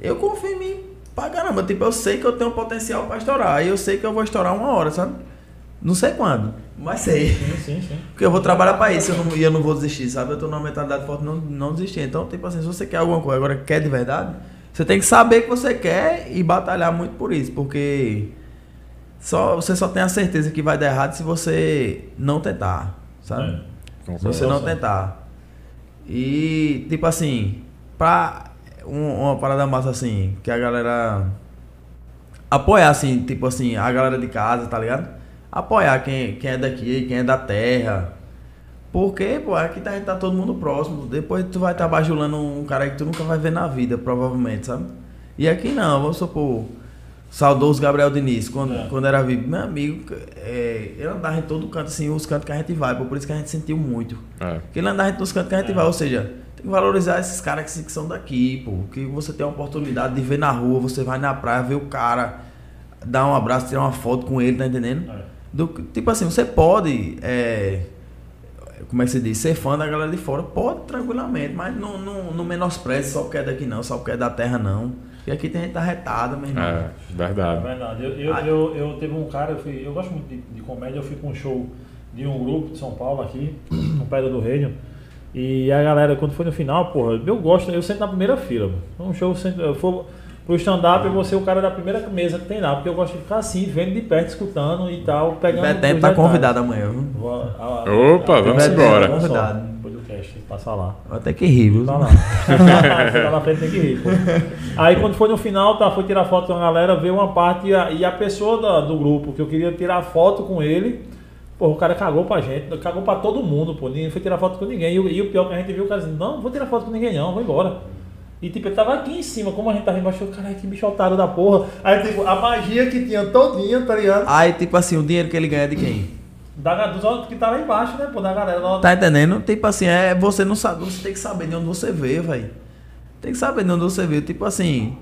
Eu confio em mim pra caramba. Tipo, eu sei que eu tenho potencial pra estourar. Aí eu sei que eu vou estourar uma hora, sabe? Não sei quando, mas sei. Sim, sim, sim. Porque eu vou trabalhar pra isso eu não- e eu não vou desistir, sabe? Eu tô numa mentalidade forte não, não desistir. Então, tipo assim, se você quer alguma coisa, agora quer de verdade, você tem que saber que você quer e batalhar muito por isso. Porque só, você só tem a certeza que vai dar errado se você não tentar, sabe? É. Se você não tentar. E, tipo assim, pra um- uma parada massa assim, que a galera apoiar, assim, tipo assim, a galera de casa, tá ligado? apoiar quem, quem é daqui, quem é da terra. Porque, pô, aqui tá, tá todo mundo próximo. Depois tu vai estar tá bajulando um cara que tu nunca vai ver na vida, provavelmente, sabe? E aqui não, vamos supor. Saudoso Gabriel Diniz, quando, É. quando era vivo, meu amigo, é, ele andava em todo canto, assim, os cantos que a gente vai, por isso que a gente sentiu muito. É. Porque ele andava em todos os cantos que a gente vai, ou seja, tem que valorizar esses caras que, que são daqui, pô. Que você tem a oportunidade de ver na rua, você vai na praia, ver o cara, dar um abraço, tirar uma foto com ele, tá entendendo? É. Do- tipo assim, você pode, é, como é que se diz, ser fã da galera de fora, pode tranquilamente, mas não, não, não menospreze só porque é daqui não, só porque é da terra não. E aqui tem gente arretada, meu irmão. É, É verdade. verdade. Eu, eu, eu, eu teve um cara, eu, fui, eu gosto muito de, de comédia, eu fui com um show de um grupo de São Paulo aqui, no Pedra do Reino. E a galera, quando foi no final, porra, eu gosto, eu sento na primeira fila. mano. Um show, eu, sento, eu for pro stand-up, eu vou ser o cara da primeira mesa que tem lá, porque eu gosto de ficar assim, vendo de perto, escutando e tal, pegando. Betete os tá detalhes. convidado amanhã, viu? Vou- a- a- Opa, a- vamos embora. Convidado. Cast, tem que passar lá. Até que rir, viu? Tá lá. tá na frente tem que rir, pô. Aí quando foi no final, tá, foi tirar foto com a galera, veio uma parte e a, e a pessoa da- do grupo que eu queria tirar foto com ele, pô, o cara cagou pra gente, cagou pra todo mundo, pô, ninguém foi tirar foto com ninguém. E, o- e o pior que a gente viu, o cara disse, não, não vou tirar foto com ninguém não, vou embora. E tipo, ele tava aqui em cima, como a gente tava embaixo, eu, caralho, que bicho otário da porra. Aí tipo, a magia que tinha todinha, tá ligado? Aí, tipo assim, o dinheiro que ele ganha é de quem? Da, dos outros que tá lá embaixo, né, pô, da galera. Da, Tá entendendo? Tipo assim, é, você não sabe, você tem que saber de onde você veio, velho. Tem que saber de onde você veio. Tipo assim,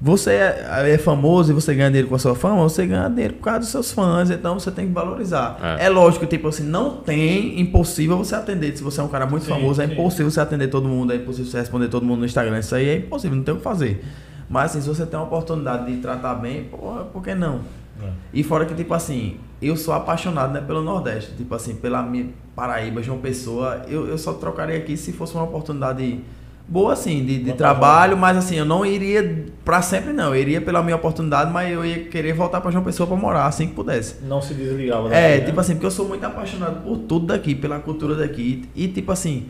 você é, é famoso e você ganha dinheiro com a sua fama, você ganha dinheiro por causa dos seus fãs, então você tem que valorizar. É. É, lógico, tipo assim, não tem impossível você atender. Se você é um cara muito Sim, famoso, é sim. impossível você atender todo mundo, é impossível você responder todo mundo no Instagram. Isso aí é impossível, não tem o que fazer. Mas assim, se você tem uma oportunidade de tratar bem, porra, por que não? É. E fora que, tipo assim, eu sou apaixonado né, pelo Nordeste. Tipo assim, pela minha Paraíba, João Pessoa. Eu, eu só trocaria aqui se fosse uma oportunidade boa, assim, de, de trabalho. Mas assim, eu não iria pra sempre, não. Eu iria pela minha oportunidade, mas eu ia querer voltar pra João Pessoa pra morar, assim que pudesse. Não se desligava. É, né? tipo assim, porque eu sou muito apaixonado por tudo daqui, pela cultura daqui. E, tipo assim,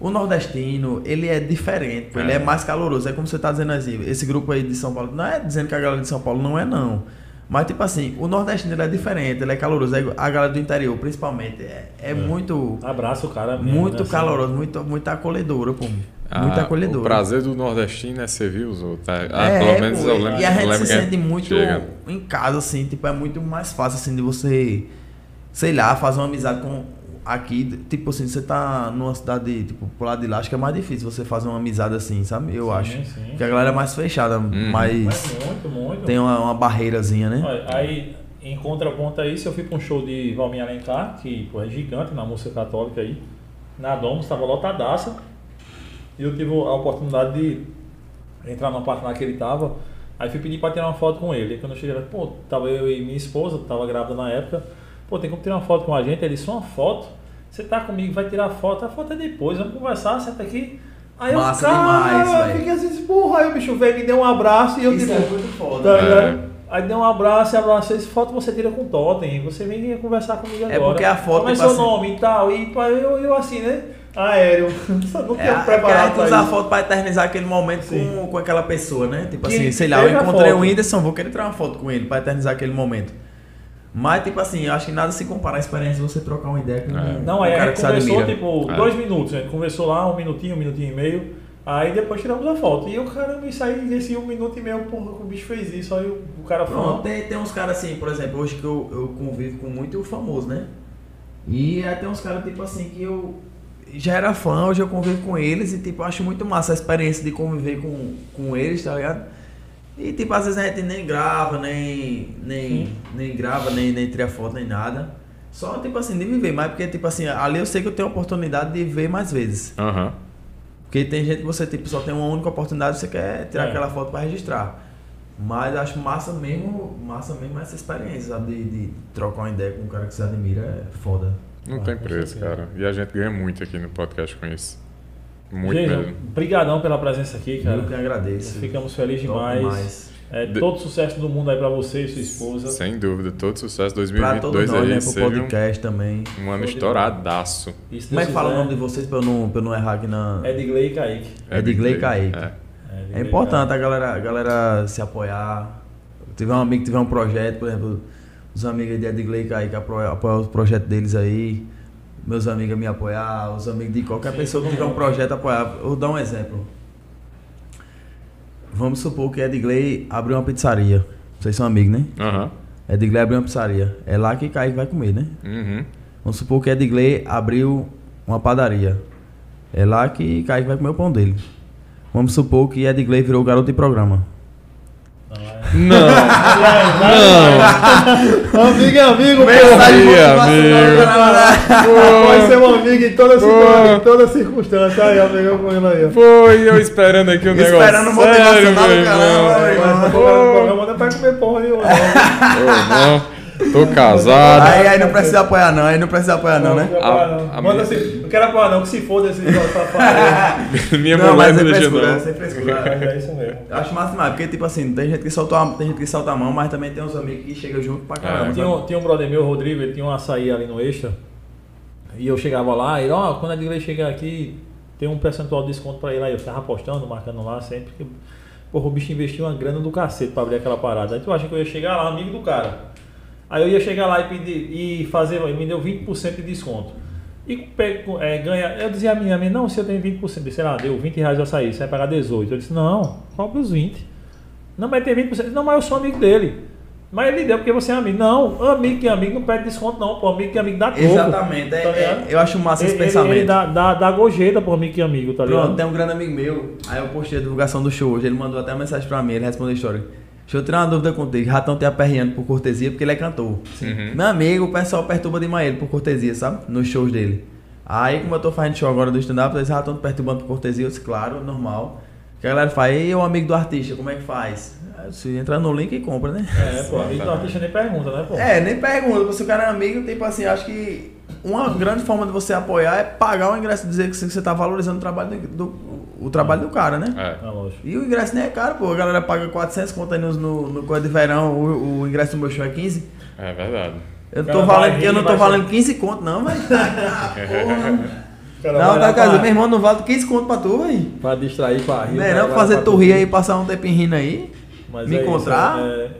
o nordestino, ele é diferente, pô, ele É. é mais caloroso. É como você tá dizendo assim, esse grupo aí de São Paulo, não é dizendo que a galera de São Paulo não é, não. Mas, tipo assim, o nordestino ele é diferente, ele é caloroso. É A galera do interior, principalmente, é, é muito, Abraça o cara mesmo, muito né, assim. caloroso, muito, muito acolhedora, pô. Ah, muito O acolhedora. prazer do nordestino é servir os outros. É, ah, É, pelo menos pô, eu lembro. E a gente se sente muito chega. em casa, assim, tipo, é muito mais fácil, assim, de você, sei lá, fazer uma amizade com aqui, tipo assim, você tá numa cidade, tipo, pro lado de lá, acho que é mais difícil você fazer uma amizade assim, sabe? Eu Sim, acho. sim. Que a galera é mais fechada, Uhum. mas Mas muito, muito. tem uma, uma barreirazinha, né? Olha, aí, em contraponto a isso, eu fui para um show de Valmir Alencar, que pô, é gigante na música católica aí. Na Domus, estava lotadaça. E eu tive a oportunidade de entrar numa parte lá que ele tava. Aí fui pedir para tirar uma foto com ele. Aí quando eu cheguei lá, pô, tava eu e minha esposa, tava grávida na época. Pô, tem como tirar uma foto com a gente? Ele disse, uma foto? Você tá comigo, vai tirar foto? A foto é depois, vamos conversar, senta aqui. Aí Massa eu, demais, cara, eu velho. fiquei assim, porra, aí o bicho veio, me deu um abraço e eu Isso tipo... é muito foda. Tá É. Aí deu um abraço, e abraço, esse foto você tira com o Totem, você vem conversar comigo agora. É porque a foto, Como é tipo seu assim- nome e tal, e eu, eu assim, né? Aéreo. Só não É, tinha a, preparado a gente pra usa a foto pra eternizar aquele momento Sim. com, com aquela pessoa, né? Tipo Que assim, sei lá, eu encontrei foto. o Whindersson, vou querer tirar uma foto com ele pra eternizar aquele momento. Mas, tipo assim, eu acho que nada se compara à experiência de você trocar uma ideia com É. um, Não, um aí a cara gente conversou, tipo, É. dois minutos. A gente conversou lá, um minutinho, um minutinho e meio. Aí depois tiramos a foto. E eu, caramba, isso aí, nesse um minuto e meio, porra, o bicho fez isso. Aí o, o cara falou. tem, tem uns caras assim, por exemplo, hoje que eu, eu convivo com muito famoso, né? E aí tem uns caras, tipo assim, que eu já era fã, hoje eu convivo com eles e, tipo, eu acho muito massa a experiência de conviver com, com eles, tá ligado? E, tipo, às vezes a gente nem grava, nem, nem, Sim. nem grava, nem, nem tira foto, nem nada. Só, tipo assim, de viver mais, porque, tipo assim, ali eu sei que eu tenho a oportunidade de ver mais vezes. Aham. Porque tem gente que você tipo, só tem uma única oportunidade e você quer tirar É. aquela foto para registrar. Mas acho massa mesmo, massa mesmo essa experiência, sabe? De, de trocar uma ideia com um cara que você admira é foda. Não Ah, tem preço, cara. E a gente ganha muito aqui no podcast com isso. Muito Jason, mesmo. brigadão pela presença aqui, cara. Eu que agradeço. Ficamos felizes demais. demais. É, De- todo sucesso do mundo aí pra você e sua esposa. Sem dúvida, todo sucesso. Pra todos 2022 nós, aí né? Pro seja um, podcast também. um ano de estouradaço. E se Como é que fala o nome de vocês pra eu não, pra eu não errar aqui na. Edgley e Kaique. Edgley e Kaique. É. É importante a galera, a galera se apoiar. Tiver um amigo que tiver um projeto, por exemplo, os amigos de Edgley que aí que apoiam apoiam o projeto deles aí, meus amigos me apoiar, os amigos de qualquer Sim, pessoa que tiver um projeto apoiar. Eu vou dar um exemplo. Vamos supor que Edgley abriu uma pizzaria. Vocês são amigos, né? Aham. Edgley abriu uma pizzaria. É lá que Kaique vai comer, né? Uhum. Vamos supor que Edgley abriu uma padaria. É lá que Kaique vai comer o pão dele. Vamos supor que Edgley virou garoto de programa. Não, é... Não, Amigo é amigo, Mensagem Amigo. Pode ser um amigo em toda, em toda circunstância. Aí, amigo, com ele aí. foi eu esperando aqui o negócio. Esperando motivacional do caramba, não é pra comer porra nenhuma. não. Não, tô casado. Aí, aí não precisa apoiar não, aí não precisa apoiar não, né? apoiar, A- não. a Manda minha- assim, não quero apoiar não, que se foda esse. Minha Não, mulher mas não é frescura, não. sem frescura. Mas é isso mesmo. Eu acho massa demais, porque tipo assim, tem gente que solta a, tem gente que solta a mão, mas também tem uns amigos que chegam junto pra caramba. Tinha sabe? um, tinha um brother meu, Rodrigo, ele tinha um açaí ali no Extra. E eu chegava lá, e ó, quando a igreja chegar aqui, tem um percentual de desconto pra ele aí. Eu ficava apostando, marcando lá sempre. Que, porra, o bicho investiu uma grana do cacete pra abrir aquela parada. Aí tu acha que eu ia chegar lá, amigo do cara. Aí eu ia chegar lá e pedir e fazer, ele me deu 20% de desconto. E é, ganha, eu dizia a minha, a minha, não, se eu tenho 20%, eu disse, sei lá, deu 20 reais eu sair, você vai pagar 18. Eu disse, não, cobra os 20. Não, mas tem 20%. Não, mas eu sou amigo dele. Mas ele deu porque você é amigo. Não, amigo que amigo não pede desconto, não. Pô, amigo que amigo dá troco. Exatamente, é- tá é- ligado? eu acho massa esse Ele- ele- pensamento. Ele dá, dá, dá gorjeta pro amigo que amigo, tá ligado? Pronto, tem um grande amigo meu, aí eu postei a divulgação do show hoje, ele mandou até uma mensagem pra mim, ele respondeu a história. Deixa eu tirar uma dúvida contigo, Ratão te aperreando por cortesia porque ele é cantor. Uhum. Meu amigo, o pessoal perturba demais ele por cortesia, sabe? Nos shows dele. Aí, como eu tô fazendo show agora do stand-up, eles já estão perturbando por cortesia, eu disse, claro, normal. Que a galera fala, e o amigo do artista, como é que faz? Se entra no link e compra, né? É, pô, amigo do artista nem pergunta, né, pô? É, nem pergunta, se o cara é amigo, tipo assim, acho que uma grande forma de você apoiar é pagar o ingresso e dizer que você tá valorizando o trabalho do- o trabalho do cara, né? É. É lógico. E o ingresso nem é caro, pô. A galera paga 400 conto aí no, no, no coisa de verão, o, o ingresso do meu show é 15. É verdade. Eu não tô valendo, rir, eu não tô valendo 15 conto, não, velho. Ah, porra. Cara, Não, tá casa, pra- meu irmão não vale 15 conto pra tu, velho. Pra distrair, pra rir. Não é não, fazer tu rir aí, passar um tempinho rindo aí. Mas me é isso, encontrar. é, é,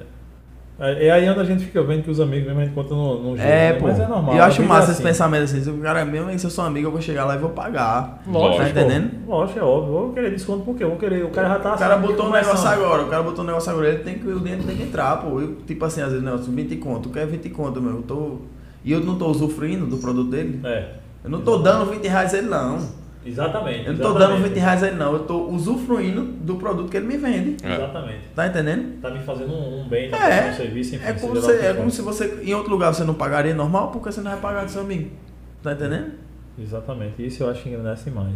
é aí onde a gente fica vendo que os amigos mesmo a gente encontra no, no jogo. É, né? pô. Mas é normal. Eu acho é massa esse assim. pensamento assim. Se o cara é mesmo, se eu sou amigo, eu vou chegar lá e vou pagar. Lógico, Tá entendendo? pô. Lógico, é óbvio. Vou querer desconto porque eu vou querer. O cara já tá O cara assim, botou um começando. negócio agora, o cara botou um negócio agora, ele tem que, o dinheiro tem que entrar, pô. Eu, tipo assim, às vezes, não, 20 conto, eu quero 20 conto, meu. Eu tô, e eu não tô usufruindo do produto dele. É. Eu não tô dando 20 reais a ele, não. Exatamente. Eu não tô exatamente. dando 20 reais a ele, não. Eu tô usufruindo do produto que ele me vende. É. Exatamente. Tá entendendo? Tá me fazendo um, um bem, tá É. fazendo um serviço, enfim. É como, que é como se você, em outro lugar, você não pagaria normal, porque você não vai pagar do seu amigo. Tá entendendo? Exatamente. Isso eu acho que engrandece demais.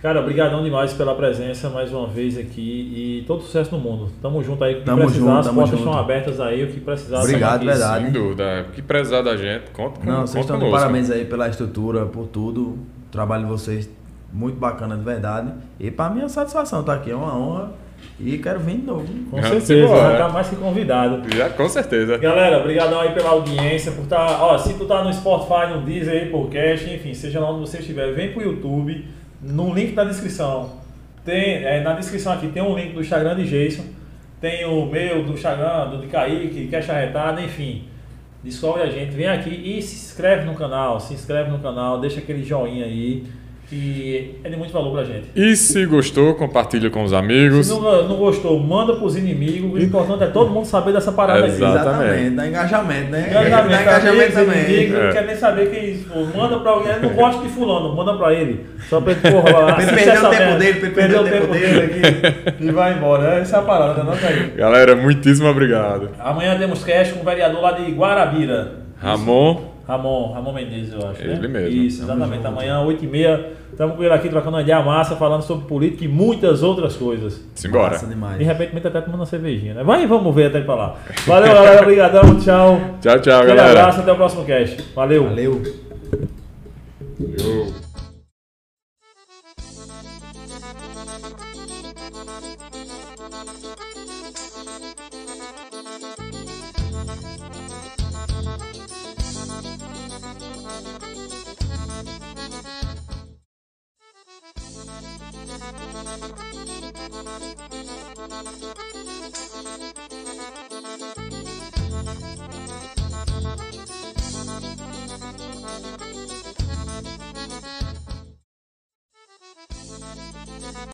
Cara, obrigadão demais pela presença mais uma vez aqui e todo sucesso no mundo. Tamo junto aí. O que Tamo precisar, junto, as tamo portas junto. estão abertas aí. O que precisar. Obrigado, aqui. verdade. Sem dúvida. O que precisar da gente, conta com Não, vocês estão de parabéns aí pela estrutura, por tudo. Trabalho de vocês muito bacana de verdade. E pra mim é uma satisfação tá aqui, é uma honra. E quero vir de novo. Com Ah, certeza, já tá mais que convidado. Já, com certeza. Galera, obrigadão aí pela audiência, por estar. Ó, se tu tá no Spotify, no Deezer aí, podcast, enfim, seja lá onde você estiver, vem pro YouTube, no link da descrição. Tem, é, na descrição aqui tem um link do Instagram de Jason, tem o meu, do Instagram, do de Kaique, Cash Arretada, enfim. Descobre a gente, vem aqui e se inscreve no canal, se inscreve no canal, deixa aquele joinha aí, que é de muito valor pra gente. E se gostou, compartilha com os amigos. Se não, não gostou, manda pros inimigos. O importante é todo mundo saber dessa parada aqui. Exato. Exatamente. Dá engajamento, né? Engajamento, Dá engajamento também. inimigos, É. Não quer nem saber quem isso. for. Manda pra alguém. Não gosta de fulano, manda pra ele. Só pra ele, porra, lá. Ele perder o tempo merda. dele, pra ele perder o tempo dele aqui. E vai embora. Essa é a parada, não, Caio? Galera, muitíssimo obrigado. Amanhã temos cast com o vereador lá de Guarabira. Ramon, Ramon, Ramon Mendes, eu acho. né? Ele mesmo. Isso, exatamente. Amanhã, 8h30, estamos com ele aqui trocando uma ideia massa, falando sobre política e muitas outras coisas. simbora. Massa demais. De repente, até tomando uma cervejinha, né? Vai, vamos ver até pra lá. Valeu, galera. Obrigadão. Tchau. Tchau, tchau, Aquele galera. abraço, até o próximo cast. Valeu. Valeu. Eu-